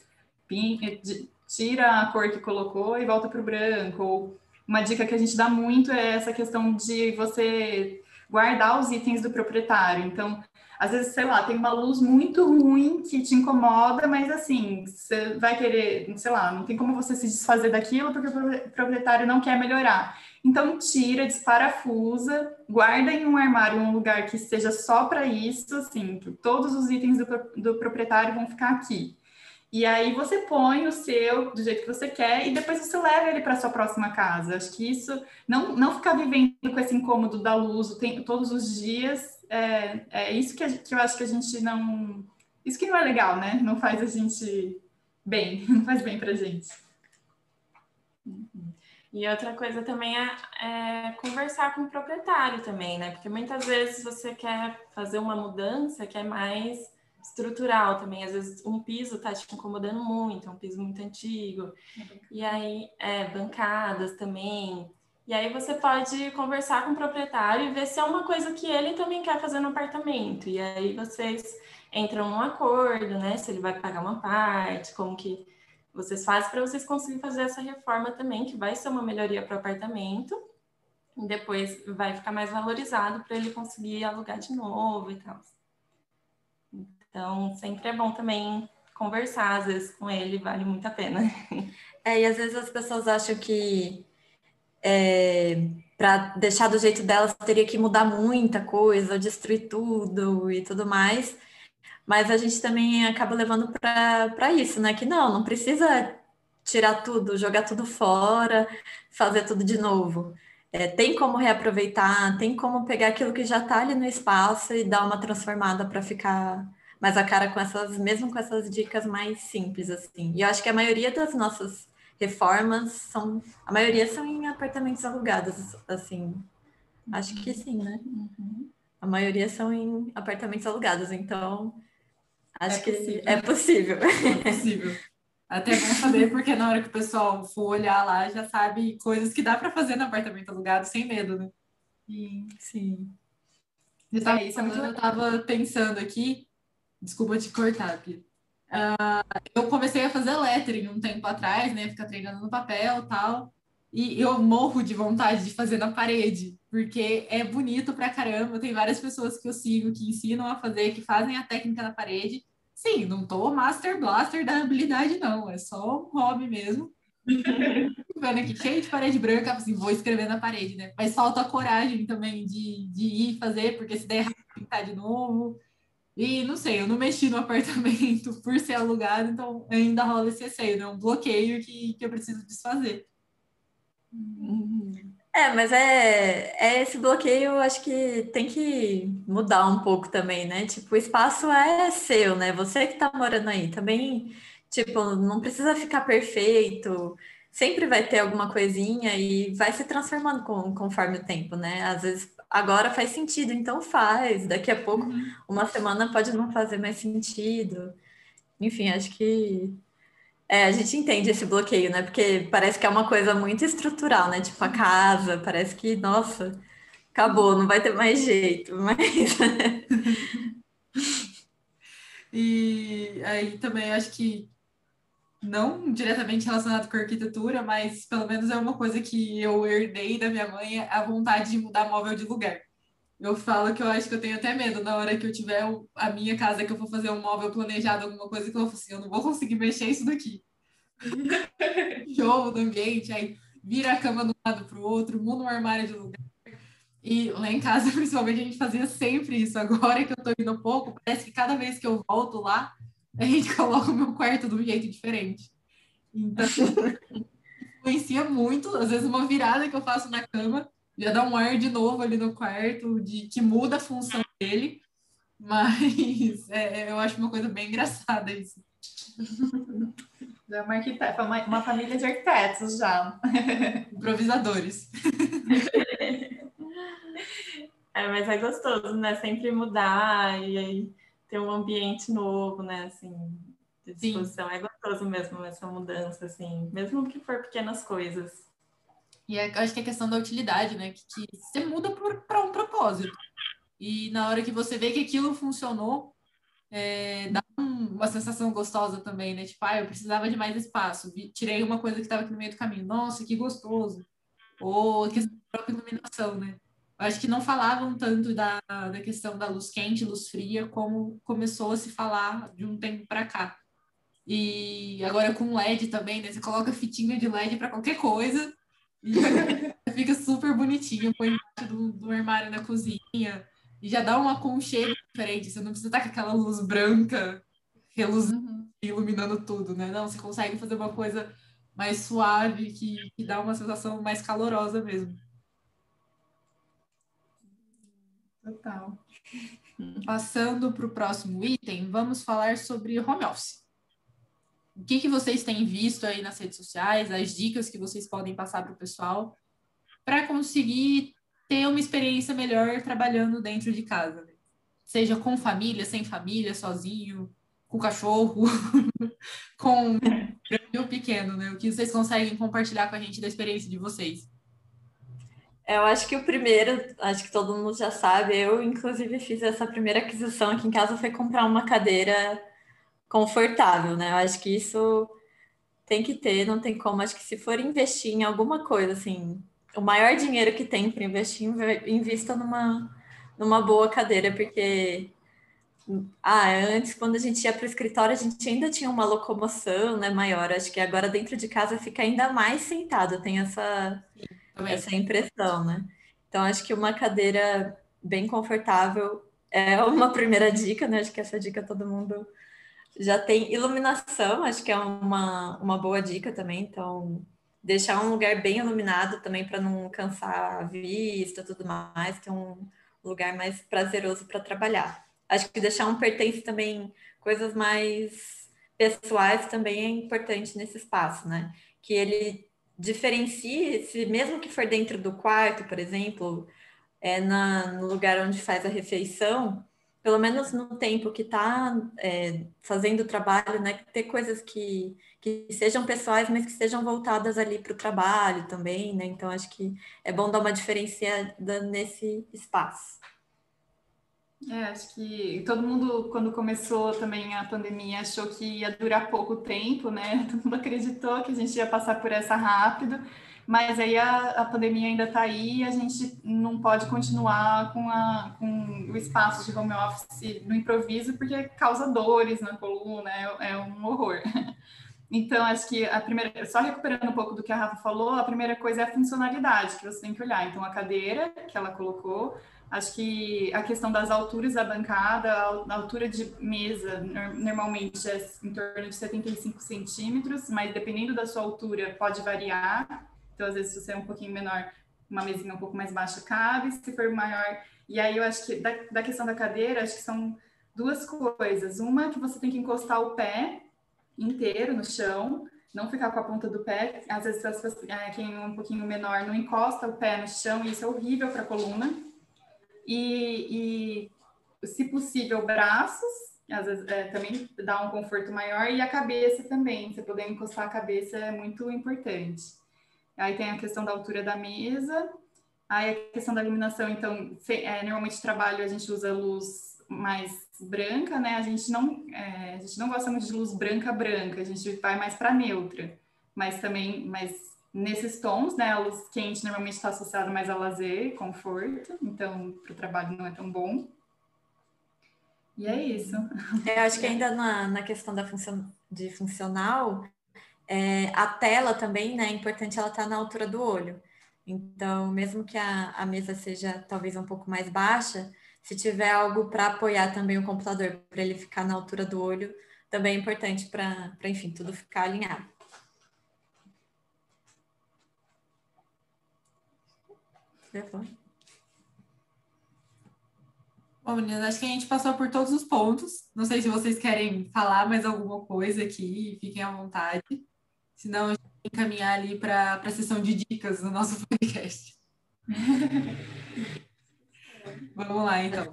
tira a cor que colocou e volta para o branco. Ou uma dica que a gente dá muito é essa questão de você guardar os itens do proprietário. Então, às vezes, sei lá, tem uma luz muito ruim que te incomoda, mas assim, você vai querer, sei lá, não tem como você se desfazer daquilo porque o proprietário não quer melhorar. Então, tira, desparafusa, guarda em um armário, um lugar que seja só para isso, assim, todos os itens do, do proprietário vão ficar aqui. E aí você põe o seu do jeito que você quer e depois você leva ele para sua próxima casa. Acho que isso, não, não ficar vivendo com esse incômodo da luz tem, todos os dias, é, é isso que, a, que eu acho que a gente não. Isso que não é legal, né? Não faz a gente bem, não faz bem para gente. E outra coisa também é, é, conversar com o proprietário também, né? Porque muitas vezes você quer fazer uma mudança que é mais estrutural também. Às vezes um piso tá te incomodando muito, é um piso muito antigo. E aí, é, bancadas também. E aí você pode conversar com o proprietário e ver se é uma coisa que ele também quer fazer no apartamento. E aí vocês entram num acordo, né? Se ele vai pagar uma parte, como que vocês fazem para vocês conseguirem fazer essa reforma também, que vai ser uma melhoria para o apartamento. E depois vai ficar mais valorizado para ele conseguir alugar de novo e tal. Então, sempre é bom também conversar, às vezes, com ele, vale muito a pena. É, e às vezes as pessoas acham que é, para deixar do jeito delas teria que mudar muita coisa, destruir tudo e tudo mais mas a gente também acaba levando para isso, né? Que não, não precisa tirar tudo, jogar tudo fora, fazer tudo de novo. É, tem como reaproveitar, tem como pegar aquilo que já está ali no espaço e dar uma transformada para ficar mais a cara com essas, mesmo com essas dicas mais simples, assim. E eu acho que a maioria das nossas reformas são, a maioria são em apartamentos alugados, assim. Acho que sim, né? Uhum. A maioria são em apartamentos alugados, então Acho é que possível. é possível. É possível. Até bom saber, porque na hora que o pessoal for olhar lá, já sabe coisas que dá para fazer no apartamento alugado sem medo, né? Sim, sim. Eu tava, é, isso é muito... eu tava pensando aqui, desculpa te cortar, Pia. Uh, eu comecei a fazer lettering um tempo atrás, né? Ficar treinando no papel e tal. E eu morro de vontade de fazer na parede, porque é bonito pra caramba. Tem várias pessoas que eu sigo que ensinam a fazer, que fazem a técnica na parede. sim, não tô master blaster da habilidade, não. É só um hobby mesmo. Vendo aqui, cheio de parede branca, assim, vou escrever na parede, né? Mas falta a coragem também de, de ir fazer, porque se der errado, pintar de novo. E não sei, eu não mexi no apartamento por ser alugado, então ainda rola esse receio, né? Um bloqueio que, que eu preciso desfazer. É, mas é, é esse bloqueio, acho que tem que mudar um pouco também, né? Tipo, o espaço é seu, né? Você que tá morando aí. Também, tipo, não precisa ficar perfeito. Sempre vai ter alguma coisinha e vai se transformando com, conforme o tempo, né? Às vezes agora faz sentido, então faz. Daqui a pouco, uma semana pode não fazer mais sentido. Enfim, acho que é, a gente entende esse bloqueio, né? Porque parece que é uma coisa muito estrutural, né? Tipo, a casa, parece que, nossa, acabou, não vai ter mais jeito, mas. E aí também acho que não diretamente relacionado com arquitetura, mas pelo menos é uma coisa que eu herdei da minha mãe, a vontade de mudar móvel de lugar. Eu falo que eu acho que eu tenho até medo na hora que eu tiver a minha casa, que eu for fazer um móvel planejado, alguma coisa que eu vou assim, eu não vou conseguir mexer isso daqui. Show do ambiente, aí vira a cama de um lado para o outro, muda um armário de lugar. E lá em casa, principalmente, a gente fazia sempre isso. Agora que eu tô indo pouco, parece que cada vez que eu volto lá, a gente coloca o meu quarto de um jeito diferente. Então, influencia muito. Às vezes, uma virada que eu faço na cama já dá um ar de novo ali no quarto, de que muda a função dele. Mas é, eu acho uma coisa bem engraçada isso. É uma, arquiteta, uma, uma família de arquitetos já. Improvisadores. É, mas é gostoso, né? Sempre mudar e aí ter um ambiente novo, né? Assim, de disposição. Sim. É gostoso mesmo essa mudança, assim, mesmo que for pequenas coisas. E é, acho que é questão da utilidade, né? Que, que você muda para um propósito. E na hora que você vê que aquilo funcionou, é, dá um, uma sensação gostosa também, né? Tipo, ah, eu precisava de mais espaço. Tirei uma coisa que estava aqui no meio do caminho. Nossa, que gostoso. Ou a questão da própria iluminação, né? Acho que não falavam tanto da, da questão da luz quente, luz fria, como começou a se falar de um tempo para cá. E agora com LED também, né? Você coloca fitinha de LED para qualquer coisa e fica super bonitinho, põe embaixo do, do armário na cozinha e já dá um aconchego diferente. Você não precisa estar com aquela luz branca reluzendo, uhum. iluminando tudo, né? Não, você consegue fazer uma coisa mais suave, que, que dá uma sensação mais calorosa mesmo. Total. Passando para o próximo item, vamos falar sobre home office. O que, que vocês têm visto aí nas redes sociais, as dicas que vocês podem passar para o pessoal para conseguir ter uma experiência melhor trabalhando dentro de casa. Seja com família, sem família, sozinho, com cachorro, com ou pequeno, né? O que vocês conseguem compartilhar com a gente da experiência de vocês? Eu acho que o primeiro, acho que todo mundo já sabe, eu inclusive fiz essa primeira aquisição aqui em casa foi comprar uma cadeira confortável, né? Eu acho que isso tem que ter, não tem como. Acho que se for investir em alguma coisa, assim, o maior dinheiro que tem para investir, invista numa, numa boa cadeira, porque ah, antes, quando a gente ia para o escritório, a gente ainda tinha uma locomoção né, maior. Acho que agora dentro de casa fica ainda mais sentado, tem essa, essa impressão, né? Então, acho que uma cadeira bem confortável é uma primeira dica, né? Acho que essa dica todo mundo já tem. Iluminação, acho que é uma, uma boa dica também. Então, deixar um lugar bem iluminado também para não cansar a vista tudo mais, ter um lugar mais prazeroso para trabalhar. Acho que deixar um pertence também, coisas mais pessoais também é importante nesse espaço, né? Que ele diferencie, se mesmo que for dentro do quarto, por exemplo, é na, no lugar onde faz a refeição, pelo menos no tempo que está é, fazendo o trabalho, né, ter coisas que, que sejam pessoais, mas que sejam voltadas ali para o trabalho também, né? Então acho que é bom dar uma diferenciada nesse espaço. É, acho que todo mundo, quando começou também a pandemia, achou que ia durar pouco tempo, né? Todo mundo acreditou que a gente ia passar por essa rápido. Mas aí a, a pandemia ainda está aí e a gente não pode continuar com, a, com o espaço de home office no improviso, porque causa dores na coluna, é, é um horror. Então, acho que a primeira, só recuperando um pouco do que a Rafa falou, a primeira coisa é a funcionalidade que você tem que olhar. Então, a cadeira que ela colocou, acho que a questão das alturas da bancada, a altura de mesa, normalmente é em torno de 75 centímetros, mas dependendo da sua altura, pode variar. Então, às vezes, se você é um pouquinho menor, uma mesinha um pouco mais baixa cabe, se for maior. E aí, eu acho que da, da questão da cadeira, acho que são duas coisas. Uma, que você tem que encostar o pé inteiro no chão, não ficar com a ponta do pé. Às vezes, é, quem é um pouquinho menor não encosta o pé no chão, e isso é horrível para a coluna. E, e, se possível, braços, às vezes é, também dá um conforto maior, e a cabeça também. Você poder encostar a cabeça é muito importante. Aí tem a questão da altura da mesa, aí a questão da iluminação, então, é, normalmente trabalho a gente usa luz mais branca, né? A gente não, é, a gente não gosta muito de luz branca branca, a gente vai mais para neutra, mas também, mas nesses tons, né? A luz quente normalmente está associada mais a lazer, conforto, então para o trabalho não é tão bom. E é isso. Eu acho que ainda na, na questão da função de funcional, é, a tela também, né? É importante ela estar tá na altura do olho. Então, mesmo que a, a mesa seja talvez um pouco mais baixa, se tiver algo para apoiar também o computador, para ele ficar na altura do olho, também é importante para, enfim, tudo ficar alinhado. Bom, meninas, acho que a gente passou por todos os pontos. Não sei se vocês querem falar mais alguma coisa aqui, fiquem à vontade. Senão, a gente vai encaminhar ali para a sessão de dicas no nosso podcast. Vamos lá, então.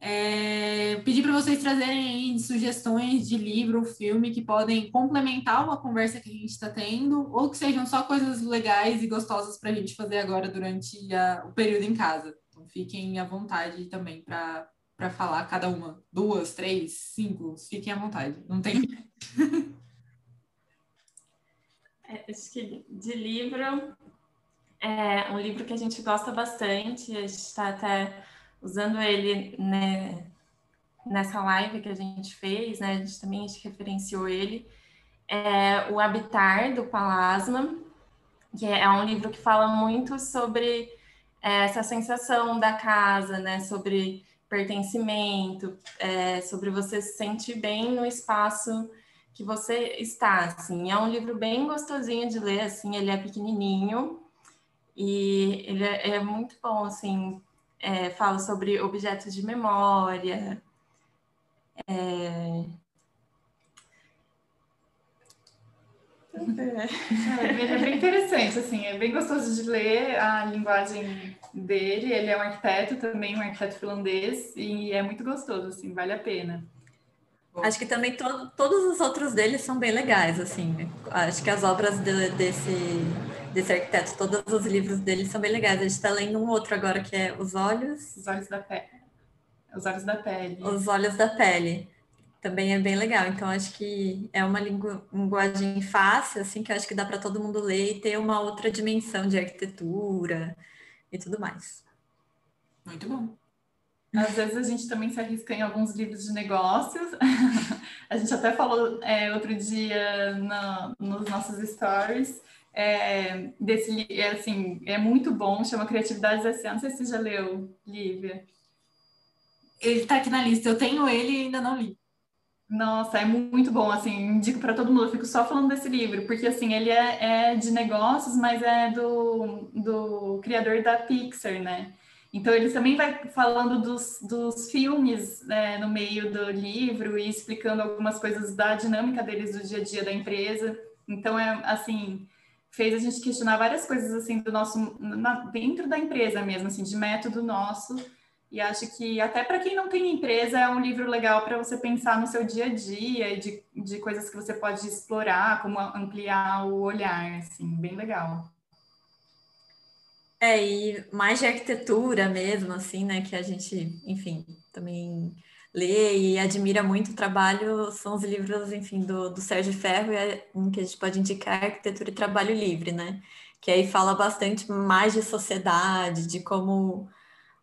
É, pedir para vocês trazerem sugestões de livro, filme que podem complementar uma conversa que a gente está tendo, ou que sejam só coisas legais e gostosas para a gente fazer agora durante a, o período em casa. Então fiquem à vontade também para falar cada uma. Duas, três, cinco, fiquem à vontade. Não tem. é, acho que de livro é um livro que a gente gosta bastante, a gente está até usando ele né, nessa live que a gente fez, né? A gente também a gente referenciou ele. É o Habitar, do Palasma, que é um livro que fala muito sobre é, essa sensação da casa, né? Sobre pertencimento, é, sobre você se sentir bem no espaço que você está, assim. É um livro bem gostosinho de ler, assim, ele é pequenininho, e ele é, é muito bom, assim, é, fala sobre objetos de memória. É... É, é bem interessante, assim, é bem gostoso de ler a linguagem dele. Ele é um arquiteto também, um arquiteto finlandês, e é muito gostoso, assim, vale a pena. Acho que também to todos os outros deles são bem legais, assim. Acho que as obras de, desse desse arquiteto. Todos os livros dele são bem legais. A gente está lendo um outro agora que é Os Olhos. Os Olhos da Pele. Os Olhos da Pele. Os Olhos da Pele. Também é bem legal. Então, acho que é uma linguagem fácil, assim, que acho que dá para todo mundo ler e ter uma outra dimensão de arquitetura e tudo mais. Muito bom. Às vezes a gente também se arrisca em alguns livros de negócios. a gente até falou é, outro dia no, nos nossos stories é, desse, é, assim, é muito bom, chama Criatividade S.A. Não sei se você já leu, Lívia. Ele está aqui na lista, eu tenho ele e ainda não li. Nossa, é muito bom, assim, indico para todo mundo, eu fico só falando desse livro, porque, assim, ele é, é de negócios, mas é do, do criador da Pixar, né? Então, ele também vai falando dos, dos filmes né, no meio do livro e explicando algumas coisas da dinâmica deles do dia a dia da empresa. Então, é, assim, fez a gente questionar várias coisas assim do nosso na, dentro da empresa mesmo, assim, de método nosso. E acho que até para quem não tem empresa é um livro legal para você pensar no seu dia a dia e de, de coisas que você pode explorar, como ampliar o olhar, assim, bem legal. É, e mais de arquitetura mesmo, assim, né, que a gente, enfim, também lê e admira muito o trabalho são os livros, enfim, do, do Sérgio Ferro, e é um que a gente pode indicar é Arquitetura e Trabalho Livre, né? Que aí fala bastante mais de sociedade, de como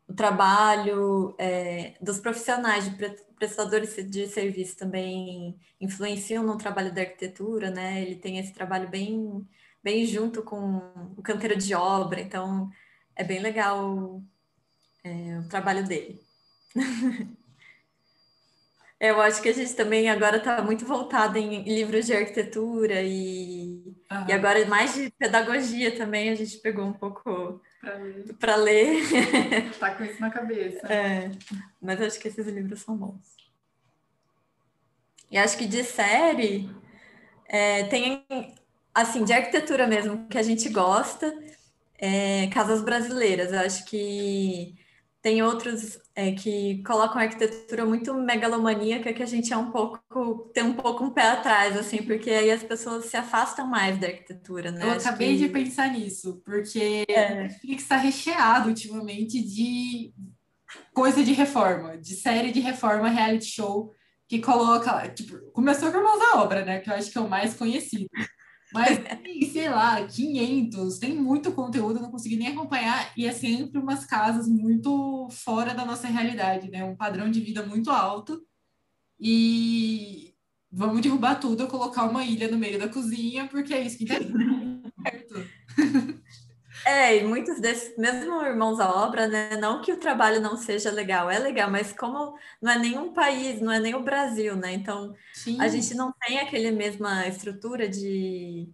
o trabalho é, dos profissionais, de prestadores de serviço também influenciam no trabalho da arquitetura, né? Ele tem esse trabalho bem, bem junto com o canteiro de obra, então é bem legal é, o trabalho dele. Eu acho que a gente também agora está muito voltado em livros de arquitetura e, e agora mais de pedagogia também a gente pegou um pouco para ler. ler. Tá com isso na cabeça. É, mas acho que esses livros são bons. E acho que de série é, tem assim de arquitetura mesmo que a gente gosta, é, casas brasileiras. Eu acho que tem outros é, que colocam a arquitetura muito megalomaníaca que a gente é um pouco tem um pouco um pé atrás assim porque aí as pessoas se afastam mais da arquitetura né eu Acho acabei que... de pensar nisso porque é. Netflix está recheado ultimamente de coisa de reforma de série de reforma reality show que coloca tipo começou com Irmãos da Obra né que eu acho que é o mais conhecido mas tem, sei lá, 500, tem muito conteúdo, não consegui nem acompanhar, e é sempre umas casas muito fora da nossa realidade, né? Um padrão de vida muito alto. E vamos derrubar tudo, colocar uma ilha no meio da cozinha, porque é isso que tá certo. É, e muitos desses, mesmo irmãos à obra, né? Não que o trabalho não seja legal, é legal, mas como não é nenhum país, não é nem o Brasil, né? Então Sim. a gente não tem aquele mesma estrutura de,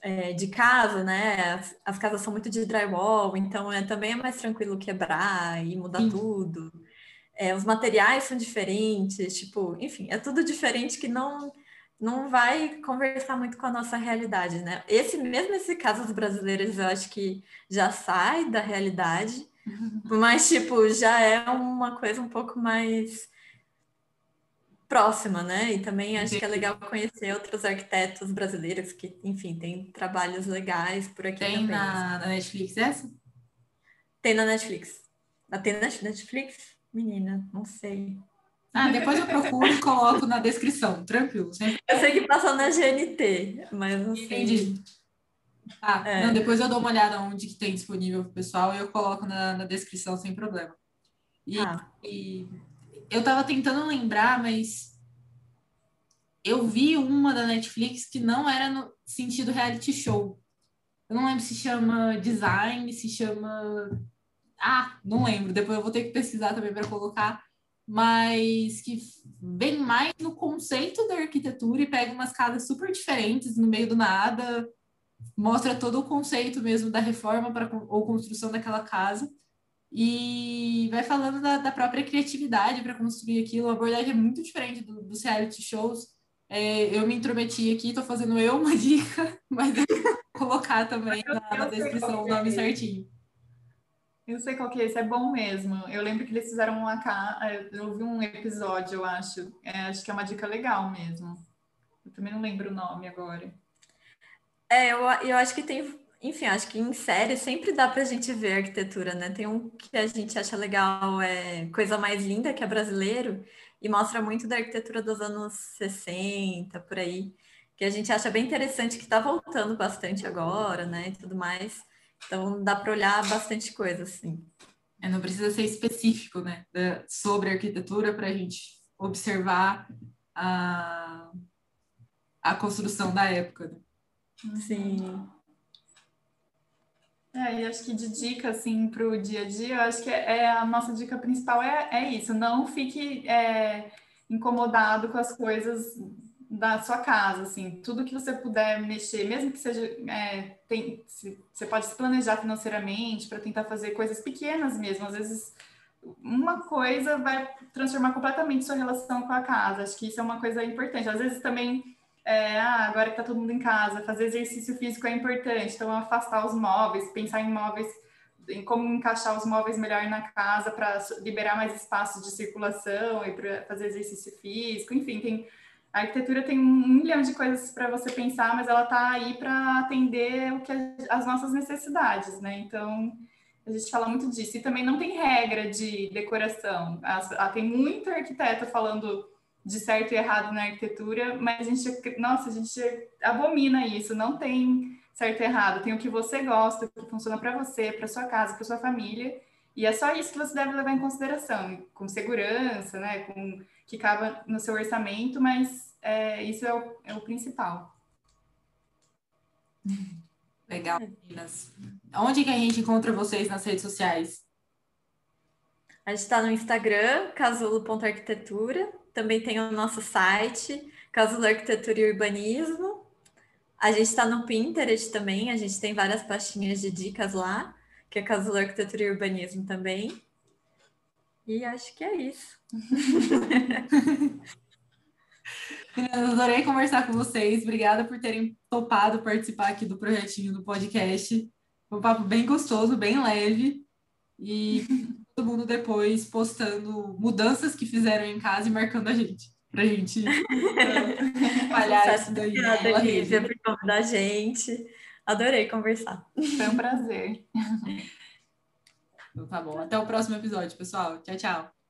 é, de casa, né? As, as, casas são muito de drywall, então é, também é mais tranquilo quebrar e mudar Sim. tudo. É, os materiais são diferentes, tipo, enfim, é tudo diferente que não não vai conversar muito com a nossa realidade, né? Esse mesmo esse caso dos brasileiros, eu acho que já sai da realidade, mas tipo já é uma coisa um pouco mais próxima, né? E também acho que é legal conhecer outros arquitetos brasileiros que, enfim, tem trabalhos legais por aqui tem também. na, na Netflix essa? Tem na Netflix. Tem na Netflix? Menina, não sei. Ah, depois eu procuro e coloco na descrição, tranquilo. Sempre. Eu sei que passa na GNT, mas não sei. Entendi. Ah, é. não, depois eu dou uma olhada onde que tem disponível pro pessoal e eu coloco na, na descrição sem problema. E, ah. e eu tava tentando lembrar, mas eu vi uma da Netflix que não era no sentido reality show. Eu não lembro se chama design, se chama. Ah, não lembro. Depois eu vou ter que pesquisar também para colocar mas que vem mais no conceito da arquitetura e pega umas casas super diferentes no meio do nada, mostra todo o conceito mesmo da reforma para ou construção daquela casa e vai falando da, da própria criatividade para construir aquilo. A abordagem é muito diferente do, dos reality shows. É, eu me intrometi aqui, estou fazendo eu uma dica, mas eu vou colocar também na, na descrição o nome é. certinho. Eu sei qual que é esse, é bom mesmo. Eu lembro que eles fizeram uma é, eu vi um episódio, eu acho. É, acho que é uma dica legal mesmo. Eu também não lembro o nome agora. É, eu, eu acho que tem, enfim, acho que em série sempre dá pra gente ver arquitetura, né? Tem um que a gente acha legal, é Coisa Mais Linda, que é brasileiro, e mostra muito da arquitetura dos anos 60, por aí, que a gente acha bem interessante, que tá voltando bastante agora, né, e tudo mais. Então dá para olhar bastante coisa, assim. É, não precisa ser específico, né, sobre arquitetura para a gente observar a, a construção da época. Né? Sim. É, e acho que de dica, assim, para o dia a dia, eu acho que é, é, a nossa dica principal é, é isso, não fique é, incomodado com as coisas da sua casa, assim, tudo que você puder mexer, mesmo que seja, é, tem, se, você pode se planejar financeiramente para tentar fazer coisas pequenas mesmo, às vezes uma coisa vai transformar completamente sua relação com a casa, acho que isso é uma coisa importante, às vezes também, é, ah, agora que tá todo mundo em casa, fazer exercício físico é importante, então afastar os móveis, pensar em móveis, em como encaixar os móveis melhor na casa para liberar mais espaço de circulação e para fazer exercício físico, enfim, tem a arquitetura tem um milhão de coisas para você pensar, mas ela está aí para atender o que as nossas necessidades, né? Então, a gente fala muito disso. E também não tem regra de decoração. Tem muito arquiteto falando de certo e errado na arquitetura, mas a gente, nossa, a gente abomina isso. Não tem certo e errado. Tem o que você gosta, o que funciona para você, para sua casa, para sua família. E é só isso que você deve levar em consideração, com segurança, né? Com que cabe no seu orçamento, mas é, isso é o, é o principal. Legal, meninas. Onde que a gente encontra vocês nas redes sociais? A gente está no Instagram, casulo.arquitetura. Também tem o nosso site, Casulo Arquitetura e Urbanismo. A gente está no Pinterest também, a gente tem várias pastinhas de dicas lá, que é Casulo Arquitetura e Urbanismo também. E acho que é isso. Adorei conversar com vocês. Obrigada por terem topado participar aqui do projetinho do podcast. Foi um papo bem gostoso, bem leve. E todo mundo depois postando mudanças que fizeram em casa e marcando a gente. Pra gente espalhar isso daí. Obrigada, Lívia, por convidar a gente. Adorei conversar. Foi um prazer. Então tá bom. Até o próximo episódio, pessoal. Tchau, tchau.